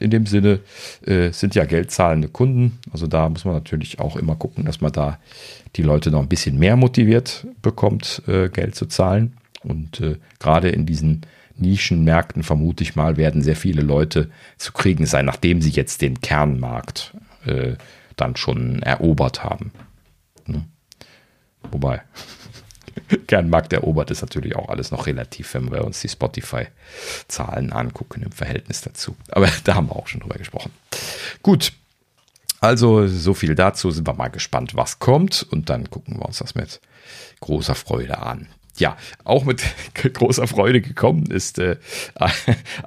In dem Sinne äh, sind ja geldzahlende Kunden, also da muss man natürlich auch immer gucken, dass man da die Leute noch ein bisschen mehr motiviert bekommt, äh, Geld zu zahlen. Und äh, gerade in diesen Nischenmärkten, vermute ich mal, werden sehr viele Leute zu kriegen sein, nachdem sie jetzt den Kernmarkt äh, dann schon erobert haben. Ne? Wobei, Kernmarkt erobert ist natürlich auch alles noch relativ, wenn wir uns die Spotify-Zahlen angucken im Verhältnis dazu. Aber da haben wir auch schon drüber gesprochen. Gut, also so viel dazu, sind wir mal gespannt, was kommt und dann gucken wir uns das mit großer Freude an. Ja, auch mit großer Freude gekommen ist äh,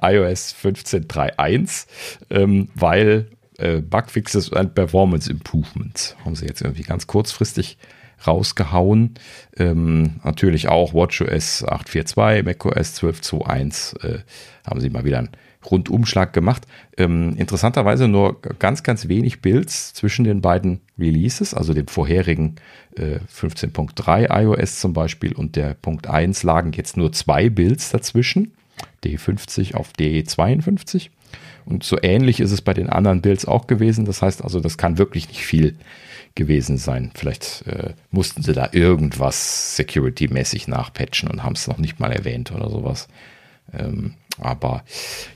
iOS 15.3.1, ähm, weil äh, Bugfixes und Performance Improvements haben sie jetzt irgendwie ganz kurzfristig rausgehauen. Ähm, natürlich auch WatchOS 8.4.2, macOS 12.2.1 äh, haben sie mal wieder ein Rundumschlag gemacht. Ähm, interessanterweise nur ganz, ganz wenig Builds zwischen den beiden Releases, also dem vorherigen äh, 15.3 iOS zum Beispiel und der Punkt 1 lagen jetzt nur zwei Builds dazwischen, D50 auf D52. Und so ähnlich ist es bei den anderen Builds auch gewesen. Das heißt also, das kann wirklich nicht viel gewesen sein. Vielleicht äh, mussten sie da irgendwas security-mäßig nachpatchen und haben es noch nicht mal erwähnt oder sowas. Ähm, aber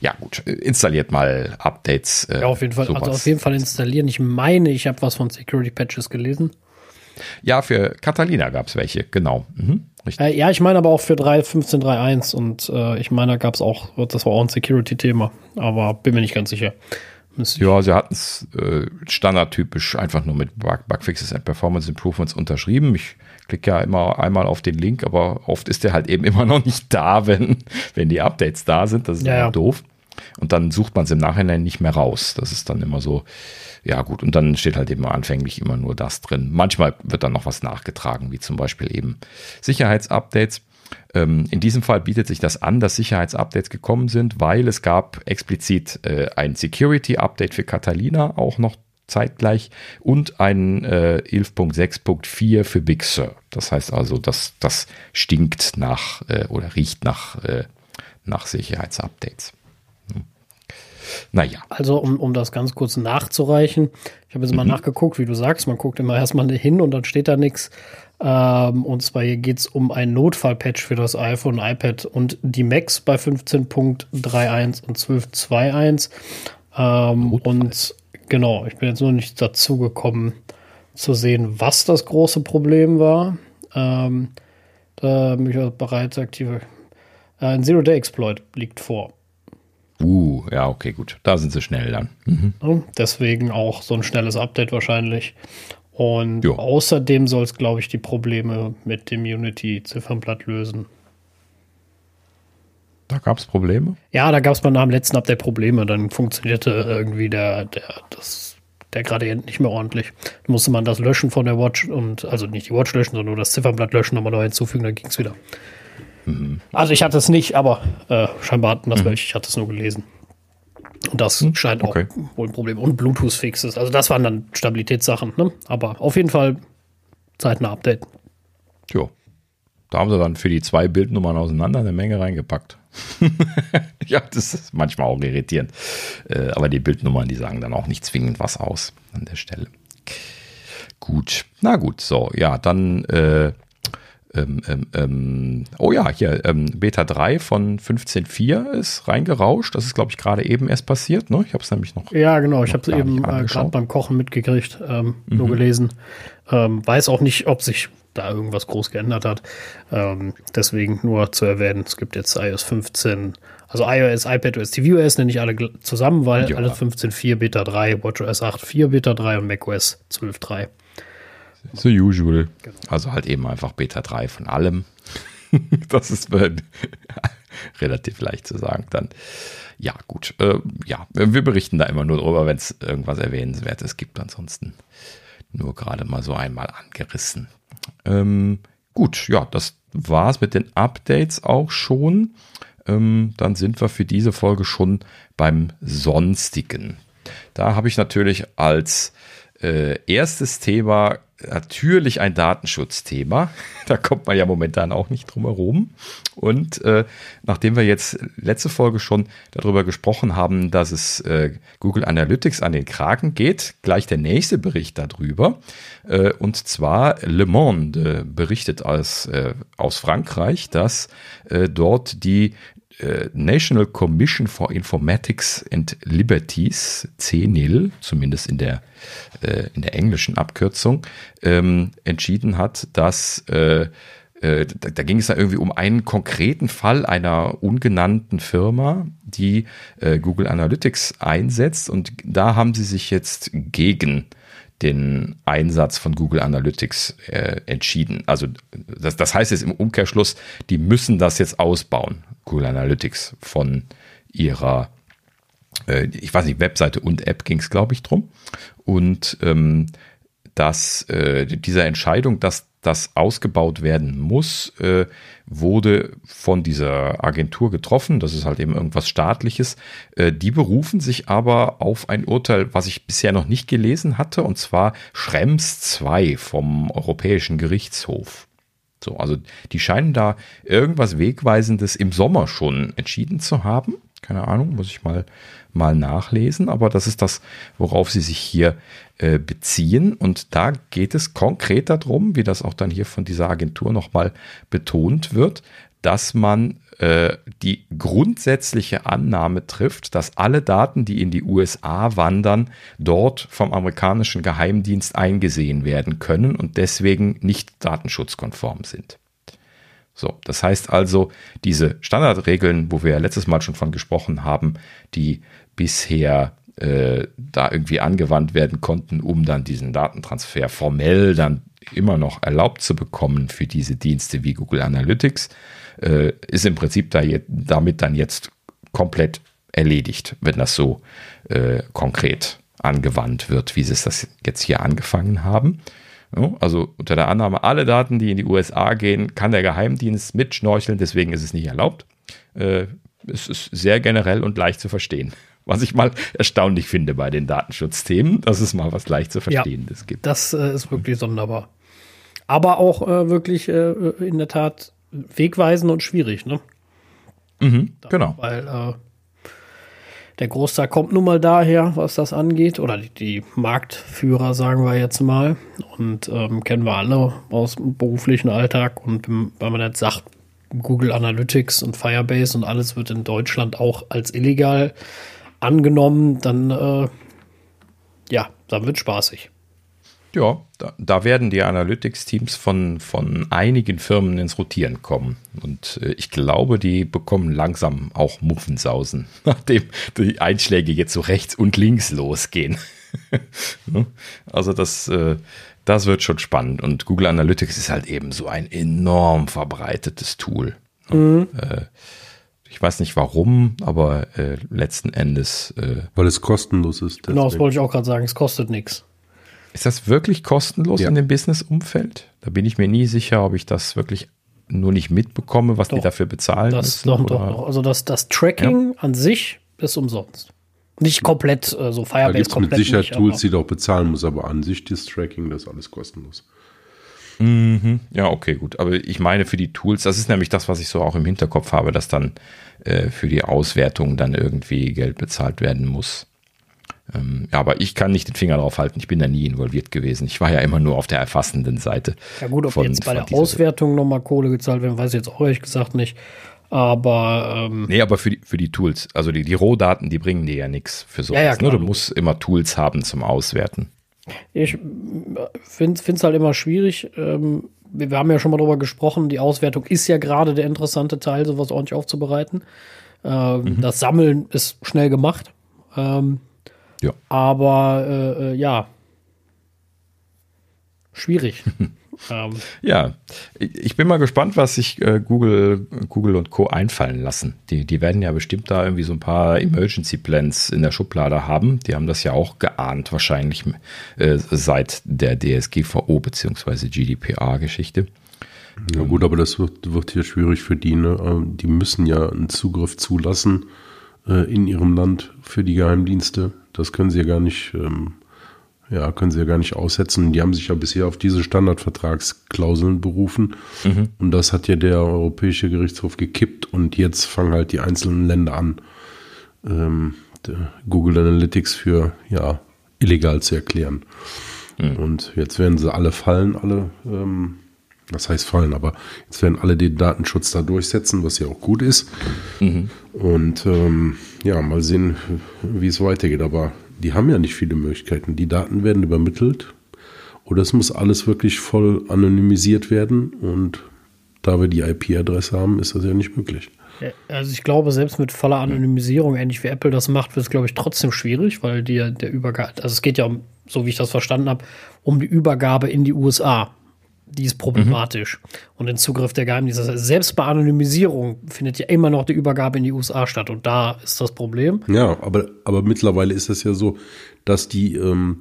ja, gut, installiert mal Updates. Äh, ja, auf jeden Fall, sowas. also auf jeden Fall installieren. Ich meine, ich habe was von Security Patches gelesen. Ja, für Catalina gab es welche, genau. Mhm, äh, ja, ich meine aber auch für 3.15.3.1 und äh, ich meine, da gab es auch, das war auch ein Security-Thema, aber bin mir nicht ganz sicher. Ja, sie hatten es äh, standardtypisch einfach nur mit Bug, Bugfixes and Performance Improvements unterschrieben. Ich klicke ja immer einmal auf den Link, aber oft ist der halt eben immer noch nicht da, wenn, wenn die Updates da sind. Das ist ja, ja. doof. Und dann sucht man es im Nachhinein nicht mehr raus. Das ist dann immer so, ja gut, und dann steht halt eben anfänglich immer nur das drin. Manchmal wird dann noch was nachgetragen, wie zum Beispiel eben Sicherheitsupdates. Ähm, in diesem Fall bietet sich das an, dass Sicherheitsupdates gekommen sind, weil es gab explizit äh, ein Security-Update für Catalina auch noch zeitgleich und ein äh, 11.6.4 für Big Sur. Das heißt also, das, das stinkt nach äh, oder riecht nach, äh, nach Sicherheitsupdates. Hm. Naja. Also, um, um das ganz kurz nachzureichen, ich habe jetzt mal mhm. nachgeguckt, wie du sagst, man guckt immer erstmal hin und dann steht da nichts. Ähm, und zwar hier geht es um ein Notfallpatch für das iPhone, iPad und die Macs bei 15.31 und 12.21. Ähm, und Genau, ich bin jetzt nur nicht dazu gekommen zu sehen, was das große Problem war. Ähm, da bin ich bereits aktive. Äh, ein Zero-Day-Exploit liegt vor. Uh, ja, okay, gut. Da sind sie schnell dann. Mhm. Deswegen auch so ein schnelles Update wahrscheinlich. Und jo. außerdem soll es, glaube ich, die Probleme mit dem Unity-Ziffernblatt lösen. Da gab es Probleme? Ja, da gab es beim letzten Update Probleme. Dann funktionierte irgendwie der, der, das der Gradient nicht mehr ordentlich. Da musste man das löschen von der Watch und also nicht die Watch löschen, sondern nur das Ziffernblatt löschen, nochmal neu hinzufügen, dann ging es wieder. Mhm. Also ich hatte es nicht, aber äh, scheinbar hatten das mhm. welche, ich hatte es nur gelesen. Und das mhm. scheint okay. auch wohl ein Problem. Und Bluetooth-Fixes. Also das waren dann Stabilitätssachen, ne? Aber auf jeden Fall zeitnah Update. Jo. Da haben sie dann für die zwei Bildnummern auseinander eine Menge reingepackt. ja, das ist manchmal auch irritierend. Äh, aber die Bildnummern, die sagen dann auch nicht zwingend was aus an der Stelle. Gut, na gut, so, ja, dann, äh, ähm, ähm, ähm oh ja, hier, ähm, Beta 3 von 15.4 ist reingerauscht. Das ist, glaube ich, gerade eben erst passiert. Ne? Ich habe es nämlich noch. Ja, genau, ich habe es eben äh, gerade beim Kochen mitgekriegt, ähm, mhm. nur gelesen. Weiß auch nicht, ob sich da irgendwas groß geändert hat. Deswegen nur zu erwähnen, es gibt jetzt iOS 15, also iOS, iPadOS, tvOS nenne ich alle zusammen, weil ja. alle 15.4 Beta 3, WatchOS 8.4 Beta 3 und macOS 12.3. So usual. Genau. Also halt eben einfach Beta 3 von allem. das ist relativ leicht zu sagen dann. Ja, gut. Äh, ja, wir berichten da immer nur drüber, wenn es irgendwas Erwähnenswertes gibt. Ansonsten nur gerade mal so einmal angerissen. Ähm, gut, ja, das war's mit den Updates auch schon. Ähm, dann sind wir für diese Folge schon beim Sonstigen. Da habe ich natürlich als äh, erstes Thema natürlich ein Datenschutzthema. Da kommt man ja momentan auch nicht drum herum. Und äh, nachdem wir jetzt letzte Folge schon darüber gesprochen haben, dass es äh, Google Analytics an den Kragen geht, gleich der nächste Bericht darüber. Äh, und zwar Le Monde berichtet aus, äh, aus Frankreich, dass äh, dort die äh, National Commission for Informatics and Liberties, CNIL, zumindest in der, äh, in der englischen Abkürzung, ähm, entschieden hat, dass äh, äh, da, da, ging es da irgendwie um einen konkreten Fall einer ungenannten Firma, die äh, Google Analytics einsetzt und da haben sie sich jetzt gegen den Einsatz von Google Analytics äh, entschieden. Also das, das heißt jetzt im Umkehrschluss, die müssen das jetzt ausbauen, Google Analytics von ihrer, äh, ich weiß nicht, Webseite und App ging es, glaube ich, drum. Und ähm, dass äh, dieser Entscheidung, dass das ausgebaut werden muss, äh, wurde von dieser Agentur getroffen. Das ist halt eben irgendwas staatliches. Äh, die berufen sich aber auf ein Urteil, was ich bisher noch nicht gelesen hatte, und zwar Schrems 2 vom Europäischen Gerichtshof. So, also die scheinen da irgendwas Wegweisendes im Sommer schon entschieden zu haben. Keine Ahnung, muss ich mal, mal nachlesen, aber das ist das, worauf sie sich hier äh, beziehen. Und da geht es konkret darum, wie das auch dann hier von dieser Agentur nochmal betont wird, dass man äh, die grundsätzliche Annahme trifft, dass alle Daten, die in die USA wandern, dort vom amerikanischen Geheimdienst eingesehen werden können und deswegen nicht datenschutzkonform sind. So, das heißt also, diese Standardregeln, wo wir ja letztes Mal schon von gesprochen haben, die bisher äh, da irgendwie angewandt werden konnten, um dann diesen Datentransfer formell dann immer noch erlaubt zu bekommen für diese Dienste wie Google Analytics, äh, ist im Prinzip da je, damit dann jetzt komplett erledigt, wenn das so äh, konkret angewandt wird, wie sie es das jetzt hier angefangen haben. Ja, also unter der Annahme, alle Daten, die in die USA gehen, kann der Geheimdienst mitschnorcheln, deswegen ist es nicht erlaubt. Äh, es ist sehr generell und leicht zu verstehen. Was ich mal erstaunlich finde bei den Datenschutzthemen, dass es mal was leicht zu Verstehendes ja, gibt. Das äh, ist wirklich sonderbar. Aber auch äh, wirklich äh, in der Tat wegweisend und schwierig, ne? Mhm, genau. Weil äh, der Großteil kommt nun mal daher, was das angeht, oder die, die Marktführer, sagen wir jetzt mal. Und ähm, kennen wir alle aus dem beruflichen Alltag. Und wenn man jetzt sagt, Google Analytics und Firebase und alles wird in Deutschland auch als illegal angenommen, dann äh, ja, dann wird spaßig. Ja, da, da werden die Analytics-Teams von, von einigen Firmen ins Rotieren kommen. Und äh, ich glaube, die bekommen langsam auch Muffensausen, nachdem die Einschläge jetzt so rechts und links losgehen. Also das, äh, das wird schon spannend. Und Google Analytics ist halt eben so ein enorm verbreitetes Tool. Mhm. Äh, Ich weiß nicht warum, aber äh, letzten Endes. Äh, Weil es kostenlos ist. Deswegen. Genau, das wollte ich auch gerade sagen. Es kostet nichts. Ist das wirklich kostenlos ja. in dem Business-Umfeld? Da bin ich mir nie sicher, ob ich das wirklich nur nicht mitbekomme, was doch, die dafür bezahlen. Das müssen, doch, doch, doch. Also das, das Tracking ja. an sich ist umsonst. Nicht komplett, äh, so Firebase da gibt's komplett. mit Sicherheit nicht, Tools, die du auch bezahlen musst, aber an sich das Tracking, das ist alles kostenlos. Mhm. Ja, okay, gut. Aber ich meine für die Tools, das ist nämlich das, was ich so auch im Hinterkopf habe, dass dann äh, für die Auswertung dann irgendwie Geld bezahlt werden muss. Ähm, ja, aber ich kann nicht den Finger drauf halten. Ich bin da nie involviert gewesen. Ich war ja immer nur auf der erfassenden Seite. Ja gut, ob von, jetzt bei der Auswertung nochmal Kohle gezahlt werden, weiß ich jetzt auch ehrlich gesagt nicht. Aber ähm, nee, aber für die, für die Tools, also die, die Rohdaten, die bringen dir ja nichts für sowas. Ja, ja, ne? Du musst immer Tools haben zum Auswerten. Ich finde es halt immer schwierig. Ähm, wir, wir, haben ja schon mal darüber gesprochen, die Auswertung ist ja gerade der interessante Teil, sowas ordentlich aufzubereiten. Ähm, mhm. Das Sammeln ist schnell gemacht. Ähm, ja. Aber äh, äh ja, schwierig. Ähm. Ja, ich bin mal gespannt, was sich äh, Google, Google und Co. einfallen lassen. Die, die werden ja bestimmt da irgendwie so ein paar Emergency Plans in der Schublade haben. Die haben das ja auch geahnt, wahrscheinlich äh, seit der DSGVO bzw. GDPR-Geschichte. Ja gut, aber das wird, wird hier schwierig für die. Ne? Ähm, die müssen ja einen Zugriff zulassen äh, in ihrem Land für die Geheimdienste. Das können sie ja gar nicht ähm, ja, können sie ja gar nicht aussetzen. Die haben sich ja bisher auf diese Standardvertragsklauseln berufen. Mhm. Und das hat ja der Europäische Gerichtshof gekippt. Und jetzt fangen halt die einzelnen Länder an, ähm, Google Analytics für ja, illegal zu erklären. Mhm. Und jetzt werden sie alle fallen, alle, ähm, das heißt fallen, aber jetzt werden alle den Datenschutz da durchsetzen, was ja auch gut ist. Mhm. Und ähm, ja, mal sehen, wie es weitergeht. Aber die haben ja nicht viele Möglichkeiten. Die Daten werden übermittelt oder es muss alles wirklich voll anonymisiert werden und da wir die IP-Adresse haben, ist das ja nicht möglich. Also ich glaube, selbst mit voller Anonymisierung, ähnlich wie Apple das macht, wird es, glaube ich, trotzdem schwierig, weil die, der Übergabe, also es geht ja um, so wie ich das verstanden habe, um die Übergabe in die USA die ist problematisch. Mhm. Und den Zugriff der Geheimdienste. Selbst bei Anonymisierung findet ja immer noch die Übergabe in die USA statt. Und da ist das Problem. Ja, aber, aber mittlerweile ist es ja so, dass die, ähm,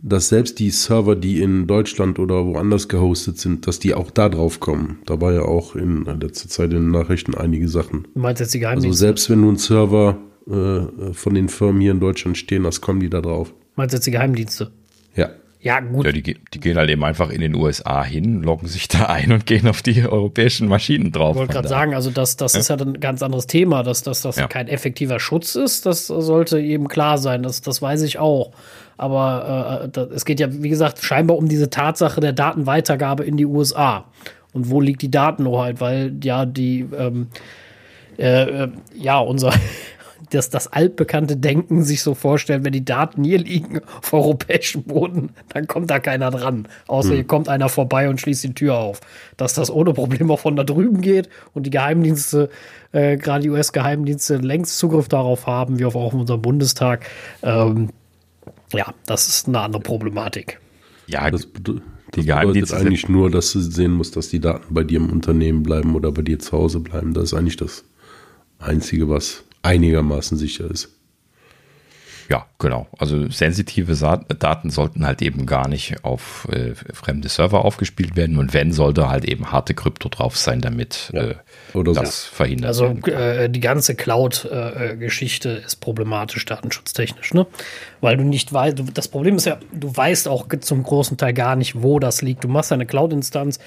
dass selbst die Server, die in Deutschland oder woanders gehostet sind, dass die auch da drauf kommen. Da war ja auch in letzter Zeit in den Nachrichten einige Sachen. Du meinst jetzt die Geheimdienste? Also selbst wenn du einen Server äh, von den Firmen hier in Deutschland stehen hast, kommen die da drauf. Meinst du jetzt die Geheimdienste? Ja. Ja, gut. Ja, die, die, gehen halt eben einfach in den USA hin, loggen sich da ein und gehen auf die europäischen Maschinen drauf. Ich wollte gerade sagen, also das, das ja. ist ja ein ganz anderes Thema, dass, dass das ja. kein effektiver Schutz ist, das sollte eben klar sein, das, das weiß ich auch. Aber äh, das, es geht ja, wie gesagt, scheinbar um diese Tatsache der Datenweitergabe in die USA. Und wo liegt die Datenhoheit? Weil ja die, ähm, äh, äh ja, unser das, das altbekannte Denken sich so vorstellen, wenn die Daten hier liegen auf europäischem Boden, dann kommt da keiner dran. Außer hm. hier kommt einer vorbei und schließt die Tür auf. Dass das ohne Probleme auch von da drüben geht und die Geheimdienste, äh, gerade die US-Geheimdienste, längst Zugriff darauf haben, wie auch auf unserem Bundestag. Ähm, ja, das ist eine andere Problematik. Ja, das, die Geheimdienste eigentlich nur, dass du sehen musst, dass die Daten bei dir im Unternehmen bleiben oder bei dir zu Hause bleiben. Das ist eigentlich das Einzige, was einigermaßen sicher ist. Ja, genau. Also sensitive Daten sollten halt eben gar nicht auf äh, fremde Server aufgespielt werden und wenn, sollte halt eben harte Krypto drauf sein, damit ja. äh, Oder das so. verhindert also, werden Also äh, die ganze Cloud-Geschichte ist problematisch datenschutztechnisch, ne? Weil du nicht weißt, das Problem ist ja, du weißt auch zum großen Teil gar nicht, wo das liegt. Du machst eine Cloud-Instanz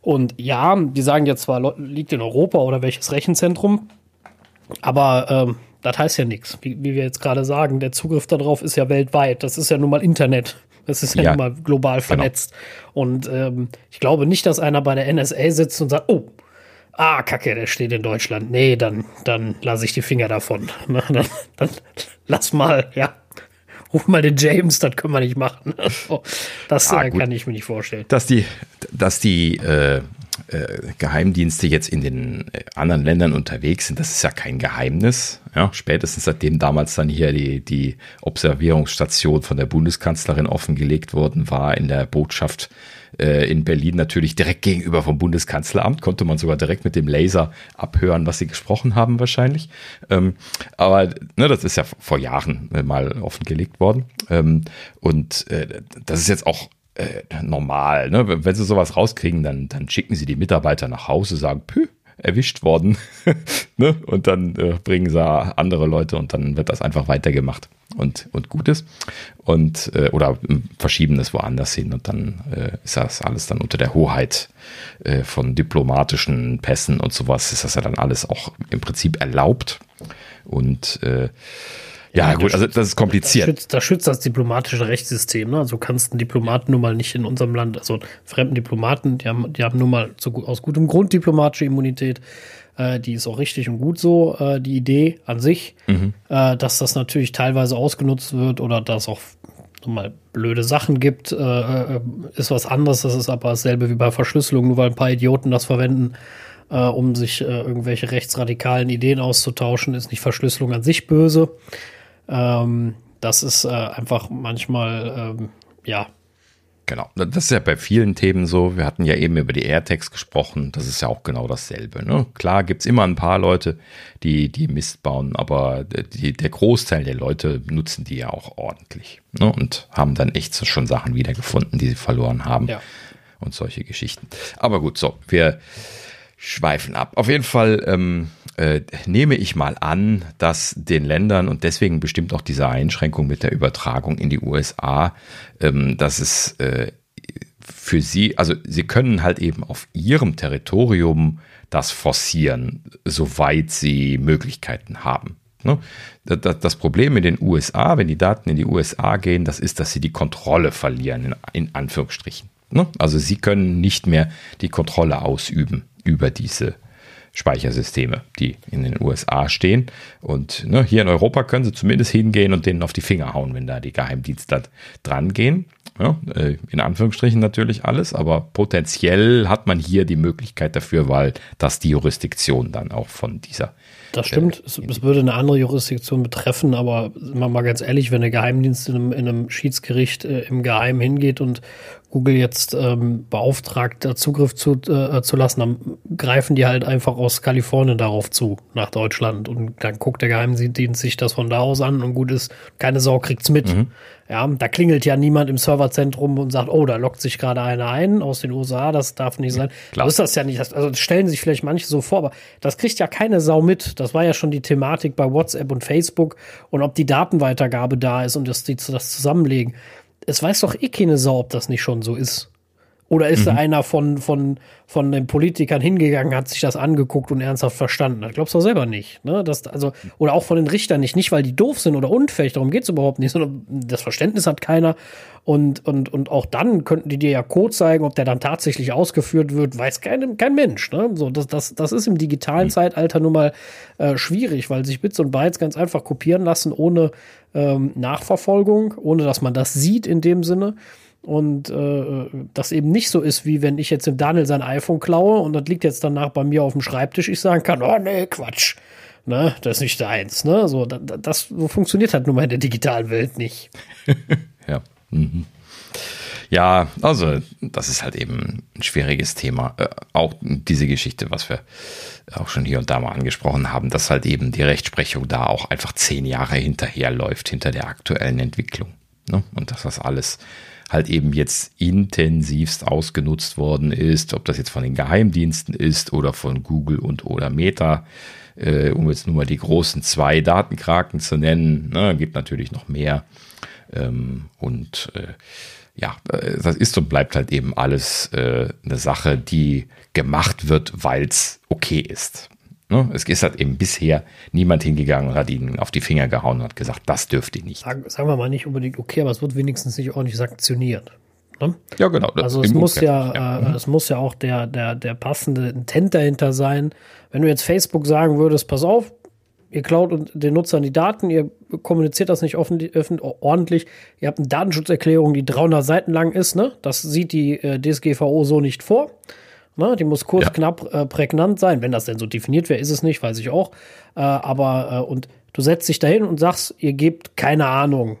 und ja, die sagen ja zwar, liegt in Europa oder welches Rechenzentrum, aber ähm, das heißt ja nichts. Wie, wie, wir jetzt gerade sagen, der Zugriff darauf ist ja weltweit. Das ist ja nun mal Internet. Das ist ja, ja nun mal global genau. vernetzt. Genau. Und ähm, ich glaube nicht, dass einer bei der NSA sitzt und sagt, oh, ah, Kacke, der steht in Deutschland. Nee, dann, dann lasse ich die Finger davon. dann, dann lass mal, ja. Ruf mal den James, das können wir nicht machen. das ja, äh, kann ich mir nicht vorstellen. Dass die, dass die äh, äh, Geheimdienste jetzt in den äh, anderen Ländern unterwegs sind, das ist ja kein Geheimnis. Ja, spätestens seitdem damals dann hier die, die Observierungsstation von der Bundeskanzlerin offengelegt worden war in der Botschaft äh, in Berlin natürlich direkt gegenüber vom Bundeskanzleramt, konnte man sogar direkt mit dem Laser abhören, was sie gesprochen haben wahrscheinlich. Ähm, aber ne, das ist ja vor Jahren mal offengelegt worden. Ähm, und äh, das ist jetzt auch äh, normal. Ne? Wenn sie sowas rauskriegen, dann, dann schicken sie die Mitarbeiter nach Hause, sagen, pü, erwischt worden. ne? Und dann äh, bringen sie andere Leute und dann wird das einfach weitergemacht und, und gut ist. Und, äh, oder verschieben es woanders hin und dann äh, ist das alles dann unter der Hoheit äh, von diplomatischen Pässen und sowas, ist das ja dann alles auch im Prinzip erlaubt. Und äh, ja, ja gut, also das ist kompliziert. Das schützt, das schützt das diplomatische Rechtssystem. Ne? Also kannst einen Diplomaten nun mal nicht in unserem Land, also fremden Diplomaten, die haben, die haben nun mal zu, aus gutem Grund diplomatische Immunität. Äh, die ist auch richtig und gut so, äh, die Idee an sich. Mhm. Äh, dass das natürlich teilweise ausgenutzt wird oder dass auch mal blöde Sachen gibt, äh, äh, ist was anderes. Das ist aber dasselbe wie bei Verschlüsselung, nur weil ein paar Idioten das verwenden äh, um sich äh, irgendwelche rechtsradikalen Ideen auszutauschen, ist nicht Verschlüsselung an sich böse. Ähm, das ist äh, einfach manchmal, ähm, ja. Genau, das ist ja bei vielen Themen so. Wir hatten ja eben über die AirTags gesprochen. Das ist ja auch genau dasselbe. Ne? Klar gibt es immer ein paar Leute, die, die Mist bauen, aber die, der Großteil der Leute nutzen die ja auch ordentlich ne? und haben dann echt so schon Sachen wiedergefunden, die sie verloren haben ja. und solche Geschichten. Aber gut, so, wir schweifen ab. Auf jeden Fall ähm, äh, nehme ich mal an, dass den Ländern und deswegen bestimmt auch diese Einschränkung mit der Übertragung in die USA, ähm, dass es äh, für sie, also sie können halt eben auf ihrem Territorium das forcieren, soweit sie Möglichkeiten haben. Ne? Das Problem in den USA, wenn die Daten in die USA gehen, das ist, dass sie die Kontrolle verlieren, in Anführungsstrichen. Ne? Also sie können nicht mehr die Kontrolle ausüben über diese Speichersysteme, die in den USA stehen. Und ne, hier in Europa können sie zumindest hingehen und denen auf die Finger hauen, wenn da die Geheimdienste dran gehen. Ja, äh, in Anführungsstrichen natürlich alles, aber potenziell hat man hier die Möglichkeit dafür, weil das die Jurisdiktion dann auch von dieser. Das stimmt, äh, es, es, würde eine andere Jurisdiktion betreffen, aber mal ganz ehrlich, wenn der Geheimdienst in einem, in einem Schiedsgericht äh, im Geheimen hingeht und Google jetzt ähm, beauftragt, Zugriff zu, äh, zu lassen, dann greifen die halt einfach aus Kalifornien darauf zu, nach Deutschland. Und dann guckt der Geheimdienst sich das von da aus an und gut ist, keine Sau kriegt's mit. Mhm. Ja, da klingelt ja niemand im Serverzentrum und sagt, oh, da lockt sich gerade einer ein aus den USA, das darf nicht sein. Klar. So ist das ja nicht. Also stellen sich vielleicht manche so vor, aber das kriegt ja keine Sau mit. Das war ja schon die Thematik bei WhatsApp und Facebook und ob die Datenweitergabe da ist und dass die das zusammenlegen es weiß doch eh keine Sau, ob das nicht schon so ist. Oder ist mhm. da einer von, von, von den Politikern hingegangen, hat sich das angeguckt und ernsthaft verstanden? Das glaubst du selber nicht. Ne? Das, also, oder auch von den Richtern nicht. Nicht, weil die doof sind oder unfähig, darum geht es überhaupt nicht, sondern das Verständnis hat keiner. Und, und, und auch dann könnten die dir ja Code zeigen, ob der dann tatsächlich ausgeführt wird, weiß kein, kein Mensch. Ne? So, das, das, das ist im digitalen mhm. Zeitalter nun mal äh, schwierig, weil sich Bits und Bytes ganz einfach kopieren lassen ohne ähm, Nachverfolgung, ohne dass man das sieht in dem Sinne. Und äh, das eben nicht so ist, wie wenn ich jetzt dem Daniel sein iPhone klaue und das liegt jetzt danach bei mir auf dem Schreibtisch, ich sagen kann, oh nee, Quatsch. Ne, das ist nicht deins. Ne? So, das, das so funktioniert halt nun mal in der digitalen Welt nicht. ja. Mhm. Ja, also das ist halt eben ein schwieriges Thema. Äh, auch diese Geschichte, was wir auch schon hier und da mal angesprochen haben, dass halt eben die Rechtsprechung da auch einfach zehn Jahre hinterherläuft, hinter der aktuellen Entwicklung. Ne? Und dass das alles halt eben jetzt intensivst ausgenutzt worden ist, ob das jetzt von den Geheimdiensten ist oder von Google und oder Meta, äh, um jetzt nur mal die großen zwei Datenkraken zu nennen. Ne? Gibt natürlich noch mehr. Ähm, und äh, ja, äh, das ist und bleibt halt eben alles äh, eine Sache, die gemacht wird, weil es okay ist. Ne? Es ist halt eben bisher niemand hingegangen und hat ihnen auf die Finger gehauen und hat gesagt, das dürft ihr nicht. Sagen, sagen wir mal nicht unbedingt okay, aber es wird wenigstens nicht ordentlich sanktioniert. Ne? Ja, genau. Also es muss ja, ja. Äh, es muss ja auch der, der, der passende Intent dahinter sein. Wenn du jetzt Facebook sagen würdest, pass auf, ihr klaut den Nutzern die Daten, ihr kommuniziert das nicht offen, offen, ordentlich, ihr habt eine Datenschutzerklärung, die 300 Seiten lang ist, ne? Das sieht die äh, DSGVO so nicht vor. Ne? Die muss kurz, ja. knapp, äh, prägnant sein. Wenn das denn so definiert wäre, ist es nicht, weiß ich auch. Äh, aber, äh, und du setzt dich dahin und sagst, ihr gebt, keine Ahnung,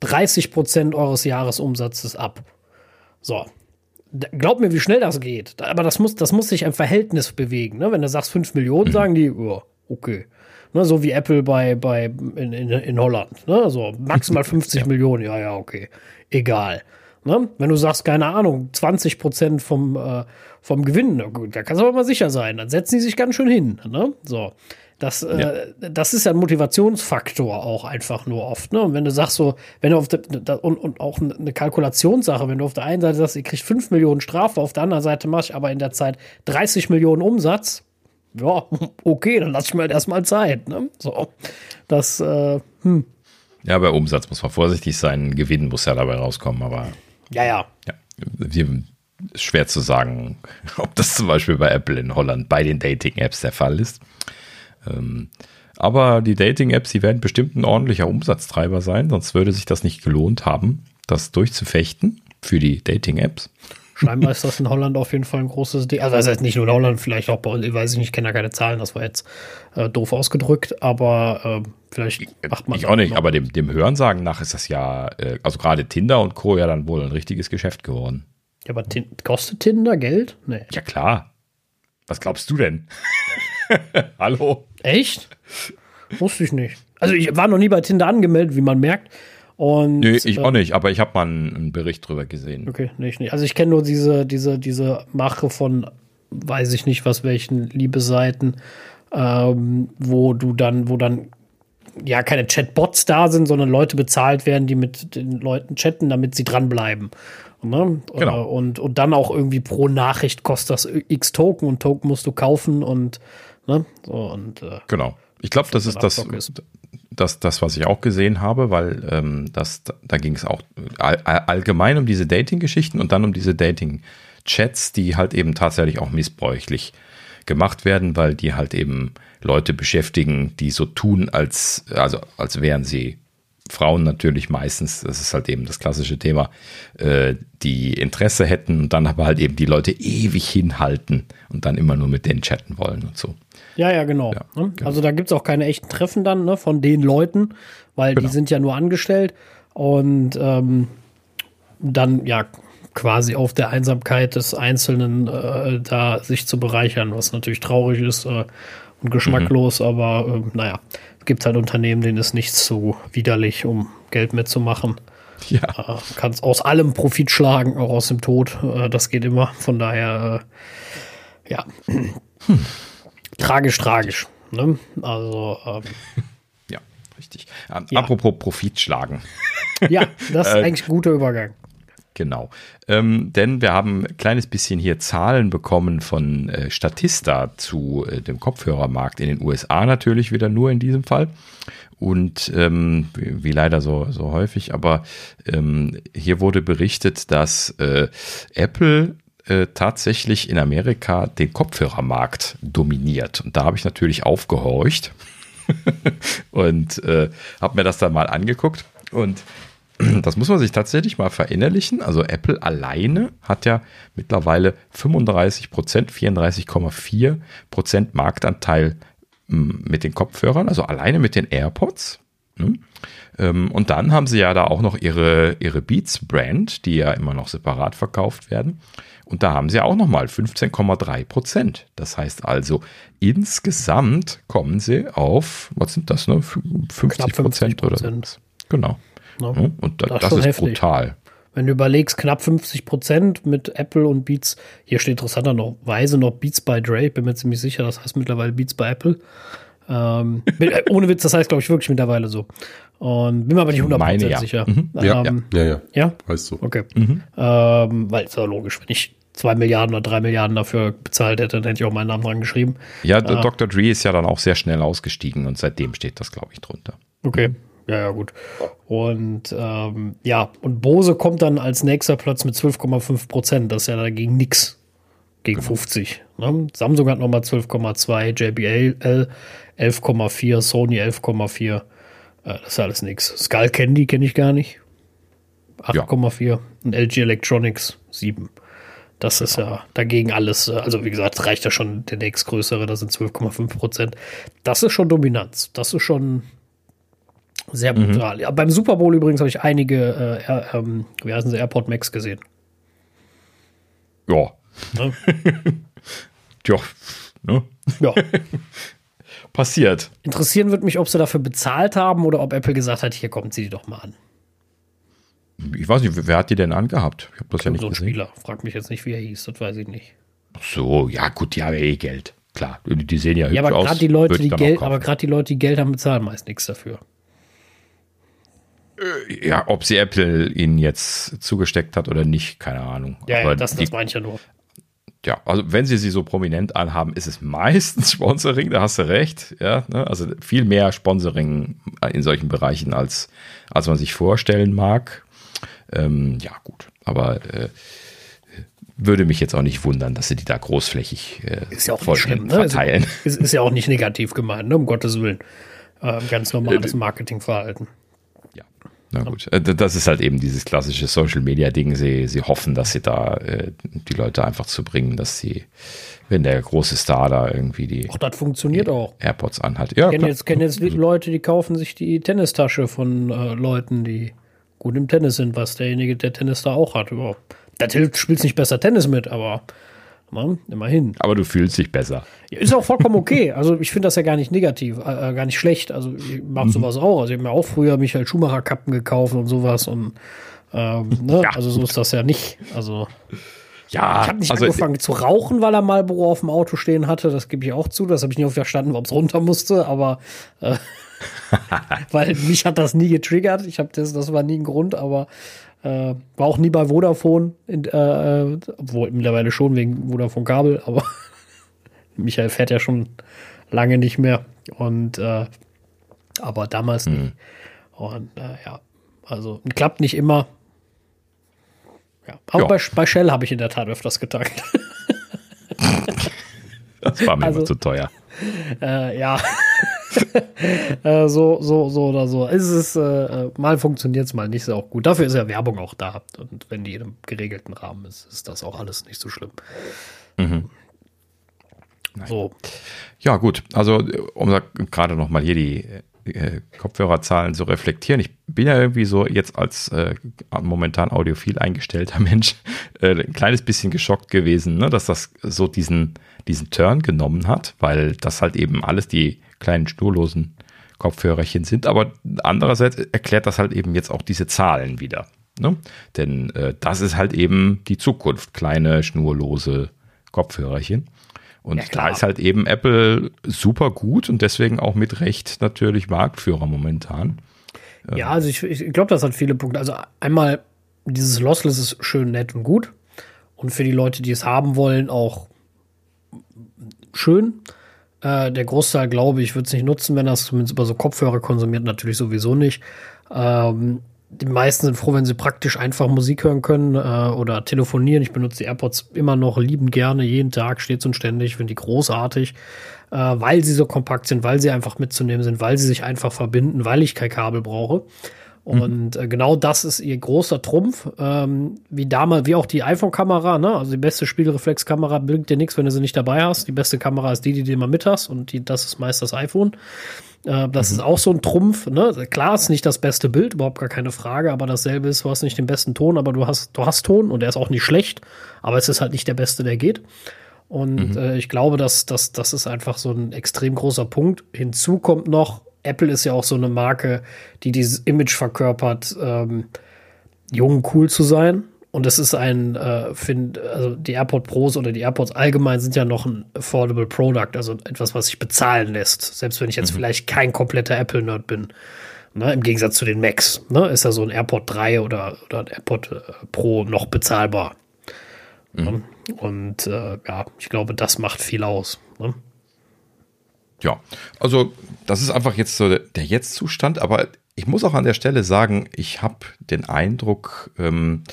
30 Prozent eures Jahresumsatzes ab. So. glaub mir, wie schnell das geht. Aber das muss, das muss sich ein Verhältnis bewegen. Ne? Wenn du sagst 5 Millionen, mhm. sagen die, oh, okay. Ne, so wie Apple bei, bei in, in, in Holland. Ne? So maximal 50 ja. Millionen, ja, ja, okay. Egal. Ne? Wenn du sagst, keine Ahnung, 20 Prozent vom, äh, vom Gewinn, na gut, da kannst du aber mal sicher sein. Dann setzen die sich ganz schön hin. Ne? So. Das, äh, ja. äh, das ist ja ein Motivationsfaktor auch einfach nur oft. Ne? Und wenn du sagst so, wenn du auf der, da, und, und auch eine Kalkulationssache, wenn du auf der einen Seite sagst, ihr kriegt 5 Millionen Strafe, auf der anderen Seite machst ich aber in der Zeit 30 Millionen Umsatz, ja, okay, dann lass ich mir halt erstmal Zeit. Ne? So, das, äh, hm. Ja, bei Umsatz muss man vorsichtig sein. Gewinn muss ja dabei rauskommen, aber. Ja, ja. ja ist schwer zu sagen, ob das zum Beispiel bei Apple in Holland bei den Dating-Apps der Fall ist. Ähm, aber die Dating-Apps, die werden bestimmt ein ordentlicher Umsatztreiber sein, sonst würde sich das nicht gelohnt haben, das durchzufechten für die Dating-Apps. Scheinbar ist das in Holland auf jeden Fall ein großes Ding. Also das heißt nicht nur in Holland, vielleicht auch bei uns, ich weiß nicht, ich kenne da keine Zahlen, das war jetzt äh, doof ausgedrückt, aber äh, vielleicht macht man. Ich auch nicht, noch. aber dem, dem Hörensagen nach ist das ja, äh, also gerade Tinder und Co. ja dann wohl ein richtiges Geschäft geworden. Ja, aber kostet Tinder Geld? Nee. Ja, klar. Was glaubst du denn? Hallo? Echt? Wusste ich nicht. Also ich war noch nie bei Tinder angemeldet, wie man merkt. Und, nee, ich äh, auch nicht, aber ich habe mal einen, Bericht drüber gesehen. Okay, nicht, nicht. Also ich kenne nur diese, diese, diese Mache von, weiß ich nicht was, welchen Liebeseiten, ähm, wo du dann, wo dann ja keine Chatbots da sind, sondern Leute bezahlt werden, die mit den Leuten chatten, damit sie dranbleiben. Ne? Genau. Und, und dann auch irgendwie pro Nachricht kostet das x Token und Token musst du kaufen und, ne? so, und äh, genau. Ich glaube, das ist das, ist das, das, was ich auch gesehen habe, weil ähm, das, da ging es auch all, allgemein um diese Dating-Geschichten und dann um diese Dating-Chats, die halt eben tatsächlich auch missbräuchlich gemacht werden, weil die halt eben Leute beschäftigen, die so tun, als, also als wären sie Frauen natürlich meistens, das ist halt eben das klassische Thema, äh, die Interesse hätten und dann aber halt eben die Leute ewig hinhalten und dann immer nur mit denen chatten wollen und so. Ja, ja, genau. Ja, ne? genau. Also da gibt es auch keine echten Treffen dann ne, von den Leuten, weil genau. die sind ja nur angestellt und ähm, dann ja quasi auf der Einsamkeit des Einzelnen äh, da sich zu bereichern, was natürlich traurig ist äh, und geschmacklos, mhm. aber äh, naja, es gibt halt Unternehmen, denen ist nichts so widerlich, um Geld mitzumachen. Ja. Äh, kannst aus allem Profit schlagen, auch aus dem Tod. Äh, das geht immer. Von daher, äh, ja. Hm tragisch, tragisch. Ne? Also, ähm, ja, richtig. Ähm, ja. Apropos Profit schlagen. ja, das ist äh, eigentlich ein guter Übergang. Genau. Ähm, denn wir haben ein kleines bisschen hier Zahlen bekommen von äh, Statista zu äh, dem Kopfhörermarkt in den USA natürlich wieder nur in diesem Fall. Und ähm, wie, wie, leider so, so häufig, aber ähm, hier wurde berichtet, dass äh, Apple äh, tatsächlich in Amerika den Kopfhörermarkt dominiert. Und da habe ich natürlich aufgehorcht und äh, habe mir das dann mal angeguckt. Und das muss man sich tatsächlich mal verinnerlichen. Also Apple alleine hat ja mittlerweile 35 Prozent, 34,4 Prozent Marktanteil hm, mit den Kopfhörern, also alleine mit den AirPods. Ne? Ähm, und dann haben sie ja da auch noch ihre, ihre Beats Brand, die ja immer noch separat verkauft werden. Und da haben sie auch nochmal 15,3 Prozent. Das heißt also, insgesamt kommen sie auf, was sind das, ne? 50 Prozent oder so. Genau. Ja. Und das, das ist heftig. brutal. Wenn du überlegst, knapp 50 Prozent mit Apple und Beats, hier steht interessanterweise noch Beats by Dre, bin mir ziemlich sicher, das heißt mittlerweile Beats by Apple. Ähm, äh, ohne Witz, das heißt, glaube ich, wirklich mittlerweile so. Und bin mir aber nicht 100% Meine, ja. sicher. Mhm. Ja, ähm, ja, ja, ja. Weißt du. Okay. Mhm. Ähm, weil es ja logisch, wenn ich zwei Milliarden oder drei Milliarden dafür bezahlt hätte, dann hätte ich auch meinen Namen dran geschrieben. Ja, äh, Dr. Dre ist ja dann auch sehr schnell ausgestiegen und seitdem steht das, glaube ich, drunter. Okay. Ja, ja, gut. Und ähm, ja, und Bose kommt dann als nächster Platz mit 12,5 Prozent. Das ist ja dagegen nix. Gegen genau. 50. Ne? Samsung hat nochmal 12,2, JBL 11,4, Sony 11,4. Äh, das ist alles nix. Skull Candy kenne ich gar nicht. 8,4. Ja. Und LG Electronics 7. Das ist ja dagegen alles, also wie gesagt, reicht ja schon der nächstgrößere, das sind 12,5 Prozent. Das ist schon Dominanz. Das ist schon sehr mhm. brutal. Mhm. Ja, beim Super Bowl übrigens habe ich einige, äh, ähm, wie heißen sie, Airport Max gesehen. Ja. Ne? Tja, ne? Ja. Passiert. Interessieren wird mich, ob sie dafür bezahlt haben oder ob Apple gesagt hat, hier kommt sie doch mal an. Ich weiß nicht, wer hat die denn angehabt? Ich habe das ja nicht so ein gesehen. Spieler. Frag mich jetzt nicht, wie er hieß, das weiß ich nicht. Ach so, ja gut, die haben ja eh Geld. Klar, die sehen ja, ja hübsch aber aus. Die Leute, die Geld, aber gerade die Leute, die Geld haben, bezahlen meist nichts dafür. Äh, ja, ob sie Apple ihnen jetzt zugesteckt hat oder nicht, keine Ahnung. Ja, ja das, das meine ich ja nur. Ja, also wenn sie sie so prominent anhaben, ist es meistens Sponsoring, da hast du recht. Ja, ne? also viel mehr Sponsoring in solchen Bereichen, als, als man sich vorstellen mag. Ähm, ja, gut, aber äh, würde mich jetzt auch nicht wundern, dass sie die da großflächig äh, ist ja auch nicht schlimm, ne? verteilen. Ist, ist, ja auch nicht negativ gemeint, ne? um Gottes Willen. Äh, ganz normales äh, Marketingverhalten. Na gut, äh, das ist halt eben dieses klassische Social Media Ding. Sie, sie hoffen, dass sie da äh, die Leute einfach zu bringen, dass sie, wenn der große Star da irgendwie die, Ach, das funktioniert auch. AirPods anhat. Ja, ich kenne jetzt, kenn jetzt Leute, die kaufen sich die Tennistasche von äh, Leuten, die gut im Tennis sind, was derjenige, der Tennis da auch hat. Überhaupt. Das hilft, spielst nicht besser Tennis mit, aber man, immerhin. Aber du fühlst dich besser. Ist auch vollkommen okay. Also ich finde das ja gar nicht negativ, äh, äh gar nicht schlecht. Also ich mache mhm. sowas auch. Also ich habe mir auch früher Michael Schumacher Kappen gekauft und sowas und ähm, ne? ja. also so ist das ja nicht. Also ja, ich habe nicht also, angefangen zu rauchen, weil er Marlboro auf dem Auto stehen hatte. Das gebe ich auch zu. Das habe ich nicht verstanden, ob es runter musste, aber äh, weil mich hat das nie getriggert. Ich habe das, das war nie ein Grund, aber äh, war auch nie bei Vodafone, in, äh, obwohl mittlerweile schon wegen Vodafone Kabel, aber Michael fährt ja schon lange nicht mehr. Und äh, aber damals mhm. nicht. Und äh, ja, also klappt nicht immer. Ja. Aber Bei, bei Shell habe ich in der Tat öfters getankt. das war mir also, zu teuer. Äh, ja. äh, so, so, so oder so. Es ist, äh, mal funktioniert es, mal nicht, ist auch gut. Dafür ist ja Werbung auch da. Und wenn die in einem geregelten Rahmen ist, ist das auch alles nicht so schlimm. Mhm. So. Ja, gut. Also, um gerade noch mal hier die äh, Kopfhörerzahlen zu reflektieren. Ich bin ja irgendwie so jetzt als äh, momentan audiophil eingestellter Mensch äh, ein kleines bisschen geschockt gewesen, ne, dass das so diesen, diesen Turn genommen hat, weil das halt eben alles die kleinen schnurlosen Kopfhörerchen sind. Aber andererseits erklärt das halt eben jetzt auch diese Zahlen wieder. Ne? Denn äh, das ist halt eben die Zukunft, kleine schnurlose Kopfhörerchen. Und ja, da ist halt eben Apple super gut und deswegen auch mit Recht natürlich Marktführer momentan. Ja, also ich, ich glaube, das hat viele Punkte. Also einmal, dieses Lossless ist schön nett und gut. Und für die Leute, die es haben wollen, auch schön. Äh, der Großteil, glaube ich, wird es nicht nutzen, wenn es zumindest über so Kopfhörer konsumiert, natürlich sowieso nicht. Ähm, die meisten sind froh, wenn sie praktisch einfach Musik hören können äh, oder telefonieren. Ich benutze die AirPods immer noch liebend gerne, jeden Tag, stets und ständig, finde die großartig, äh, weil sie so kompakt sind, weil sie einfach mitzunehmen sind, weil sie sich einfach verbinden, weil ich kein Kabel brauche. Mhm. Und äh, genau das ist ihr großer Trumpf. Ähm, wie damals, wie auch die iPhone-Kamera, ne? Also die beste Spiegelreflexkamera bringt dir nichts, wenn du sie nicht dabei hast. Die beste Kamera ist die, die du immer mit hast und die, das ist meist das iPhone. Äh, das mhm. ist auch so ein Trumpf, ne? Klar ist nicht das beste Bild, überhaupt gar keine Frage, aber dasselbe ist, du hast nicht den besten Ton, aber du hast, du hast Ton und der ist auch nicht schlecht, aber es ist halt nicht der beste, der geht. Und mhm. äh, ich glaube, dass, dass das ist einfach so ein extrem großer Punkt. Hinzu kommt noch, Apple ist ja auch so eine Marke, die dieses Image verkörpert, ähm, jung cool zu sein. Und es ist ein, äh, find, also die AirPod Pros oder die AirPods allgemein sind ja noch ein affordable Product, also etwas, was sich bezahlen lässt. Selbst wenn ich jetzt mhm. vielleicht kein kompletter Apple-Nerd bin. Ne, Im Gegensatz zu den Macs, ne, ist ja so ein AirPod 3 oder, oder ein AirPod äh, Pro noch bezahlbar. Mhm. Ne? Und äh, ja, ich glaube, das macht viel aus. Ne? Ja, also das ist einfach jetzt so der Jetzt-Zustand, aber ich muss auch an der Stelle sagen, ich habe den Eindruck, ähm,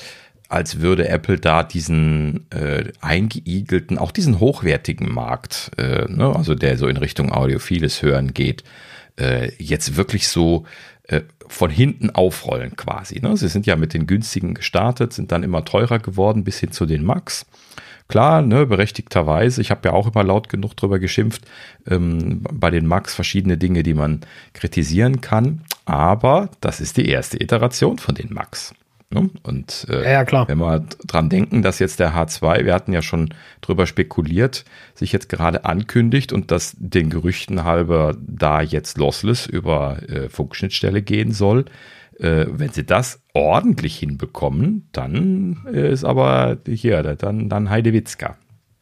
als würde Apple da diesen äh, eingeigelten, auch diesen hochwertigen Markt, äh, ne, also der so in Richtung audiophiles Hören geht, äh, jetzt wirklich so äh, von hinten aufrollen quasi. Ne? Sie sind ja mit den günstigen gestartet, sind dann immer teurer geworden bis hin zu den Max. Klar, ne, berechtigterweise, ich habe ja auch immer laut genug drüber geschimpft, ähm, bei den Max verschiedene Dinge, die man kritisieren kann, aber das ist die erste Iteration von den Max. Ne? Und äh, ja, ja, wenn wir dran denken, dass jetzt der H2, wir hatten ja schon drüber spekuliert, sich jetzt gerade ankündigt und dass den Gerüchten halber da jetzt lossless über äh, Funkschnittstelle gehen soll, äh, wenn sie das ordentlich hinbekommen, dann ist aber hier, dann, dann Heidewitzka.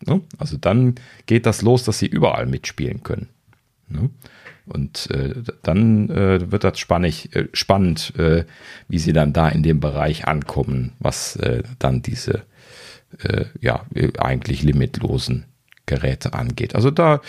Ne? Also dann geht das los, dass sie überall mitspielen können. Ne? Und äh, dann äh, wird das spannig, äh, spannend, äh, wie sie dann da in dem Bereich ankommen, was äh, dann diese äh, ja eigentlich limitlosen Geräte angeht. Also da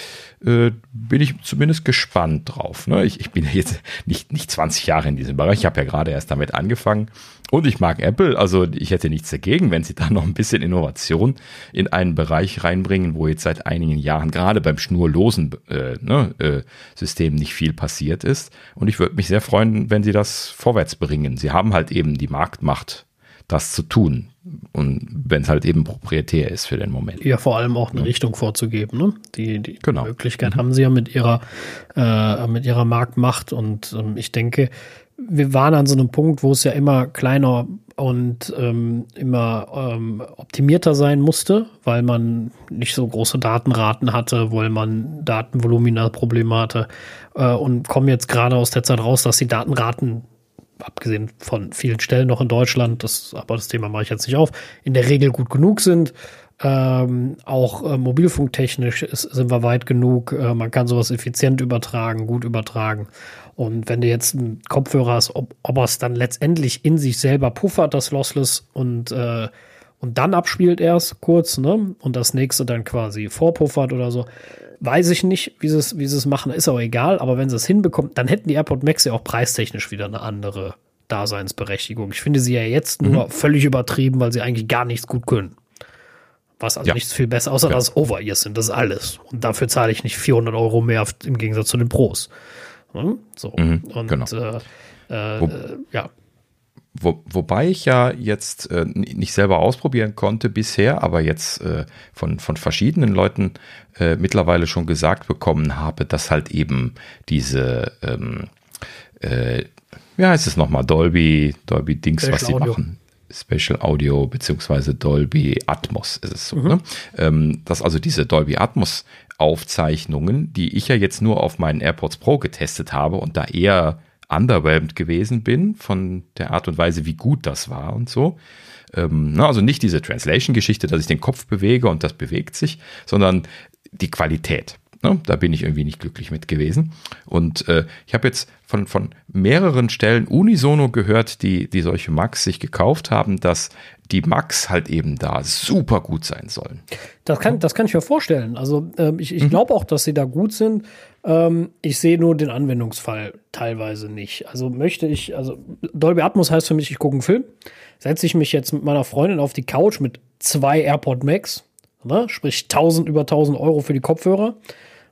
äh, bin ich zumindest gespannt drauf. Ne? Ich, ich bin jetzt nicht, nicht 20 Jahre in diesem Bereich, ich habe ja gerade erst damit angefangen. Und ich mag Apple, also ich hätte nichts dagegen, wenn sie da noch ein bisschen Innovation in einen Bereich reinbringen, wo jetzt seit einigen Jahren gerade beim schnurlosen äh, ne, äh, System nicht viel passiert ist. Und ich würde mich sehr freuen, wenn sie das vorwärts bringen. Sie haben halt eben die Marktmacht, das zu tun. Und wenn es halt eben proprietär ist für den Moment. Ja, vor allem auch eine ja. Richtung vorzugeben. Ne? Die, die genau. Möglichkeit mhm. haben sie ja mit ihrer, äh, mit ihrer Marktmacht. Und ähm, ich denke, wir waren an so einem Punkt, wo es ja immer kleiner und ähm, immer ähm, optimierter sein musste, weil man nicht so große Datenraten hatte, weil man Datenvolumina-Probleme hatte äh, und kommen jetzt gerade aus der Zeit raus, dass die Datenraten abgesehen von vielen Stellen noch in Deutschland, das, aber das Thema mache ich jetzt nicht auf, in der Regel gut genug sind. Ähm, auch äh, mobilfunktechnisch ist, sind wir weit genug. Äh, man kann sowas effizient übertragen, gut übertragen. Und wenn du jetzt einen Kopfhörer hast, ob, ob er es dann letztendlich in sich selber puffert, das Lossless, und, äh, und dann abspielt erst kurz, ne? Und das nächste dann quasi vorpuffert oder so, Weiß ich nicht, wie sie es, wie sie es machen, ist auch egal, aber wenn sie es hinbekommen, dann hätten die AirPod Max ja auch preistechnisch wieder eine andere Daseinsberechtigung. Ich finde sie ja jetzt mhm. nur völlig übertrieben, weil sie eigentlich gar nichts gut können. Was also ja. nichts viel besser, außer ja. dass Over-Ears sind, das ist alles. Und dafür zahle ich nicht 400 Euro mehr im Gegensatz zu den Pros. Hm? So. Mhm, und genau. äh, äh, Wo, ja. Wo, wobei ich ja jetzt äh, nicht selber ausprobieren konnte bisher, aber jetzt äh, von, von verschiedenen Leuten äh, mittlerweile schon gesagt bekommen habe, dass halt eben diese, ähm, äh, wie heißt es nochmal, Dolby, Dolby Dings, Special was sie Audio. machen. Special Audio beziehungsweise Dolby Atmos ist es so. Mhm. Ne? Ähm, dass also diese Dolby Atmos Aufzeichnungen, die ich ja jetzt nur auf meinen AirPods Pro getestet habe und da eher underwhelmed gewesen bin von der Art und Weise, wie gut das war und so. Ähm, na, also nicht diese Translation-Geschichte, dass ich den Kopf bewege und das bewegt sich, sondern die Qualität. Ne? Da bin ich irgendwie nicht glücklich mit gewesen. Und äh, ich habe jetzt von, von mehreren Stellen unisono gehört, die, die solche Macs sich gekauft haben, dass die Macs halt eben da super gut sein sollen. Das kann, das kann ich mir vorstellen. Also äh, ich, ich mhm. glaube auch, dass sie da gut sind. Ähm, ich sehe nur den Anwendungsfall teilweise nicht. Also möchte ich, also Dolby Atmos heißt für mich, ich gucke einen Film, setze ich mich jetzt mit meiner Freundin auf die Couch mit zwei AirPod Max, ne, sprich 1000 über 1000 Euro für die Kopfhörer.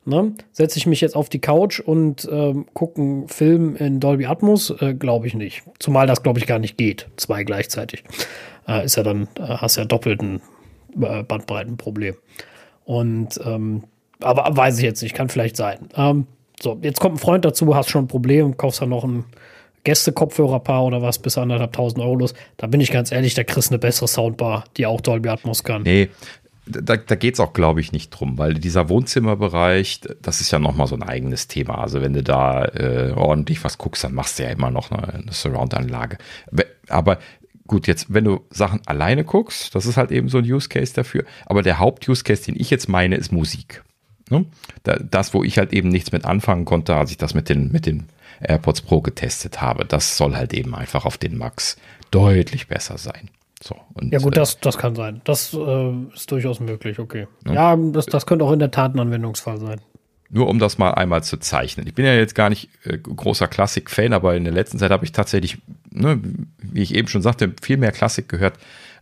Ne? Setze ich mich jetzt auf die Couch und ähm, gucke einen Film in Dolby Atmos? Äh, glaube ich nicht. Zumal das, glaube ich, gar nicht geht. Zwei gleichzeitig. Äh, ist ja dann, äh, hast ja doppelt ein äh, Bandbreitenproblem. Und ähm, aber weiß ich jetzt nicht, kann vielleicht sein. Ähm, so, jetzt kommt ein Freund dazu, hast schon ein Problem, kaufst dann noch ein Gäste-Kopfhörerpaar oder was bis anderthalb tausend Euro los. Da bin ich ganz ehrlich, da kriegst du eine bessere Soundbar, die auch Dolby Atmos kann. Nee, da, da geht es auch, glaube ich, nicht drum, weil dieser Wohnzimmerbereich, das ist ja nochmal so ein eigenes Thema. Also wenn du da äh, ordentlich was guckst, dann machst du ja immer noch eine, eine Surround-Anlage. Aber gut, jetzt, wenn du Sachen alleine guckst, das ist halt eben so ein Use Case dafür. Aber der Haupt-Use Case, den ich jetzt meine, ist Musik. Ne? Das, wo ich halt eben nichts mit anfangen konnte, als ich das mit den, mit den AirPods Pro getestet habe, das soll halt eben einfach auf den Max deutlich besser sein. So, ja gut, äh, das, das kann sein. Das äh, ist durchaus möglich, okay. Ne? Ja, das, das könnte auch in der Tat ein Anwendungsfall sein. Nur um das mal einmal zu zeichnen. Ich bin ja jetzt gar nicht äh, großer Klassik-Fan, aber in der letzten Zeit habe ich tatsächlich, ne, wie ich eben schon sagte, viel mehr Klassik gehört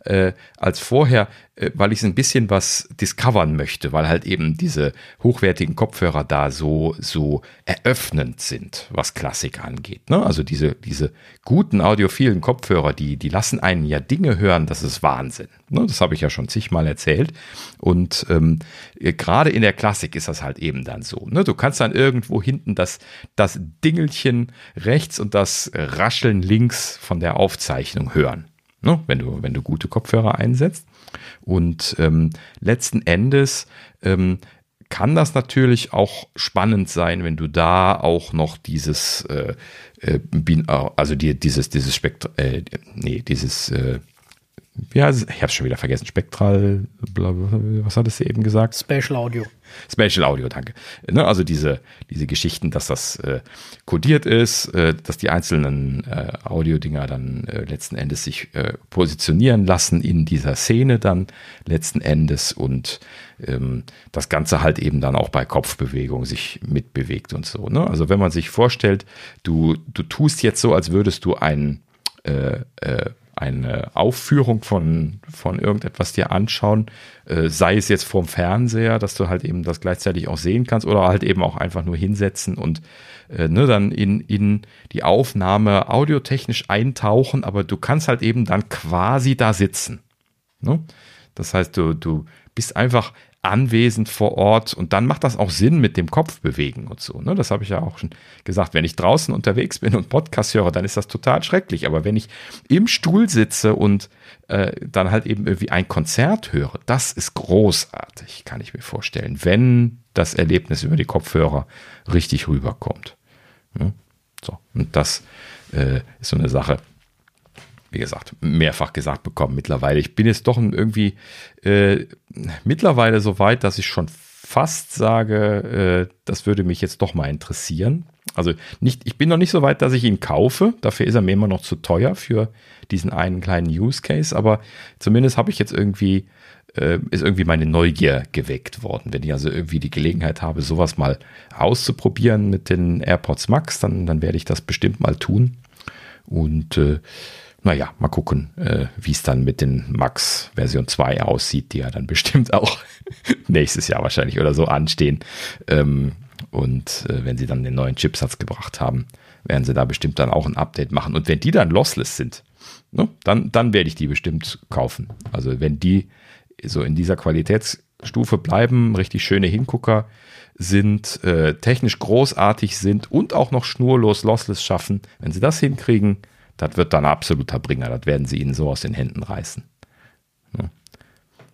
äh, als vorher, äh, weil ich ein bisschen was discovern möchte, weil halt eben diese hochwertigen Kopfhörer da so, so eröffnend sind, was Klassik angeht. Ne? Also diese, diese guten audiophilen Kopfhörer, die, die lassen einen ja Dinge hören, das ist Wahnsinn. Ne? Das habe ich ja schon zigmal erzählt. Und ähm, gerade in der Klassik ist das halt eben dann so. Ne? Du kannst dann irgendwo hinten das, das Dingelchen rechts und das Rascheln links von der Aufzeichnung hören. Ne? wenn, du, wenn du gute Kopfhörer einsetzt. Und ähm, letzten Endes ähm, kann das natürlich auch spannend sein, wenn du da auch noch dieses, äh, äh, also die, dieses, dieses Spektrum, äh, nee, dieses, ja, ich habe es schon wieder vergessen, Spektral, was hat es eben gesagt? Spatial Audio. Spatial Audio, danke. Ne, also diese, diese Geschichten, dass das äh, kodiert ist, äh, dass die einzelnen äh, Audiodinger dann äh, letzten Endes sich äh, positionieren lassen in dieser Szene dann letzten Endes und ähm, das Ganze halt eben dann auch bei Kopfbewegung sich mitbewegt und so. Ne? Also wenn man sich vorstellt, du, du tust jetzt so, als würdest du ein äh, äh, eine Aufführung von, von irgendetwas dir anschauen, äh, sei es jetzt vorm Fernseher, dass du halt eben das gleichzeitig auch sehen kannst oder halt eben auch einfach nur hinsetzen und äh, ne, dann in, in die Aufnahme audiotechnisch eintauchen, aber du kannst halt eben dann quasi da sitzen. Ne? Das heißt, du, du bist einfach anwesend vor Ort und dann macht das auch Sinn mit dem Kopf bewegen und so. Ne? Das habe ich ja auch schon gesagt. Wenn ich draußen unterwegs bin und Podcast höre, dann ist das total schrecklich. Aber wenn ich im Stuhl sitze und äh, dann halt eben irgendwie ein Konzert höre, das ist großartig, kann ich mir vorstellen, wenn das Erlebnis über die Kopfhörer richtig rüberkommt. Ne? So, und das äh, ist so eine Sache, wie gesagt, mehrfach gesagt bekommen mittlerweile. Ich bin jetzt doch irgendwie äh, mittlerweile so weit, dass ich schon fast sage, äh, das würde mich jetzt doch mal interessieren. Also nicht, ich bin noch nicht so weit, dass ich ihn kaufe. Dafür ist er mir immer noch zu teuer für diesen einen kleinen Use Case. Aber zumindest habe ich jetzt irgendwie, äh, ist irgendwie meine Neugier geweckt worden. Wenn ich also irgendwie die Gelegenheit habe, sowas mal auszuprobieren mit den AirPods Max, dann, dann werde ich das bestimmt mal tun. Und äh, naja, mal gucken, äh, wie es dann mit den Max Version 2 aussieht, die ja dann bestimmt auch nächstes Jahr wahrscheinlich oder so anstehen. Ähm, und äh, wenn sie dann den neuen Chipsatz gebracht haben, werden sie da bestimmt dann auch ein Update machen. Und wenn die dann lossless sind, ne, dann, dann werde ich die bestimmt kaufen. Also wenn die so in dieser Qualitätsstufe bleiben, richtig schöne Hingucker sind, äh, technisch großartig sind und auch noch schnurlos lossless schaffen, wenn sie das hinkriegen, das wird dann absoluter Bringer. Das werden sie ihnen so aus den Händen reißen. Ja.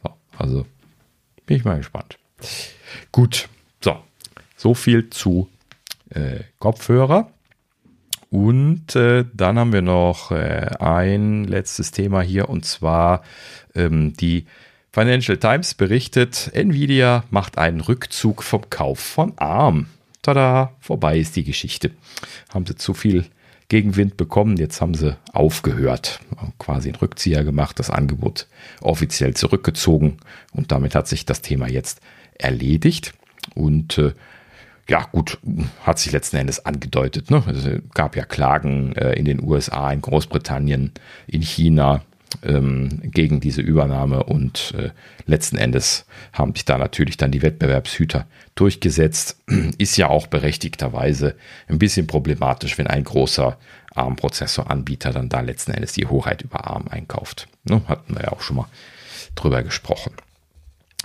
So, also bin ich mal gespannt. Gut, so, so viel zu äh, Kopfhörer. Und äh, dann haben wir noch äh, ein letztes Thema hier und zwar ähm, die Financial Times berichtet, Nvidia macht einen Rückzug vom Kauf von ARM. Tada, vorbei ist die Geschichte. Haben sie zu viel Gegenwind bekommen. Jetzt haben sie aufgehört, quasi einen Rückzieher gemacht, das Angebot offiziell zurückgezogen und damit hat sich das Thema jetzt erledigt. Und äh, ja, gut, hat sich letzten Endes angedeutet. Ne? Es gab ja Klagen äh, in den USA, in Großbritannien, in China ähm, gegen diese Übernahme und äh, letzten Endes haben sich da natürlich dann die Wettbewerbshüter durchgesetzt. Ist ja auch berechtigterweise ein bisschen problematisch, wenn ein großer ARM-Prozessoranbieter dann da letzten Endes die Hoheit über ARM einkauft. Ne? Hatten wir ja auch schon mal drüber gesprochen.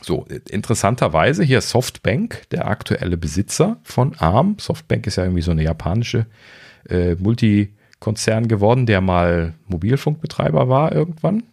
So, interessanterweise hier Softbank, der aktuelle Besitzer von ARM. Softbank ist ja irgendwie so eine japanische äh, Multi- Konzern geworden, der mal Mobilfunkbetreiber war irgendwann.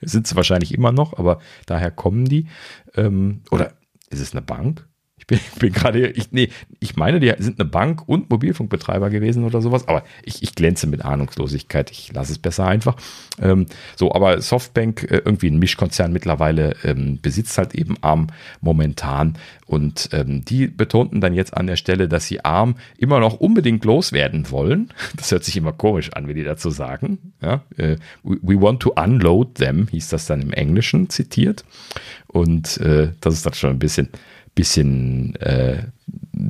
Sind sie wahrscheinlich immer noch, aber daher kommen die. Ähm, oder ist es eine Bank? Ich bin, bin gerade, ich, nee, ich meine, die sind eine Bank und Mobilfunkbetreiber gewesen oder sowas, aber ich, ich glänze mit Ahnungslosigkeit. Ich lasse es besser einfach. Ähm, so, aber Softbank, äh, irgendwie ein Mischkonzern mittlerweile, ähm, besitzt halt eben ARM momentan und ähm, die betonten dann jetzt an der Stelle, dass sie ARM immer noch unbedingt loswerden wollen. Das hört sich immer komisch an, wie die dazu sagen. Ja, äh, we want to unload them, hieß das dann im Englischen zitiert. Und äh, das ist dann schon ein bisschen bisschen, äh,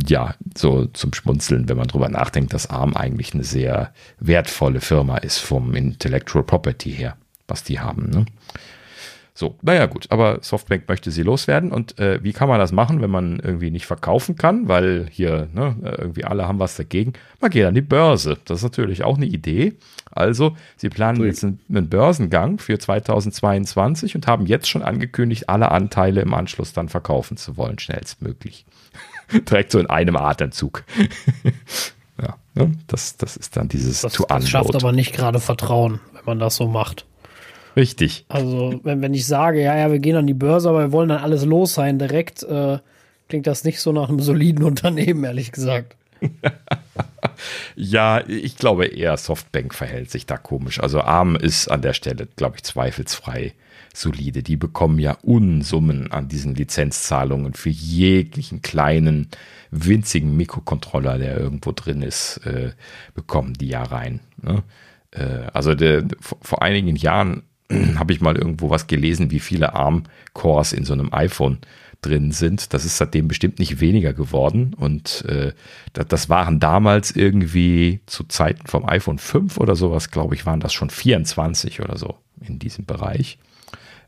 ja, so zum Schmunzeln, wenn man drüber nachdenkt, dass ARM eigentlich eine sehr wertvolle Firma ist vom Intellectual Property her, was die haben. Ne? So, naja gut, aber Softbank möchte sie loswerden und äh, wie kann man das machen, wenn man irgendwie nicht verkaufen kann, weil hier ne, irgendwie alle haben was dagegen. Man geht an die Börse, das ist natürlich auch eine Idee. Also, sie planen Durch. jetzt einen, einen, Börsengang für 2022 und haben jetzt schon angekündigt, alle Anteile im Anschluss dann verkaufen zu wollen, schnellstmöglich. Direkt so in einem Atemzug. ja, ne? das, das ist dann dieses das, to Das schafft aber nicht gerade Vertrauen, wenn man das so macht. Richtig. Also, wenn, wenn ich sage, ja, ja, wir gehen an die Börse, aber wir wollen dann alles los sein direkt, äh, klingt das nicht so nach einem soliden Unternehmen, ehrlich gesagt. ja, ich glaube eher Softbank verhält sich da komisch. Also ARM ist an der Stelle, glaube ich, zweifelsfrei solide. Die bekommen ja Unsummen an diesen Lizenzzahlungen für jeglichen kleinen, winzigen Mikrocontroller, der irgendwo drin ist, äh, bekommen die ja rein. Ne? Äh, also der, vor einigen Jahren habe ich mal irgendwo was gelesen, wie viele ARM-Cores in so einem iPhone drin sind. Das ist seitdem bestimmt nicht weniger geworden. Und äh, das waren damals irgendwie zu Zeiten vom iPhone 5 oder sowas, glaube ich, waren das schon 24 oder so in diesem Bereich.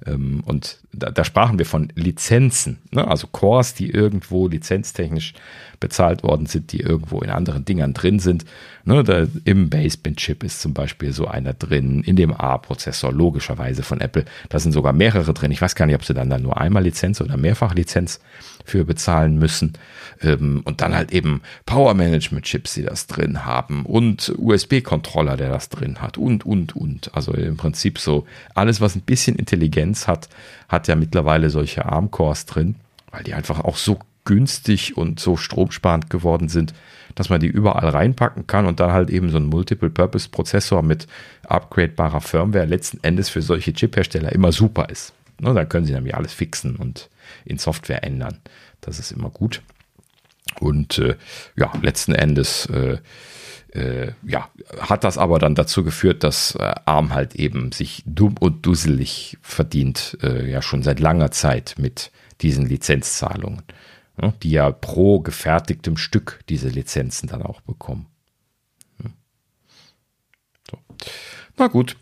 Ähm, und da, da, sprachen wir von Lizenzen, ne? also Cores, die irgendwo lizenztechnisch bezahlt worden sind, die irgendwo in anderen Dingern drin sind. Ne? Da, Im Baseband-Chip ist zum Beispiel so einer drin, in dem A-Prozessor, logischerweise von Apple. Da sind sogar mehrere drin. Ich weiß gar nicht, ob sie dann, dann nur einmal Lizenz oder mehrfach Lizenz für bezahlen müssen. Ähm, und dann halt eben Power-Management-Chips, die das drin haben und USB-Controller, der das drin hat und, und, und. Also im Prinzip so alles, was ein bisschen Intelligenz hat, hat ja mittlerweile solche ARM-Cores drin, weil die einfach auch so günstig und so stromsparend geworden sind, dass man die überall reinpacken kann und dann halt eben so ein Multiple-Purpose-Prozessor mit upgradebarer Firmware letzten Endes für solche Chip-Hersteller immer super ist. Ne, dann können sie nämlich alles fixen und in Software ändern. Das ist immer gut. Und äh, ja, letzten Endes äh, äh, ja, hat das aber dann dazu geführt, dass äh, ARM halt eben sich dumm und dusselig verdient, äh, ja schon seit langer Zeit mit diesen Lizenzzahlungen, ne, die ja pro gefertigtem Stück diese Lizenzen dann auch bekommen. Hm. So. Na gut,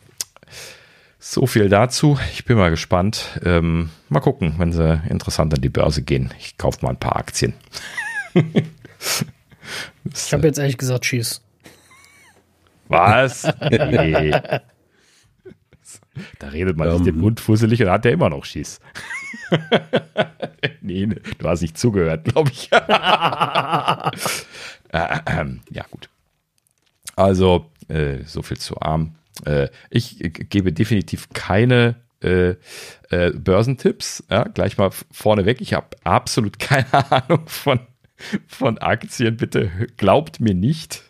so viel dazu. Ich bin mal gespannt. Ähm, mal gucken, wenn sie interessant an die Börse gehen. Ich kaufe mal ein paar Aktien. ich habe jetzt ehrlich gesagt Schieß. Was? Nee. Da redet man um, sich den Mund fusselig und hat der immer noch Schieß. nee, du hast nicht zugehört, glaube ich. äh, äh, ja, gut. Also, äh, so viel zu arm. Äh, ich gebe definitiv keine äh, äh, Börsentipps. Ja, gleich mal vorneweg. Ich habe absolut keine Ahnung von, von Aktien. Bitte glaubt mir nicht,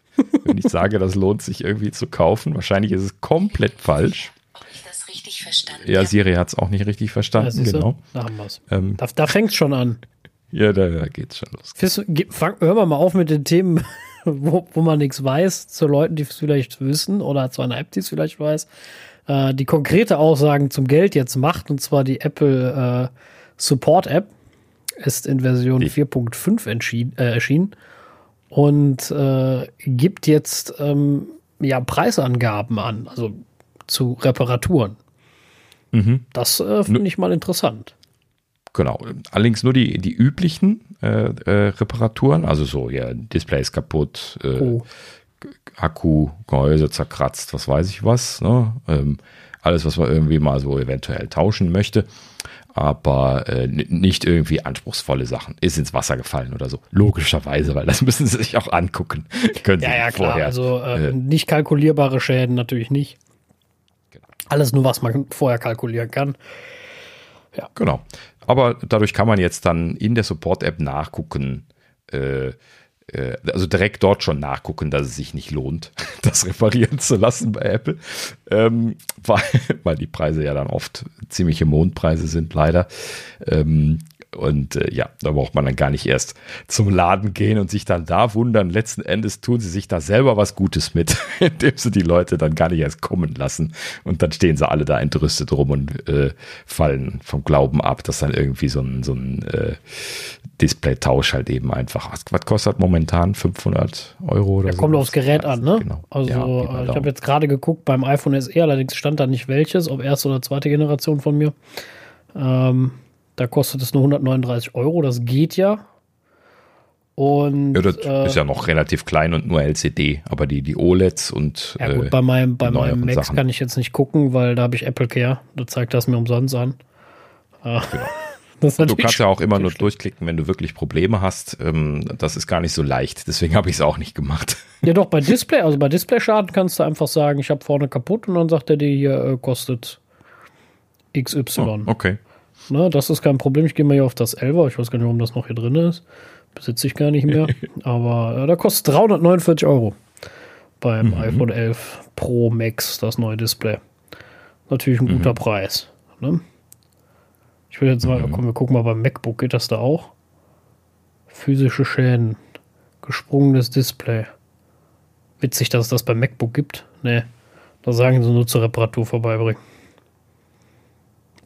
wenn ich sage, das lohnt sich irgendwie zu kaufen. Wahrscheinlich ist es komplett falsch. Ob ich das richtig verstanden Ja, Siri hat es auch nicht richtig verstanden. Ja, genau. Da haben wir es. Ähm, da da fängt es schon an. Ja, da, da geht es schon los. Fang, hör mal auf mit den Themen, wo, wo man nichts weiß, zu Leuten, die es vielleicht wissen oder zu einer App, die es vielleicht weiß, äh, die konkrete Aussagen zum Geld jetzt macht, und zwar die Apple äh, Support App, ist in Version 4.5 äh, erschienen und äh, gibt jetzt ähm, ja Preisangaben an, also zu Reparaturen. Mhm. Das äh, finde ich mal interessant. Genau. Allerdings nur die, die üblichen äh, äh, Reparaturen, also so, ja, Display ist kaputt, äh, oh. Akku, Gehäuse zerkratzt, was weiß ich was. Ne? Ähm, alles, was man irgendwie mal so eventuell tauschen möchte. Aber äh, nicht irgendwie anspruchsvolle Sachen. Ist ins Wasser gefallen oder so. Logischerweise, weil das müssen sie sich auch angucken. Können ja, ja, klar. Vorher, also äh, äh, nicht kalkulierbare Schäden natürlich nicht. Genau. Alles nur, was man vorher kalkulieren kann. Ja. Genau. Aber dadurch kann man jetzt dann in der Support-App nachgucken, äh, äh, also direkt dort schon nachgucken, dass es sich nicht lohnt, das reparieren zu lassen bei Apple, ähm, weil, weil die Preise ja dann oft ziemliche Mondpreise sind, leider. Ähm, und äh, ja, da braucht man dann gar nicht erst zum Laden gehen und sich dann da wundern. Letzten Endes tun sie sich da selber was Gutes mit, indem sie die Leute dann gar nicht erst kommen lassen. Und dann stehen sie alle da entrüstet rum und äh, fallen vom Glauben ab, dass dann irgendwie so ein, so ein äh, Display-Tausch halt eben einfach. Was, was, kostet momentan 500 Euro oder ja, so? Kommt aufs Gerät an, ne? Genau. Also ja, ich habe jetzt gerade geguckt beim iPhone SE, allerdings stand da nicht welches, ob erste oder zweite Generation von mir. Ähm, da kostet es nur 139 Euro, das geht ja. Und, ja, das äh, ist ja noch relativ klein und nur LCD, aber die, die OLEDs und. Ja, gut, äh, bei meinem, bei meinem Max Sachen. kann ich jetzt nicht gucken, weil da habe ich Apple Care. Da zeigt das mir umsonst an. Äh, genau. du kannst ja auch immer nur durchklicken, wenn du wirklich Probleme hast. Ähm, das ist gar nicht so leicht. Deswegen habe ich es auch nicht gemacht. Ja, doch, bei Display, also bei Display-Schaden kannst du einfach sagen, ich habe vorne kaputt und dann sagt er dir hier, äh, kostet XY. Oh, okay. Na, das ist kein Problem. Ich gehe mal hier auf das 11er. Ich weiß gar nicht, warum das noch hier drin ist. Besitze ich gar nicht mehr. Aber äh, da kostet 349 Euro beim mhm. iPhone 11 Pro Max, das neue Display. Natürlich ein guter mhm. Preis. Ne? Ich will jetzt mal, mhm. komm, wir gucken mal beim MacBook, geht das da auch? Physische Schäden, gesprungenes Display. Witzig, dass es das beim MacBook gibt. Nee, da sagen sie nur zur Reparatur vorbeibringen.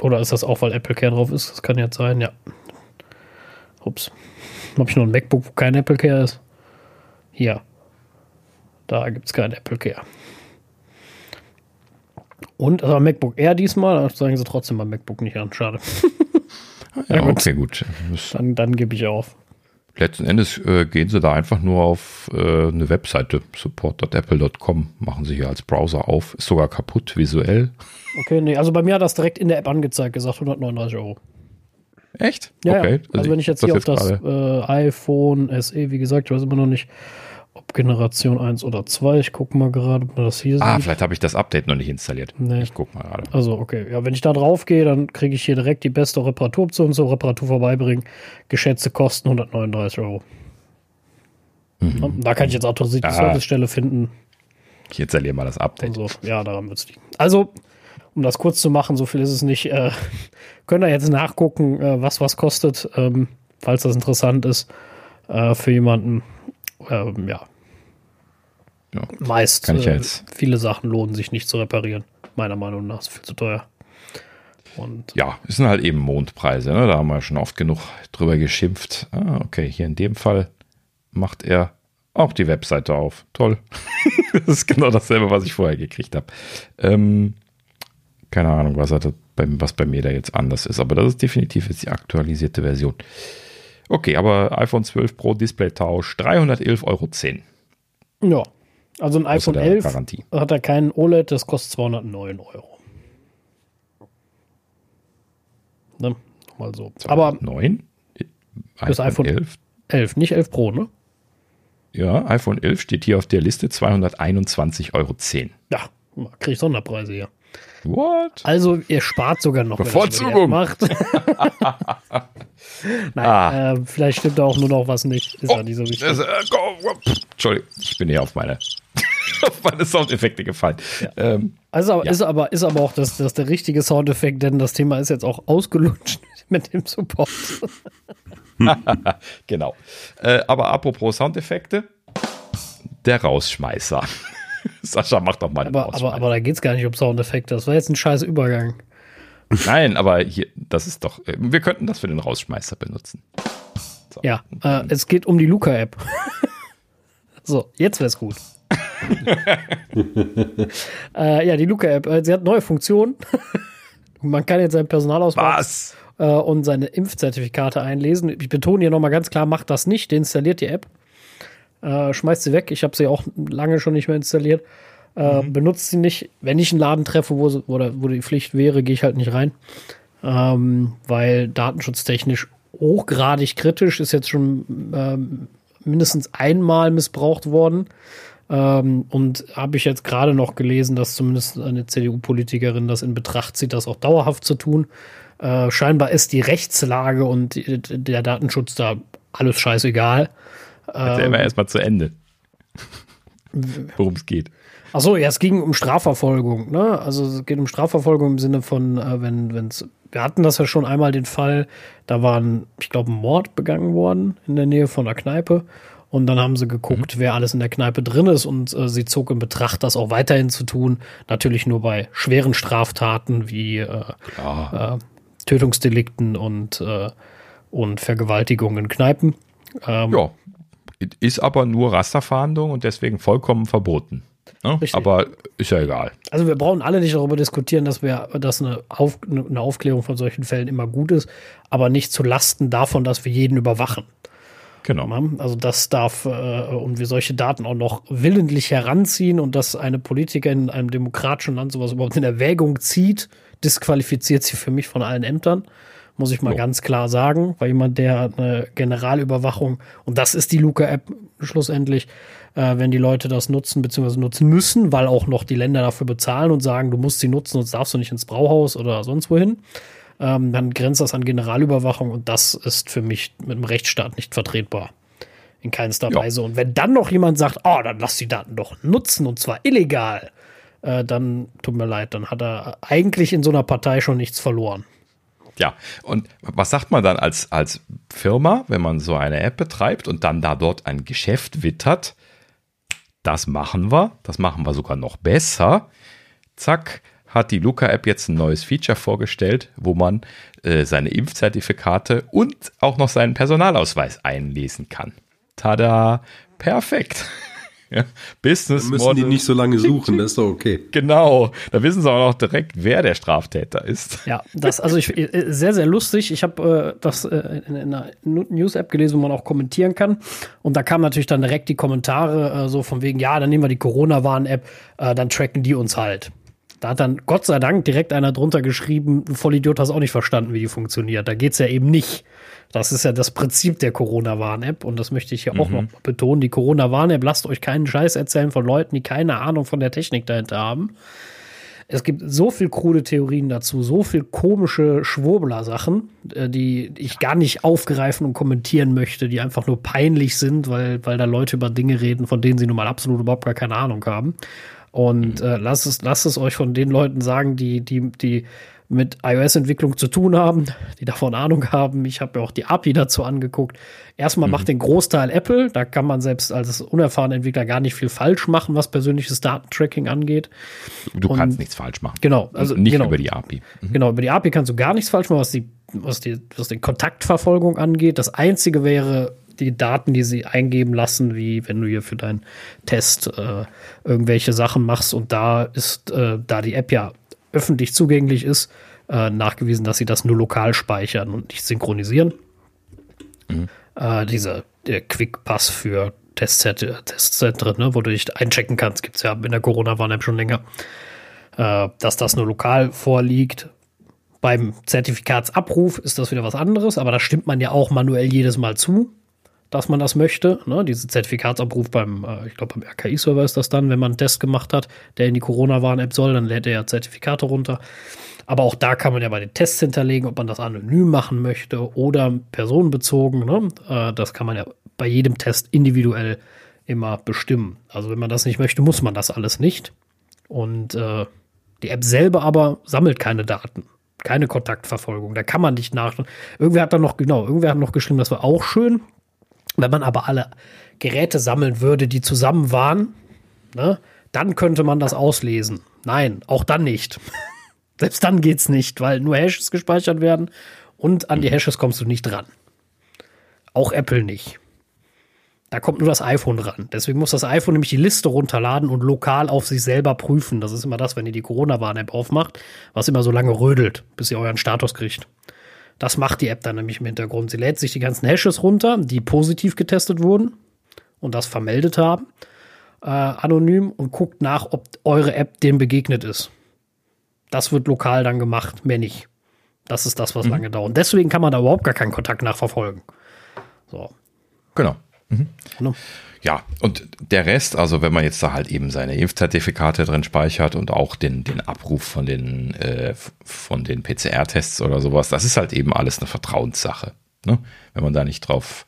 Oder ist das auch, weil Apple Care drauf ist? Das kann jetzt sein, ja. Ups. Habe ich noch ein MacBook, wo kein Apple Care ist? Hier. Da gibt es kein Apple Care. Und also MacBook Air diesmal, sagen sie trotzdem beim MacBook nicht an. Schade. ja, okay, gut. Dann, dann gebe ich auf. Letzten Endes äh, gehen sie da einfach nur auf äh, eine Webseite, support.apple.com, machen sie hier als Browser auf. Ist sogar kaputt visuell. Okay, nee, also bei mir hat das direkt in der App angezeigt, gesagt 139 Euro. Echt? Ja, okay. Ja. Also, also wenn ich jetzt hier auf das äh, iPhone SE, wie gesagt, ich weiß immer noch nicht, ob Generation 1 oder 2. Ich gucke mal gerade, ob man das hier ah, sieht. Ah, vielleicht habe ich das Update noch nicht installiert. Nee. Ich gucke mal gerade. Also, okay. Ja, wenn ich da drauf gehe, dann kriege ich hier direkt die beste Reparaturoption zur Reparatur vorbeibringen. Geschätzte Kosten 139 Euro. Mhm. Da kann ich jetzt autorisierte ah. Servicestelle finden. Ich installiere mal das Update. Also, ja, daran wird es liegen. Also, um das kurz zu machen, so viel ist es nicht. Äh, könnt ihr jetzt nachgucken, äh, was was kostet, ähm, falls das interessant ist äh, für jemanden ähm, ja. ja. Meist Kann ich äh, jetzt. viele Sachen lohnen sich nicht zu reparieren. Meiner Meinung nach ist viel zu teuer. Und ja, es sind halt eben Mondpreise. Ne? Da haben wir schon oft genug drüber geschimpft. Ah, okay, hier in dem Fall macht er auch die Webseite auf. Toll. das ist genau dasselbe, was ich vorher gekriegt habe. Ähm, keine Ahnung, was, er was bei mir da jetzt anders ist, aber das ist definitiv jetzt die aktualisierte Version. Okay, aber iPhone 12 Pro Display-Tausch 311,10 Euro. Ja, also ein iPhone 11 Garantie. hat er keinen OLED, das kostet 209 Euro. Ne? Mal so. 209? Aber das iPhone 11? 11, nicht 11 Pro, ne? Ja, iPhone 11 steht hier auf der Liste 221,10 Euro. Ja, kriege ich Sonderpreise hier. What? Also ihr spart sogar noch, Bevorzugung. macht. Nein, ah. äh, vielleicht stimmt da auch nur noch was nicht. Ist oh, ja nicht so wichtig. Das, äh, Entschuldigung, ich bin hier auf meine, auf meine Soundeffekte gefallen. Ja. Ähm, also ja. ist, aber, ist aber auch das, das der richtige Soundeffekt, denn das Thema ist jetzt auch ausgelutscht mit dem Support. genau. Äh, aber apropos Soundeffekte, der Rausschmeißer. Sascha, mach doch mal aber, aber, aber da geht es gar nicht um Soundeffekte. Das war jetzt ein scheiß Übergang. Nein, aber hier, das ist doch, äh, wir könnten das für den Rausschmeißer benutzen. So. Ja, äh, es geht um die Luca-App. so, jetzt wäre es gut. äh, ja, die Luca-App, äh, sie hat neue Funktionen. Man kann jetzt seinen Personalausweis äh, und seine Impfzertifikate einlesen. Ich betone hier nochmal ganz klar, macht das nicht, deinstalliert die App. Äh, schmeißt sie weg. Ich habe sie auch lange schon nicht mehr installiert. Äh, mhm. Benutzt sie nicht. Wenn ich einen Laden treffe, wo, sie, wo, wo die Pflicht wäre, gehe ich halt nicht rein. Ähm, weil datenschutztechnisch hochgradig kritisch ist jetzt schon ähm, mindestens einmal missbraucht worden. Ähm, und habe ich jetzt gerade noch gelesen, dass zumindest eine CDU-Politikerin das in Betracht zieht, das auch dauerhaft zu tun. Äh, scheinbar ist die Rechtslage und der Datenschutz da alles scheißegal. Erzähl ähm, mal erstmal zu Ende. Worum es geht. Achso, ja, es ging um Strafverfolgung, ne? Also es geht um Strafverfolgung im Sinne von, äh, wenn, wenn's, wir hatten das ja schon einmal den Fall, da war ein, ich glaube, ein Mord begangen worden in der Nähe von der Kneipe. Und dann haben sie geguckt, mhm. wer alles in der Kneipe drin ist und äh, sie zog in Betracht, das auch weiterhin zu tun. Natürlich nur bei schweren Straftaten wie äh, äh, Tötungsdelikten und, äh, und Vergewaltigungen in Kneipen. Ähm, ja, ist aber nur Rasterfahndung und deswegen vollkommen verboten. Ja? Aber ist ja egal. Also wir brauchen alle nicht darüber diskutieren, dass wir, dass eine, Auf, eine Aufklärung von solchen Fällen immer gut ist, aber nicht zu Lasten davon, dass wir jeden überwachen. Genau. Also das darf äh, und wir solche Daten auch noch willentlich heranziehen und dass eine Politikerin in einem demokratischen Land sowas überhaupt in Erwägung zieht, disqualifiziert sie für mich von allen Ämtern muss ich mal ja. ganz klar sagen, weil jemand, der eine Generalüberwachung, und das ist die Luca-App schlussendlich, äh, wenn die Leute das nutzen bzw. nutzen müssen, weil auch noch die Länder dafür bezahlen und sagen, du musst sie nutzen, sonst darfst du nicht ins Brauhaus oder sonst wohin, ähm, dann grenzt das an Generalüberwachung und das ist für mich mit dem Rechtsstaat nicht vertretbar. In keinster ja. Weise. Und wenn dann noch jemand sagt, oh, dann lass die Daten doch nutzen und zwar illegal, äh, dann tut mir leid, dann hat er eigentlich in so einer Partei schon nichts verloren. Ja, und was sagt man dann als, als Firma, wenn man so eine App betreibt und dann da dort ein Geschäft wittert? Das machen wir, das machen wir sogar noch besser. Zack, hat die Luca-App jetzt ein neues Feature vorgestellt, wo man äh, seine Impfzertifikate und auch noch seinen Personalausweis einlesen kann. Tada, perfekt. Ja, Business Dann müssen Model. die nicht so lange suchen, das ist doch okay. Genau, da wissen sie auch noch direkt, wer der Straftäter ist. Ja, das also ich äh, sehr sehr lustig. Ich habe äh, das äh, in, in, einer News-App gelesen, wo man auch kommentieren kann. Und da kamen natürlich dann direkt die Kommentare äh, so von wegen, ja, dann nehmen wir die Corona-Warn-App, äh, dann tracken die uns halt. Da hat dann Gott sei Dank direkt einer drunter geschrieben, du Vollidiot hast auch nicht verstanden, wie die funktioniert. Da geht's ja eben nicht. Das ist ja das Prinzip der Corona-Warn-App und das möchte ich hier mhm. auch noch betonen. Die Corona-Warn-App, lasst euch keinen Scheiß erzählen von Leuten, die keine Ahnung von der Technik dahinter haben. Es gibt so viel krude Theorien dazu, so viel komische Schwurbler-Sachen, äh, die ich gar nicht aufgreifen und kommentieren möchte, die einfach nur peinlich sind, weil, weil da Leute über Dinge reden, von denen sie nun mal absolut überhaupt gar keine Ahnung haben. Und mhm. äh, lasst, es, lasst es euch von den Leuten sagen, die, die, die mit iOS-Entwicklung zu tun haben, die davon Ahnung haben. Ich habe mir auch die API dazu angeguckt. Erstmal mhm. macht den Großteil Apple. Da kann man selbst als unerfahrener Entwickler gar nicht viel falsch machen, was persönliches Datentracking angeht. Du Und, kannst nichts falsch machen. Genau. Also nicht genau, über die API. Mhm. Genau, über die API kannst du gar nichts falsch machen, was die, was die, was die Kontaktverfolgung angeht. Das einzige wäre, die Daten, die sie eingeben lassen, wie wenn du hier für deinen Test äh, irgendwelche Sachen machst und da ist, äh, da die App ja öffentlich zugänglich ist, äh, nachgewiesen, dass sie das nur lokal speichern und nicht synchronisieren. Mhm. Äh, dieser der Quick Pass für Testzentren, ne, wo du dich einchecken kannst, gibt es ja in der Corona-Warn-App schon länger, äh, dass das nur lokal vorliegt. Beim Zertifikatsabruf ist das wieder was anderes, aber da stimmt man ja auch manuell jedes Mal zu, dass man das möchte. Ne? Diese Zertifikatsabruf beim, äh, ich glaube, beim RKI-Server ist das dann, wenn man einen Test gemacht hat, der in die Corona-Warn-App soll, dann lädt er ja Zertifikate runter. Aber auch da kann man ja bei den Tests hinterlegen, ob man das anonym machen möchte oder personenbezogen. Ne? Äh, das kann man ja bei jedem Test individuell immer bestimmen. Also wenn man das nicht möchte, muss man das alles nicht. Und äh, die App selber aber sammelt keine Daten. Keine Kontaktverfolgung. Da kann man nicht nach. Irgendwer hat dann noch, genau, irgendwer hat noch geschrieben, das war auch schön. Wenn man aber alle Geräte sammeln würde, die zusammen waren, ne, dann könnte man das auslesen. Nein, auch dann nicht. Selbst dann geht's nicht, weil nur Hashes gespeichert werden und an die Hashes kommst du nicht dran. Auch Apple nicht. Da kommt nur das iPhone ran. Deswegen muss das iPhone nämlich die Liste runterladen und lokal auf sich selber prüfen. Das ist immer das, wenn ihr die Corona-Warn-App aufmacht, was immer so lange rödelt, bis ihr euren Status kriegt. Das macht die App dann nämlich im Hintergrund. Sie lädt sich die ganzen Hashes runter, die positiv getestet wurden und das vermeldet haben, äh, anonym und guckt nach, ob eure App dem begegnet ist. Das wird lokal dann gemacht, mehr nicht. Das ist das, was mhm. lange dauert. Deswegen kann man da überhaupt gar keinen Kontakt nachverfolgen. So. Genau. Mhm. genau. Ja, und der Rest, also wenn man jetzt da halt eben seine Impfzertifikate drin speichert und auch den, den Abruf von den, äh, den PCR-Tests oder sowas, das ist halt eben alles eine Vertrauenssache. Ne? Wenn man da nicht drauf,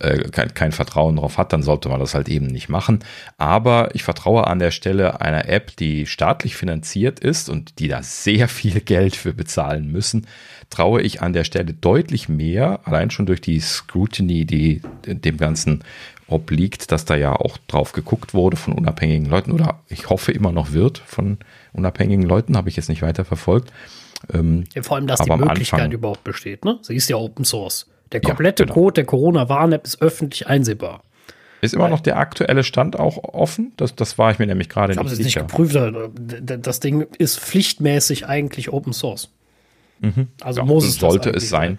äh, kein, kein Vertrauen drauf hat, dann sollte man das halt eben nicht machen. Aber ich vertraue an der Stelle einer App, die staatlich finanziert ist und die da sehr viel Geld für bezahlen müssen, traue ich an der Stelle deutlich mehr, allein schon durch die Scrutiny, die dem Ganzen obliegt, dass da ja auch drauf geguckt wurde von unabhängigen Leuten oder ich hoffe immer noch wird von unabhängigen Leuten, habe ich jetzt nicht weiter verfolgt. Ähm, ja, vor allem, dass die Möglichkeit Anfang, überhaupt besteht. Ne? Sie ist ja Open Source. Der komplette ja, genau. Code der Corona-Warn-App ist öffentlich einsehbar. Ist immer Weil, noch der aktuelle Stand auch offen? Das, das war ich mir nämlich gerade nicht sicher. Ich habe es nicht geprüft. Das Ding ist pflichtmäßig eigentlich Open Source. Mhm. Also ja, muss es sollte es sein. sein.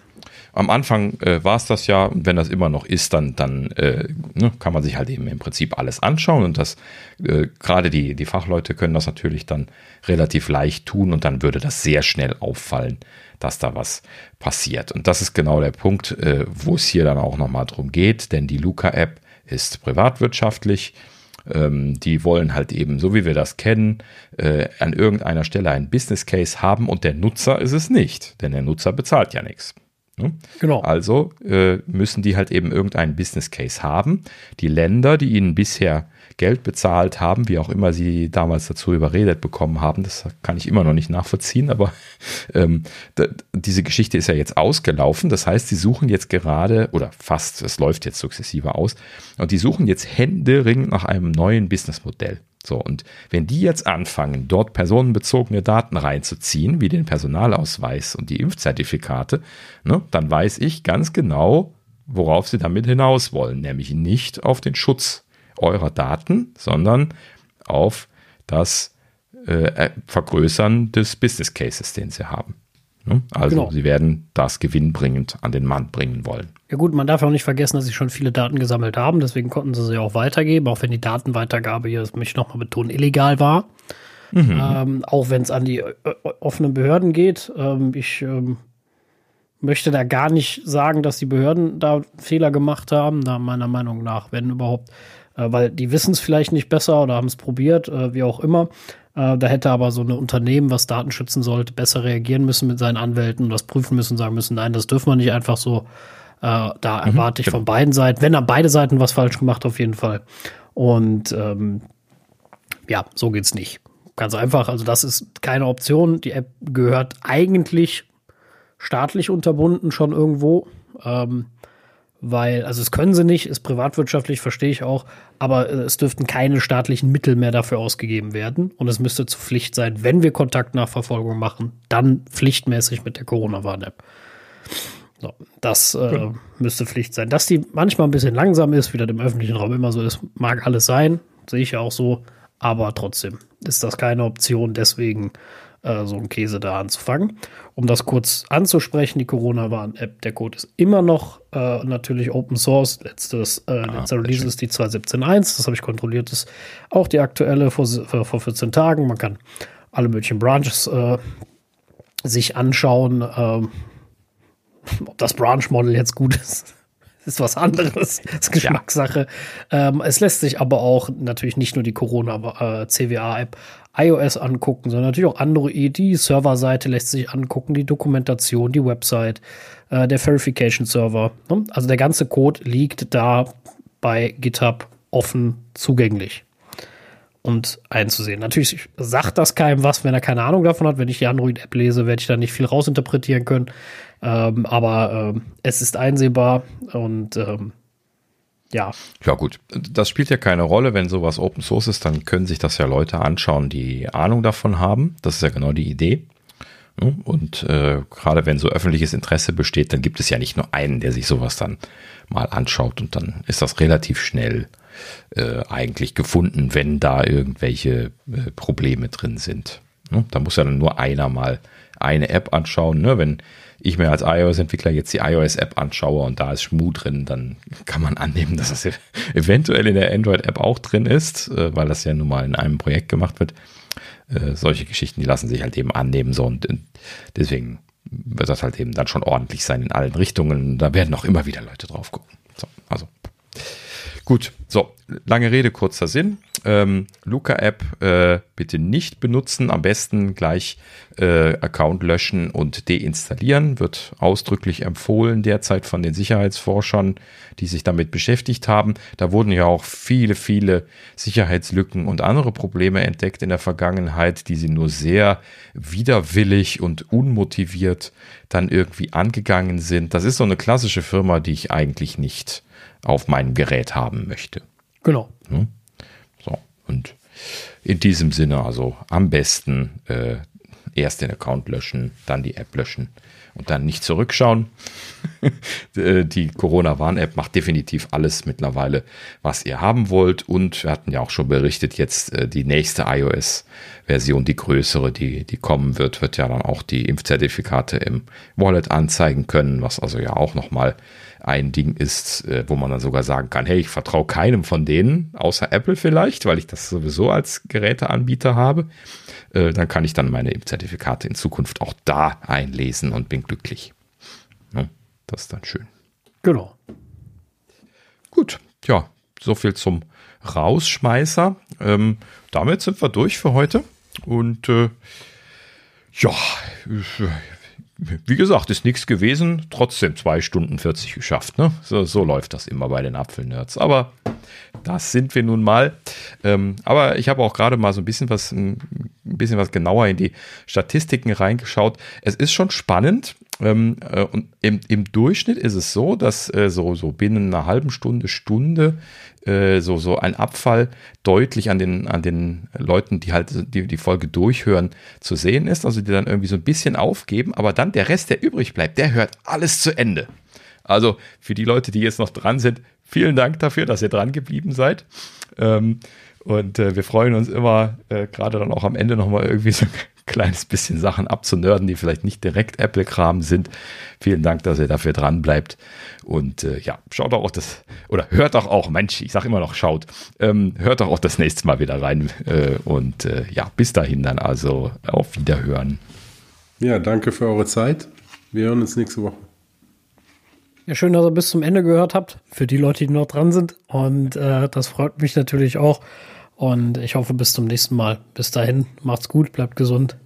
Am Anfang äh, war es das ja, und wenn das immer noch ist, dann, dann äh, ne, kann man sich halt eben im Prinzip alles anschauen und das äh, gerade die, die Fachleute können das natürlich dann relativ leicht tun und dann würde das sehr schnell auffallen, dass da was passiert. Und das ist genau der Punkt, äh, wo es hier dann auch nochmal drum geht, denn die Luca-App ist privatwirtschaftlich. Ähm, die wollen halt eben, so wie wir das kennen, äh, an irgendeiner Stelle einen Business Case haben und der Nutzer ist es nicht, denn der Nutzer bezahlt ja nichts. Ne? Genau. Also äh, müssen die halt eben irgendeinen Business Case haben. Die Länder, die ihnen bisher Geld bezahlt haben, wie auch immer sie damals dazu überredet bekommen haben, das kann ich immer noch nicht nachvollziehen, aber ähm, diese Geschichte ist ja jetzt ausgelaufen. Das heißt, sie suchen jetzt gerade, oder fast, es läuft jetzt sukzessive aus, und die suchen jetzt händeringend nach einem neuen Businessmodell. So, und wenn die jetzt anfangen, dort personenbezogene Daten reinzuziehen, wie den Personalausweis und die Impfzertifikate, ne, dann weiß ich ganz genau, worauf sie damit hinaus wollen, nämlich nicht auf den Schutz eurer Daten, sondern auf das äh, Vergrößern des Business Cases, den sie haben. Ne? Also genau. sie werden das gewinnbringend an den Mann bringen wollen. Ja gut, man darf auch nicht vergessen, dass sie schon viele Daten gesammelt haben, deswegen konnten sie sie auch weitergeben, auch wenn die Datenweitergabe hier, das möchte ich nochmal betonen, illegal war. Mhm. Ähm, auch wenn es an die äh, äh, offenen Behörden geht. Ähm, ich ähm, möchte da gar nicht sagen, dass die Behörden da Fehler gemacht haben, da meiner Meinung nach, wenn überhaupt, äh, weil die wissen es vielleicht nicht besser oder haben es probiert, äh, wie auch immer. Äh, da hätte aber so ein Unternehmen, was Daten schützen sollte, besser reagieren müssen mit seinen Anwälten und das prüfen müssen und sagen müssen, nein, das dürfen wir nicht einfach so äh, da mhm, erwarte ich genau. von beiden Seiten, wenn dann beide Seiten was falsch gemacht, auf jeden Fall. Und ähm, ja, so geht's nicht. Ganz einfach, also das ist keine Option. Die App gehört eigentlich staatlich unterbunden schon irgendwo. Ähm, weil, also es können sie nicht, ist privatwirtschaftlich, verstehe ich auch, aber äh, es dürften keine staatlichen Mittel mehr dafür ausgegeben werden. Und es müsste zur Pflicht sein, wenn wir Kontaktnachverfolgung machen, dann pflichtmäßig mit der Corona-Warn-App. So, das äh, genau. müsste Pflicht sein. Dass die manchmal ein bisschen langsam ist, wie das im öffentlichen Raum immer so ist, mag alles sein, sehe ich ja auch so, aber trotzdem ist das keine Option, deswegen äh, so einen Käse da anzufangen. Um das kurz anzusprechen, die Corona-Warn-App, der Code ist immer noch äh, natürlich Open Source. Letztes, äh, ah, letzter Release ist die 2.17.1, das habe ich kontrolliert, ist auch die aktuelle vor, vor 14 Tagen. Man kann alle möglichen Branches äh, sich anschauen. Ähm, ob das Branch-Model jetzt gut ist, ist was anderes. Das ist Geschmackssache. Ja. Ähm, es lässt sich aber auch natürlich nicht nur die Corona-CWA-App äh, iOS angucken, sondern natürlich auch Android. Die Serverseite lässt sich angucken, die Dokumentation, die Website, äh, der Verification-Server. Ne? Also der ganze Code liegt da bei GitHub offen zugänglich und einzusehen. Natürlich sagt das keinem was, wenn er keine Ahnung davon hat. Wenn ich die Android-App lese, werde ich da nicht viel rausinterpretieren können. Ähm, aber ähm, es ist einsehbar und ähm, ja. Ja, gut. Das spielt ja keine Rolle. Wenn sowas Open Source ist, dann können sich das ja Leute anschauen, die Ahnung davon haben. Das ist ja genau die Idee. Und äh, gerade wenn so öffentliches Interesse besteht, dann gibt es ja nicht nur einen, der sich sowas dann mal anschaut und dann ist das relativ schnell äh, eigentlich gefunden, wenn da irgendwelche äh, Probleme drin sind. Da muss ja dann nur einer mal eine App anschauen. Ne? Wenn ich mir als iOS-Entwickler jetzt die iOS-App anschaue und da ist Schmu drin, dann kann man annehmen, dass das eventuell in der Android-App auch drin ist, äh, weil das ja nun mal in einem Projekt gemacht wird. Äh, solche Geschichten, die lassen sich halt eben annehmen. So und deswegen wird das halt eben dann schon ordentlich sein in allen Richtungen. Da werden auch immer wieder Leute drauf gucken. So, also Gut, so, lange Rede, kurzer Sinn. Ähm, Luca-App äh, bitte nicht benutzen, am besten gleich äh, Account löschen und deinstallieren. Wird ausdrücklich empfohlen derzeit von den Sicherheitsforschern, die sich damit beschäftigt haben. Da wurden ja auch viele, viele Sicherheitslücken und andere Probleme entdeckt in der Vergangenheit, die sie nur sehr widerwillig und unmotiviert dann irgendwie angegangen sind. Das ist so eine klassische Firma, die ich eigentlich nicht auf meinem Gerät haben möchte. Genau. Hm? Und in diesem Sinne, also am besten äh, erst den Account löschen, dann die App löschen und dann nicht zurückschauen. Äh, die Corona-Warn-App macht definitiv alles mittlerweile, was ihr haben wollt. Und wir hatten ja auch schon berichtet, jetzt äh, die nächste iOS-Version, die größere, die, die kommen wird, wird ja dann auch die Impfzertifikate im Wallet anzeigen können, was also ja auch nochmal ein Ding ist, äh, wo man dann sogar sagen kann, hey, ich vertraue keinem von denen, außer Apple vielleicht, weil ich das sowieso als Geräteanbieter habe. Dann kann ich dann meine Impfzertifikate in Zukunft auch da einlesen und bin glücklich. Das ist dann schön. Genau. Gut, ja, so viel zum Rausschmeißer. Ähm, damit sind wir durch für heute. Und äh, ja, wie gesagt, ist nichts gewesen. Trotzdem zwei Stunden 40 geschafft. Ne? So, so läuft das immer bei den Apfelnerds. Aber das sind wir nun mal. Ähm, aber ich habe auch gerade mal so ein bisschen was, ein bisschen was genauer in die Statistiken reingeschaut. Es ist schon spannend. Ähm, äh, und im, im, Durchschnitt ist es so, dass äh, so, so binnen einer halben Stunde, Stunde äh, so, so ein Abfall deutlich an den, an den Leuten, die halt die, die Folge durchhören, zu sehen ist. Also die dann irgendwie so ein bisschen aufgeben, aber dann der Rest, der übrig bleibt, der hört alles zu Ende. Also für die Leute, die jetzt noch dran sind, vielen Dank dafür, dass ihr dran geblieben seid. Ähm, und äh, wir freuen uns immer, äh, gerade dann auch am Ende nochmal irgendwie so kleines bisschen Sachen abzunörden, die vielleicht nicht direkt Apple-Kram sind. Vielen Dank, dass ihr dafür dran bleibt. Und äh, ja, schaut doch auch das, oder hört doch auch, Mensch, ich sage immer noch schaut, ähm, hört doch auch das nächste Mal wieder rein. Äh, und äh, ja, bis dahin dann also auf Wiederhören. Ja, danke für eure Zeit. Wir hören uns nächste Woche. Ja, schön, dass ihr bis zum Ende gehört habt, für die Leute, die noch dran sind. Und äh, das freut mich natürlich auch. Und ich hoffe, bis zum nächsten Mal. Bis dahin, macht's gut, bleibt gesund.